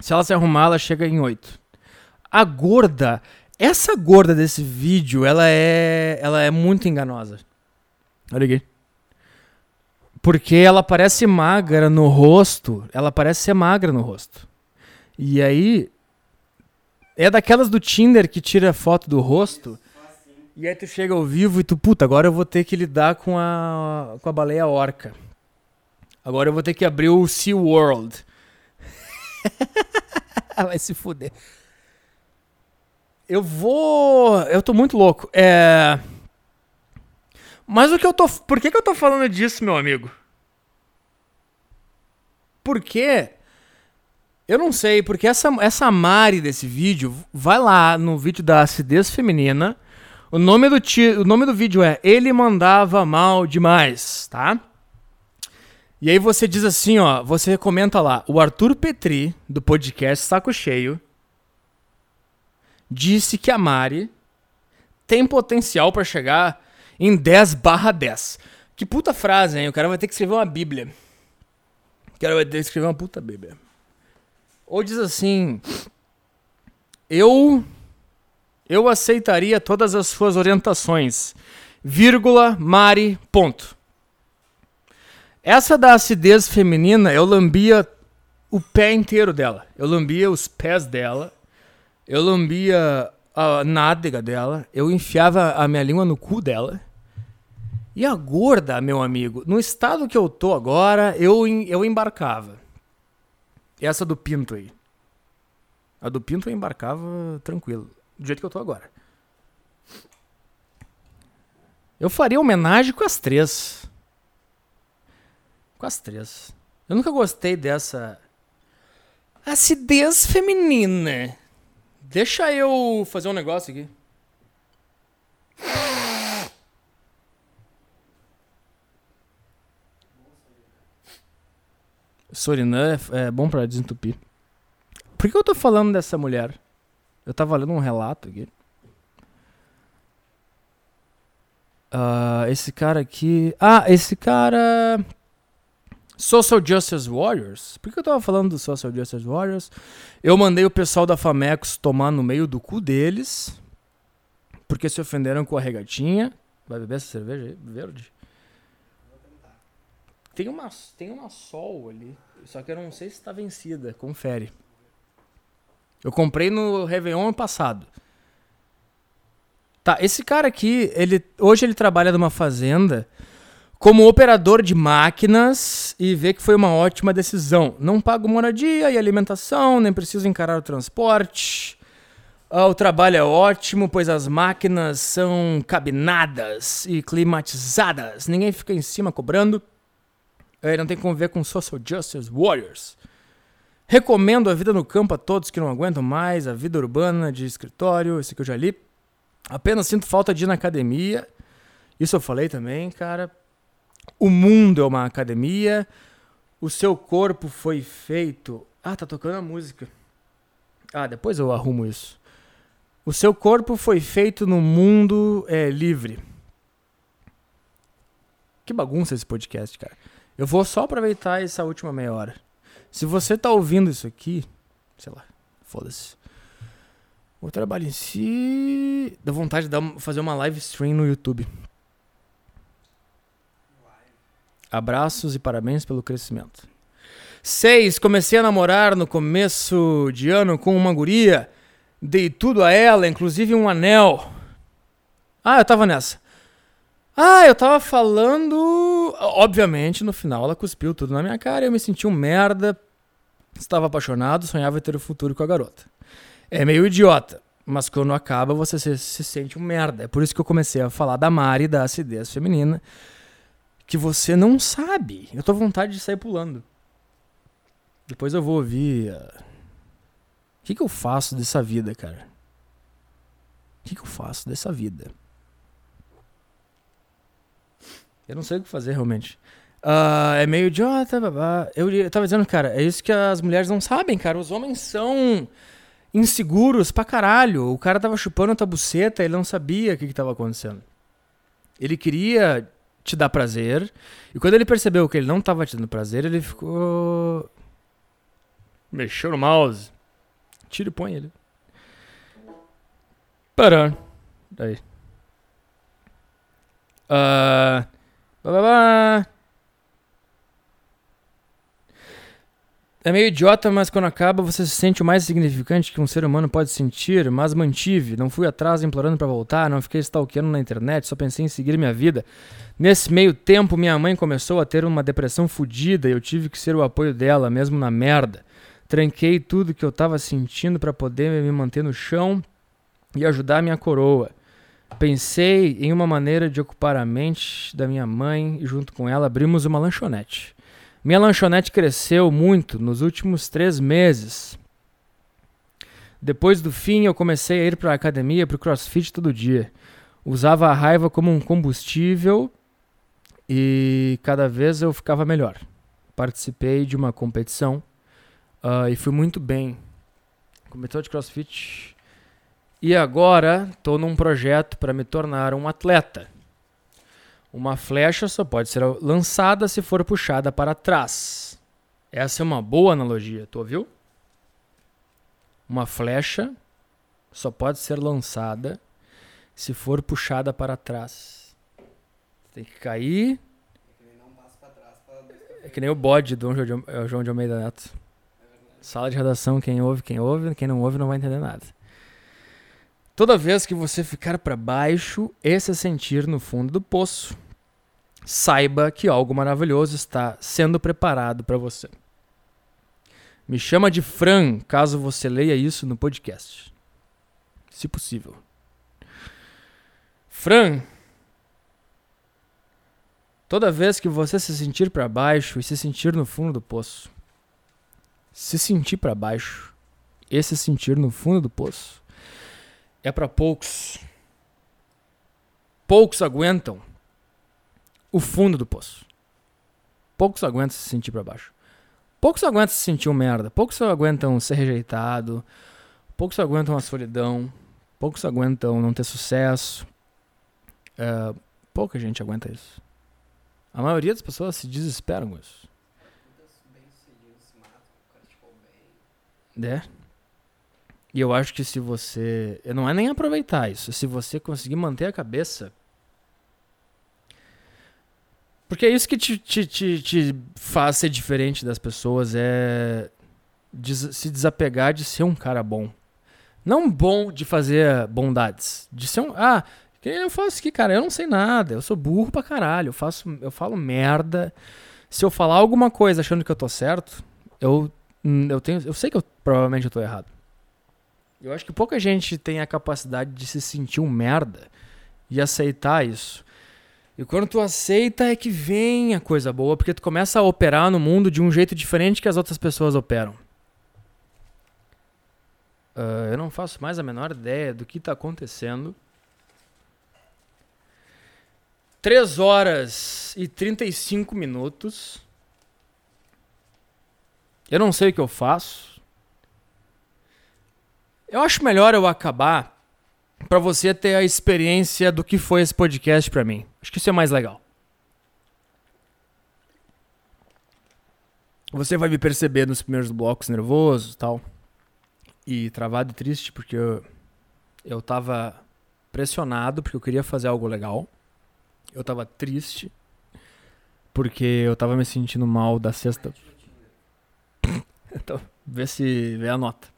Se ela se arrumar, ela chega em 8. A gorda, essa gorda desse vídeo, ela é, ela é muito enganosa. Olha aqui. Porque ela parece magra no rosto. Ela parece ser magra no rosto. E aí. É daquelas do Tinder que tira foto do rosto. E aí tu chega ao vivo e tu, puta, agora eu vou ter que lidar com a, com a baleia orca. Agora eu vou ter que abrir o Sea World. <laughs> Vai se fuder. Eu vou. Eu tô muito louco. É. Mas o que eu tô. Por que, que eu tô falando disso, meu amigo? Porque. Eu não sei, porque essa, essa Mari desse vídeo, vai lá no vídeo da acidez feminina. O nome do, ti, o nome do vídeo é Ele Mandava Mal Demais, tá? E aí você diz assim, ó, você comenta lá, o Arthur Petri, do podcast Saco Cheio, disse que a Mari tem potencial pra chegar em 10 barra 10. Que puta frase, hein? O cara vai ter que escrever uma bíblia. O cara vai ter que escrever uma puta bíblia. Ou diz assim, eu eu aceitaria todas as suas orientações, vírgula, Mari, ponto. Essa da acidez feminina, eu lambia o pé inteiro dela. Eu lambia os pés dela. Eu lambia a nádega dela. Eu enfiava a minha língua no cu dela. E a gorda, meu amigo, no estado que eu tô agora, eu, eu embarcava. Essa do Pinto aí. A do Pinto eu embarcava tranquilo. Do jeito que eu tô agora. Eu faria homenagem com as três. Com as três. Eu nunca gostei dessa acidez feminina. Deixa eu fazer um negócio aqui. Sorinã é, é bom pra desentupir. Por que eu tô falando dessa mulher? Eu tava lendo um relato aqui. Ah, esse cara aqui. Ah, esse cara. Social Justice Warriors. Por que eu tava falando do Social Justice Warriors? Eu mandei o pessoal da Famecos tomar no meio do cu deles. Porque se ofenderam com a regatinha. Vai beber essa cerveja aí? Verde? Tem uma, tem uma sol ali. Só que eu não sei se tá vencida. Confere. Eu comprei no Réveillon passado. Tá, esse cara aqui, ele, hoje ele trabalha numa fazenda como operador de máquinas e vê que foi uma ótima decisão. Não pago moradia e alimentação, nem preciso encarar o transporte. Ah, o trabalho é ótimo, pois as máquinas são cabinadas e climatizadas. Ninguém fica em cima cobrando. É, não tem como ver com Social Justice Warriors. Recomendo a vida no campo a todos que não aguentam mais, a vida urbana de escritório, esse que eu já li. Apenas sinto falta de ir na academia. Isso eu falei também, cara. O mundo é uma academia. O seu corpo foi feito. Ah, tá tocando a música. Ah, depois eu arrumo isso. O seu corpo foi feito no mundo é, livre. Que bagunça esse podcast, cara. Eu vou só aproveitar essa última meia hora. Se você tá ouvindo isso aqui, sei lá, foda-se. O trabalho em si. Dá vontade de dar, fazer uma live stream no YouTube. Abraços e parabéns pelo crescimento. 6. Comecei a namorar no começo de ano com uma guria. Dei tudo a ela, inclusive um anel. Ah, eu tava nessa. Ah, eu tava falando. Obviamente, no final ela cuspiu tudo na minha cara e eu me senti um merda. Estava apaixonado, sonhava ter o futuro com a garota. É meio idiota, mas quando acaba você se, se sente um merda. É por isso que eu comecei a falar da Mari, da acidez feminina, que você não sabe. Eu tô com vontade de sair pulando. Depois eu vou ouvir. ah, O que, que eu faço dessa vida, cara? O que, que eu faço dessa vida? Eu não sei o que fazer realmente. Ah, é meio idiota, babá. Eu, eu tava dizendo, cara, é isso que as mulheres não sabem, cara. Os homens são inseguros pra caralho. O cara tava chupando a buceta, ele não sabia o que, que tava acontecendo. Ele queria te dar prazer, e quando ele percebeu que ele não tava te dando prazer, ele ficou. Mexeu no mouse. Tira e põe ele. Parando. Daí. Bá. É meio idiota, mas quando acaba você se sente o mais significante que um ser humano pode sentir, mas mantive. Não fui atrás implorando pra voltar, não fiquei stalkeando na internet, só pensei em seguir minha vida. Nesse meio tempo, minha mãe começou a ter uma depressão fodida e eu tive que ser o apoio dela, mesmo na merda. Tranquei tudo que eu tava sentindo pra poder me manter no chão e ajudar minha coroa. Pensei em uma maneira de ocupar a mente da minha mãe e junto com ela abrimos uma lanchonete. Minha lanchonete cresceu muito nos últimos três meses. Depois do fim, eu comecei a ir para a academia, para o crossfit todo dia. Usava a raiva como um combustível e cada vez eu ficava melhor. Participei de uma competição ah, e fui muito bem. Competição de crossfit. E agora estou num projeto para me tornar um atleta. Uma flecha só pode ser lançada se for puxada para trás. Essa é uma boa analogia, tu ouviu? Uma flecha só pode ser lançada se for puxada para trás. Tem que cair. É que nem o bode do João de, é Almeida Neto. Sala de redação, quem ouve, quem ouve, quem não ouve não vai entender nada. Toda vez que você ficar para baixo e se sentir no fundo do poço, saiba que algo maravilhoso está sendo preparado para você. Me chama de Fran, caso você leia isso no podcast. Se possível. Fran, toda vez que você se sentir para baixo e se sentir no fundo do poço, se sentir para baixo e se sentir no fundo do poço, é para poucos. Poucos aguentam o fundo do poço. Poucos aguentam se sentir para baixo. Poucos aguentam se sentir um merda. Poucos aguentam ser rejeitado. Poucos aguentam a solidão. Poucos aguentam não ter sucesso. É, pouca gente aguenta isso. A maioria das pessoas se desesperam com isso. É. E eu acho que se você. Não é nem aproveitar isso. Se você conseguir manter a cabeça. Porque é isso que te, te, te, te faz ser diferente das pessoas. É. des- se desapegar de ser um cara bom. Não bom de fazer bondades. De ser um. Ah, que eu faço aqui, cara. Eu não sei nada. Eu sou burro pra caralho. Eu, faço, eu falo merda. Se eu falar alguma coisa achando que eu tô certo, eu, hum, eu, tenho, eu sei que eu provavelmente eu tô errado. Eu acho que pouca gente tem a capacidade de se sentir um merda e aceitar isso. E quando tu aceita é que vem a coisa boa, porque tu começa a operar no mundo de um jeito diferente que as outras pessoas operam. Ah, eu não faço mais a menor ideia do que tá acontecendo. 3 horas e 35 minutos. Eu não sei o que eu faço. Eu acho melhor eu acabar pra você ter a experiência do que foi esse podcast pra mim. Acho que isso é mais legal. Você vai me perceber nos primeiros blocos nervoso tal. E travado e triste porque eu, eu tava pressionado porque eu queria fazer algo legal. Eu tava triste porque eu tava me sentindo mal da sexta. <laughs> então, vê se vê a nota.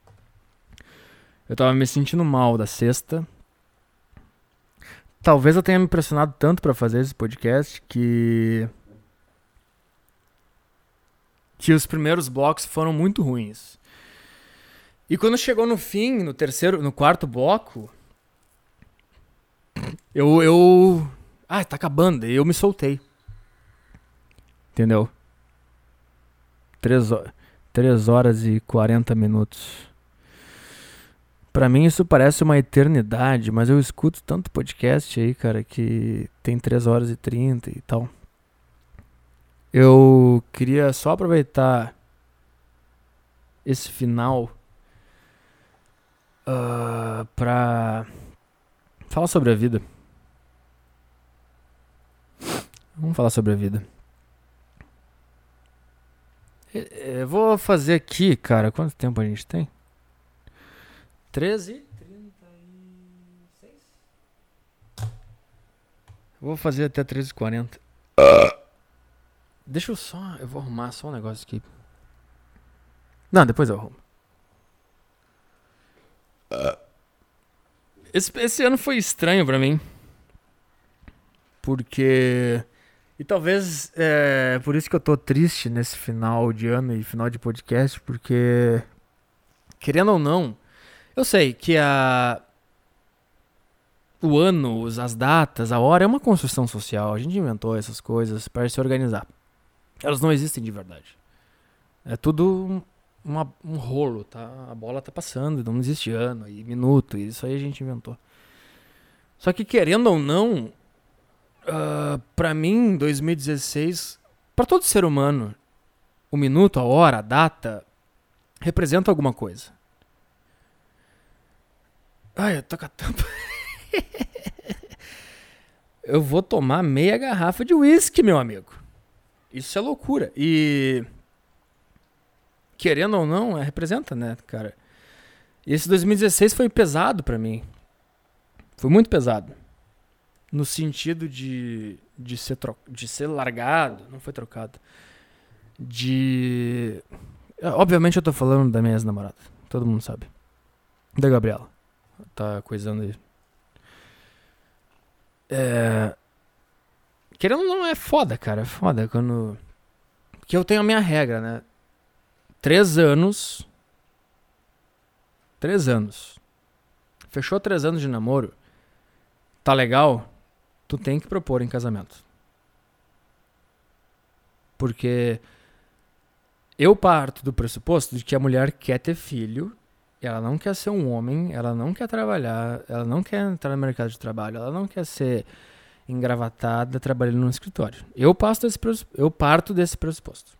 Eu tava me sentindo mal da sexta. Talvez eu tenha me pressionado tanto pra fazer esse podcast que que os primeiros blocos foram muito ruins. E quando chegou no fim, no terceiro, no quarto bloco, eu eu ah, tá acabando, e eu me soltei. Entendeu? 3 horas, 3 horas e 40 minutos. Pra mim isso parece uma eternidade, mas eu escuto tanto podcast aí, cara, que tem 3 horas e 30 e tal. Eu queria só aproveitar esse final ah, pra falar sobre a vida. Vamos falar sobre a vida. Eu vou fazer aqui, cara. Quanto tempo a gente tem? 13? Vou fazer até 13h40. Deixa eu só. Eu vou arrumar só um negócio aqui. Não, depois eu arrumo. Esse, esse ano foi estranho pra mim. Porque. E talvez é por isso que eu tô triste nesse final de ano e final de podcast, porque. Querendo ou não, eu sei que a. O ano, as datas, a hora é uma construção social. A gente inventou essas coisas para se organizar. Elas não existem de verdade. É tudo uma- um rolo, tá? A bola tá passando, não existe ano e minuto, e isso aí a gente inventou. Só que querendo ou não, ah, pra mim, 2016, pra todo ser humano, o minuto, a hora, a data representa alguma coisa. Ai, eu tô com a tampa. <laughs> eu vou tomar meia garrafa de uísque, meu amigo. Isso é loucura. E querendo ou não, é, representa, né, cara? Esse 2016 foi pesado pra mim. Foi muito pesado. No sentido de, de, ser, tro de ser largado, não foi trocado. De. Obviamente eu tô falando da minha ex-namorada. Todo mundo sabe. Da Gabriela. Tá coisando aí. É. Querendo ou não, é foda, cara. É foda quando. Porque eu tenho a minha regra, né? Três anos. Três anos. Fechou três anos de namoro. Tá legal? Tu tem que propor em casamento. Porque eu parto do pressuposto de que a mulher quer ter filho, ela não quer ser um homem, ela não quer trabalhar, ela não quer entrar no mercado de trabalho, ela não quer ser engravatada trabalhando no escritório. Eu, passo desse, eu parto desse pressuposto.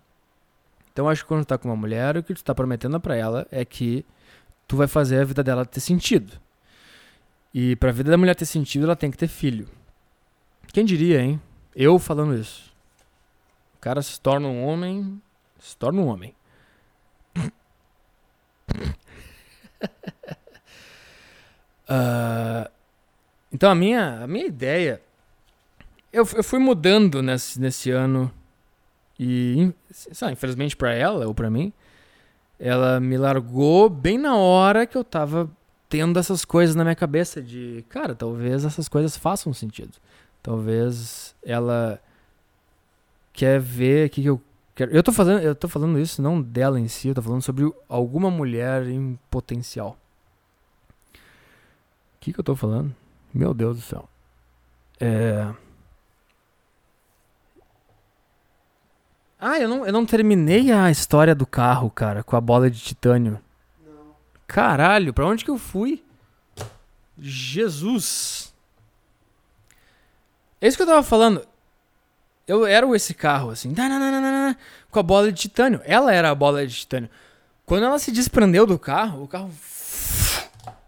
Então acho que quando tu tá com uma mulher, o que tu tá prometendo pra ela é que tu vai fazer a vida dela ter sentido. E pra vida da mulher ter sentido, ela tem que ter filho. Quem diria, hein? Eu falando isso. O cara se torna um homem, se torna um homem. <laughs> Ah, então a minha, a minha ideia. Eu, eu fui mudando nesse, nesse ano. E, lá, infelizmente pra ela ou pra mim, ela me largou bem na hora que eu tava tendo essas coisas na minha cabeça de, cara, talvez essas coisas façam sentido. Talvez ela quer ver o que, que eu. Eu tô fazendo, eu tô falando isso não dela em si, eu tô falando sobre alguma mulher em potencial. O que, que eu tô falando? Meu Deus do céu. É. Ah, eu não, eu não terminei a história do carro, cara, com a bola de titânio. Caralho, pra onde que eu fui? Jesus. É isso que eu tava falando. Eu era esse carro, assim, com a bola de titânio. Ela era a bola de titânio. Quando ela se desprendeu do carro, o carro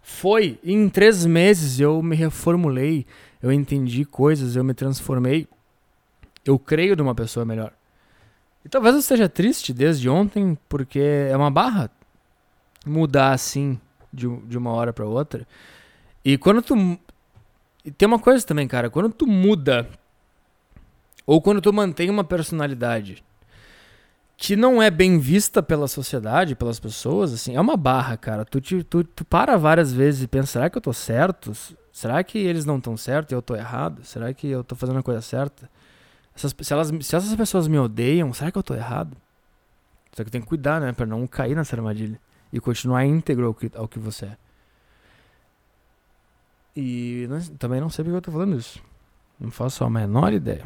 foi. E em três meses eu me reformulei, eu entendi coisas, eu me transformei. Eu creio numa pessoa melhor. E talvez eu esteja triste desde ontem, porque é uma barra mudar assim de, de uma hora pra outra. E quando tu. E tem uma coisa também, cara. Quando tu muda, ou quando tu mantém uma personalidade que não é bem vista pela sociedade, pelas pessoas, assim, é uma barra, cara. Tu, te, tu, tu para várias vezes e pensa, será que eu tô certo? Será que eles não estão certo e eu tô errado? Será que eu tô fazendo a coisa certa? Essas, se, elas, se essas pessoas me odeiam, será que eu tô errado? Só que tem que cuidar, né? Pra não cair nessa armadilha. E continuar íntegro ao que, ao que você é. E não- também não sei porque eu tô falando isso. Não faço a menor ideia.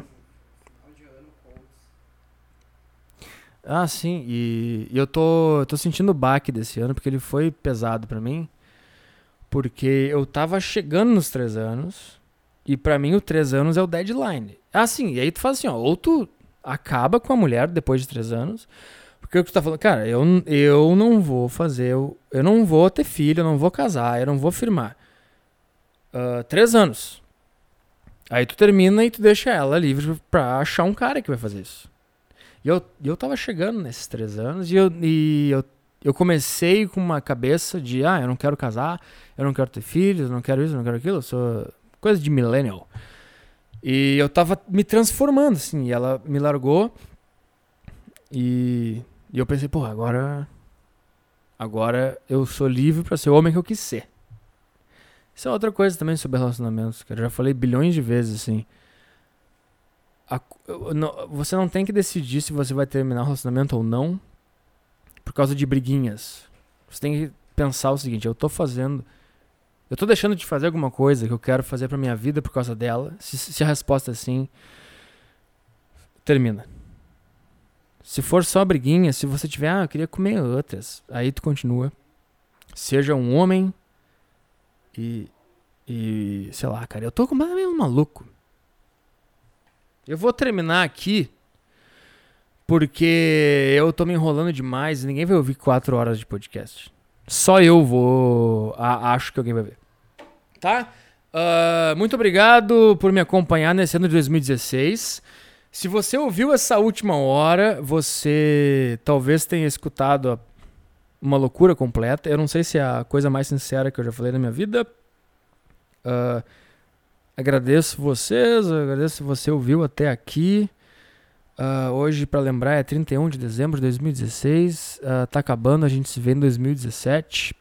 Ah, sim. E, e eu tô, tô sentindo o baque desse ano, porque ele foi pesado pra mim. Porque eu tava chegando nos três anos. E pra mim, o três anos é o deadline. Ah, sim. E aí tu faz assim, ó. Ou tu acaba com a mulher depois de três anos. Porque o que tu tá falando, cara, eu, eu não vou fazer, eu, eu não vou ter filho, eu não vou casar, eu não vou firmar. Ah, três anos. Aí tu termina e tu deixa ela livre pra achar um cara que vai fazer isso. E eu, eu tava chegando nesses três anos e eu, e eu, eu comecei com uma cabeça de, ah, eu não quero casar, eu não quero ter filhos, eu não quero isso, eu não quero aquilo, eu sou coisa de millennial. E eu tava me transformando, assim, e ela me largou e, e eu pensei, pô, agora, agora eu sou livre pra ser o homem que eu quis ser. Isso é outra coisa também sobre relacionamentos, cara. Eu já falei bilhões de vezes, assim. A- não- você não tem que decidir se você vai terminar o relacionamento ou não por causa de briguinhas. Você tem que pensar o seguinte: eu tô fazendo. Eu tô deixando de fazer alguma coisa que eu quero fazer pra minha vida por causa dela. Se, se a resposta é sim, termina. Se for só briguinha, se você tiver, ah, eu queria comer outras, aí tu continua. Seja um homem e. E. Sei lá, cara, eu tô completamente maluco. Eu vou terminar aqui porque eu tô me enrolando demais e ninguém vai ouvir quatro horas de podcast. Só eu vou. a- acho que alguém vai ver. Tá? Ah, muito obrigado por me acompanhar nesse ano de 2016. Se você ouviu essa última hora, você talvez tenha escutado uma loucura completa. Eu não sei se é a coisa mais sincera que eu já falei na minha vida. Ah, agradeço vocês, agradeço se você ouviu até aqui. Ah, hoje, para lembrar, é 31 de dezembro de 2016. Ah, tá acabando, a gente se vê em 2017.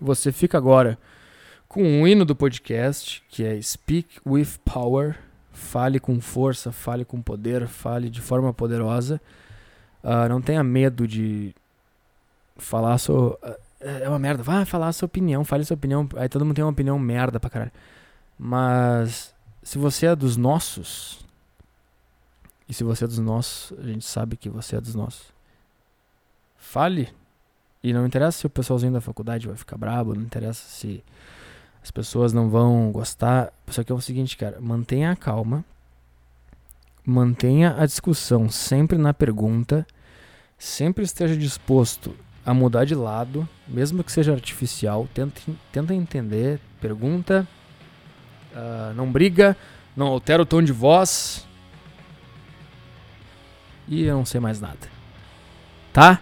Você fica agora com um hino do podcast, que é Speak with Power. Fale com força, fale com poder, fale de forma poderosa. Ah, não tenha medo de falar sua. É uma merda. Vai falar sua opinião, fale sua opinião. Aí todo mundo tem uma opinião merda pra caralho. Mas se você é dos nossos, e se você é dos nossos, a gente sabe que você é dos nossos. Fale. E não interessa se o pessoalzinho da faculdade vai ficar brabo, não interessa se as pessoas não vão gostar. Só que é o seguinte, cara, mantenha a calma. Mantenha a discussão sempre na pergunta. Sempre esteja disposto a mudar de lado, mesmo que seja artificial. Tenta, tenta entender, pergunta. Ah, não briga, não altera o tom de voz. E eu não sei mais nada. Tá?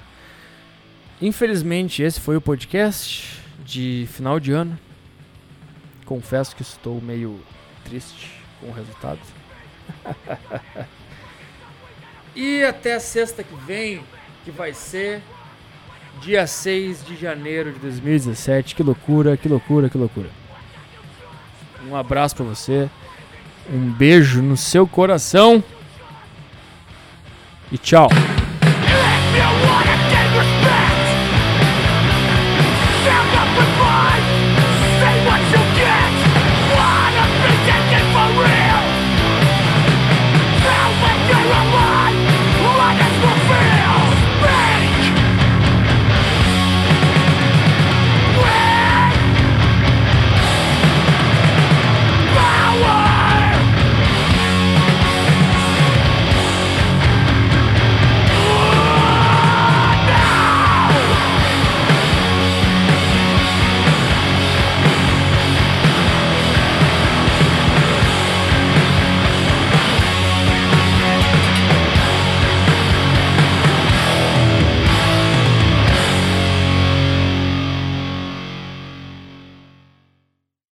Infelizmente, esse foi o podcast de final de ano. Confesso que estou meio triste com o resultado. <laughs> e até sexta que vem, que vai ser dia 6 de janeiro de 2017. Que loucura, que loucura, que loucura. Um abraço pra você. Um beijo no seu coração. E tchau.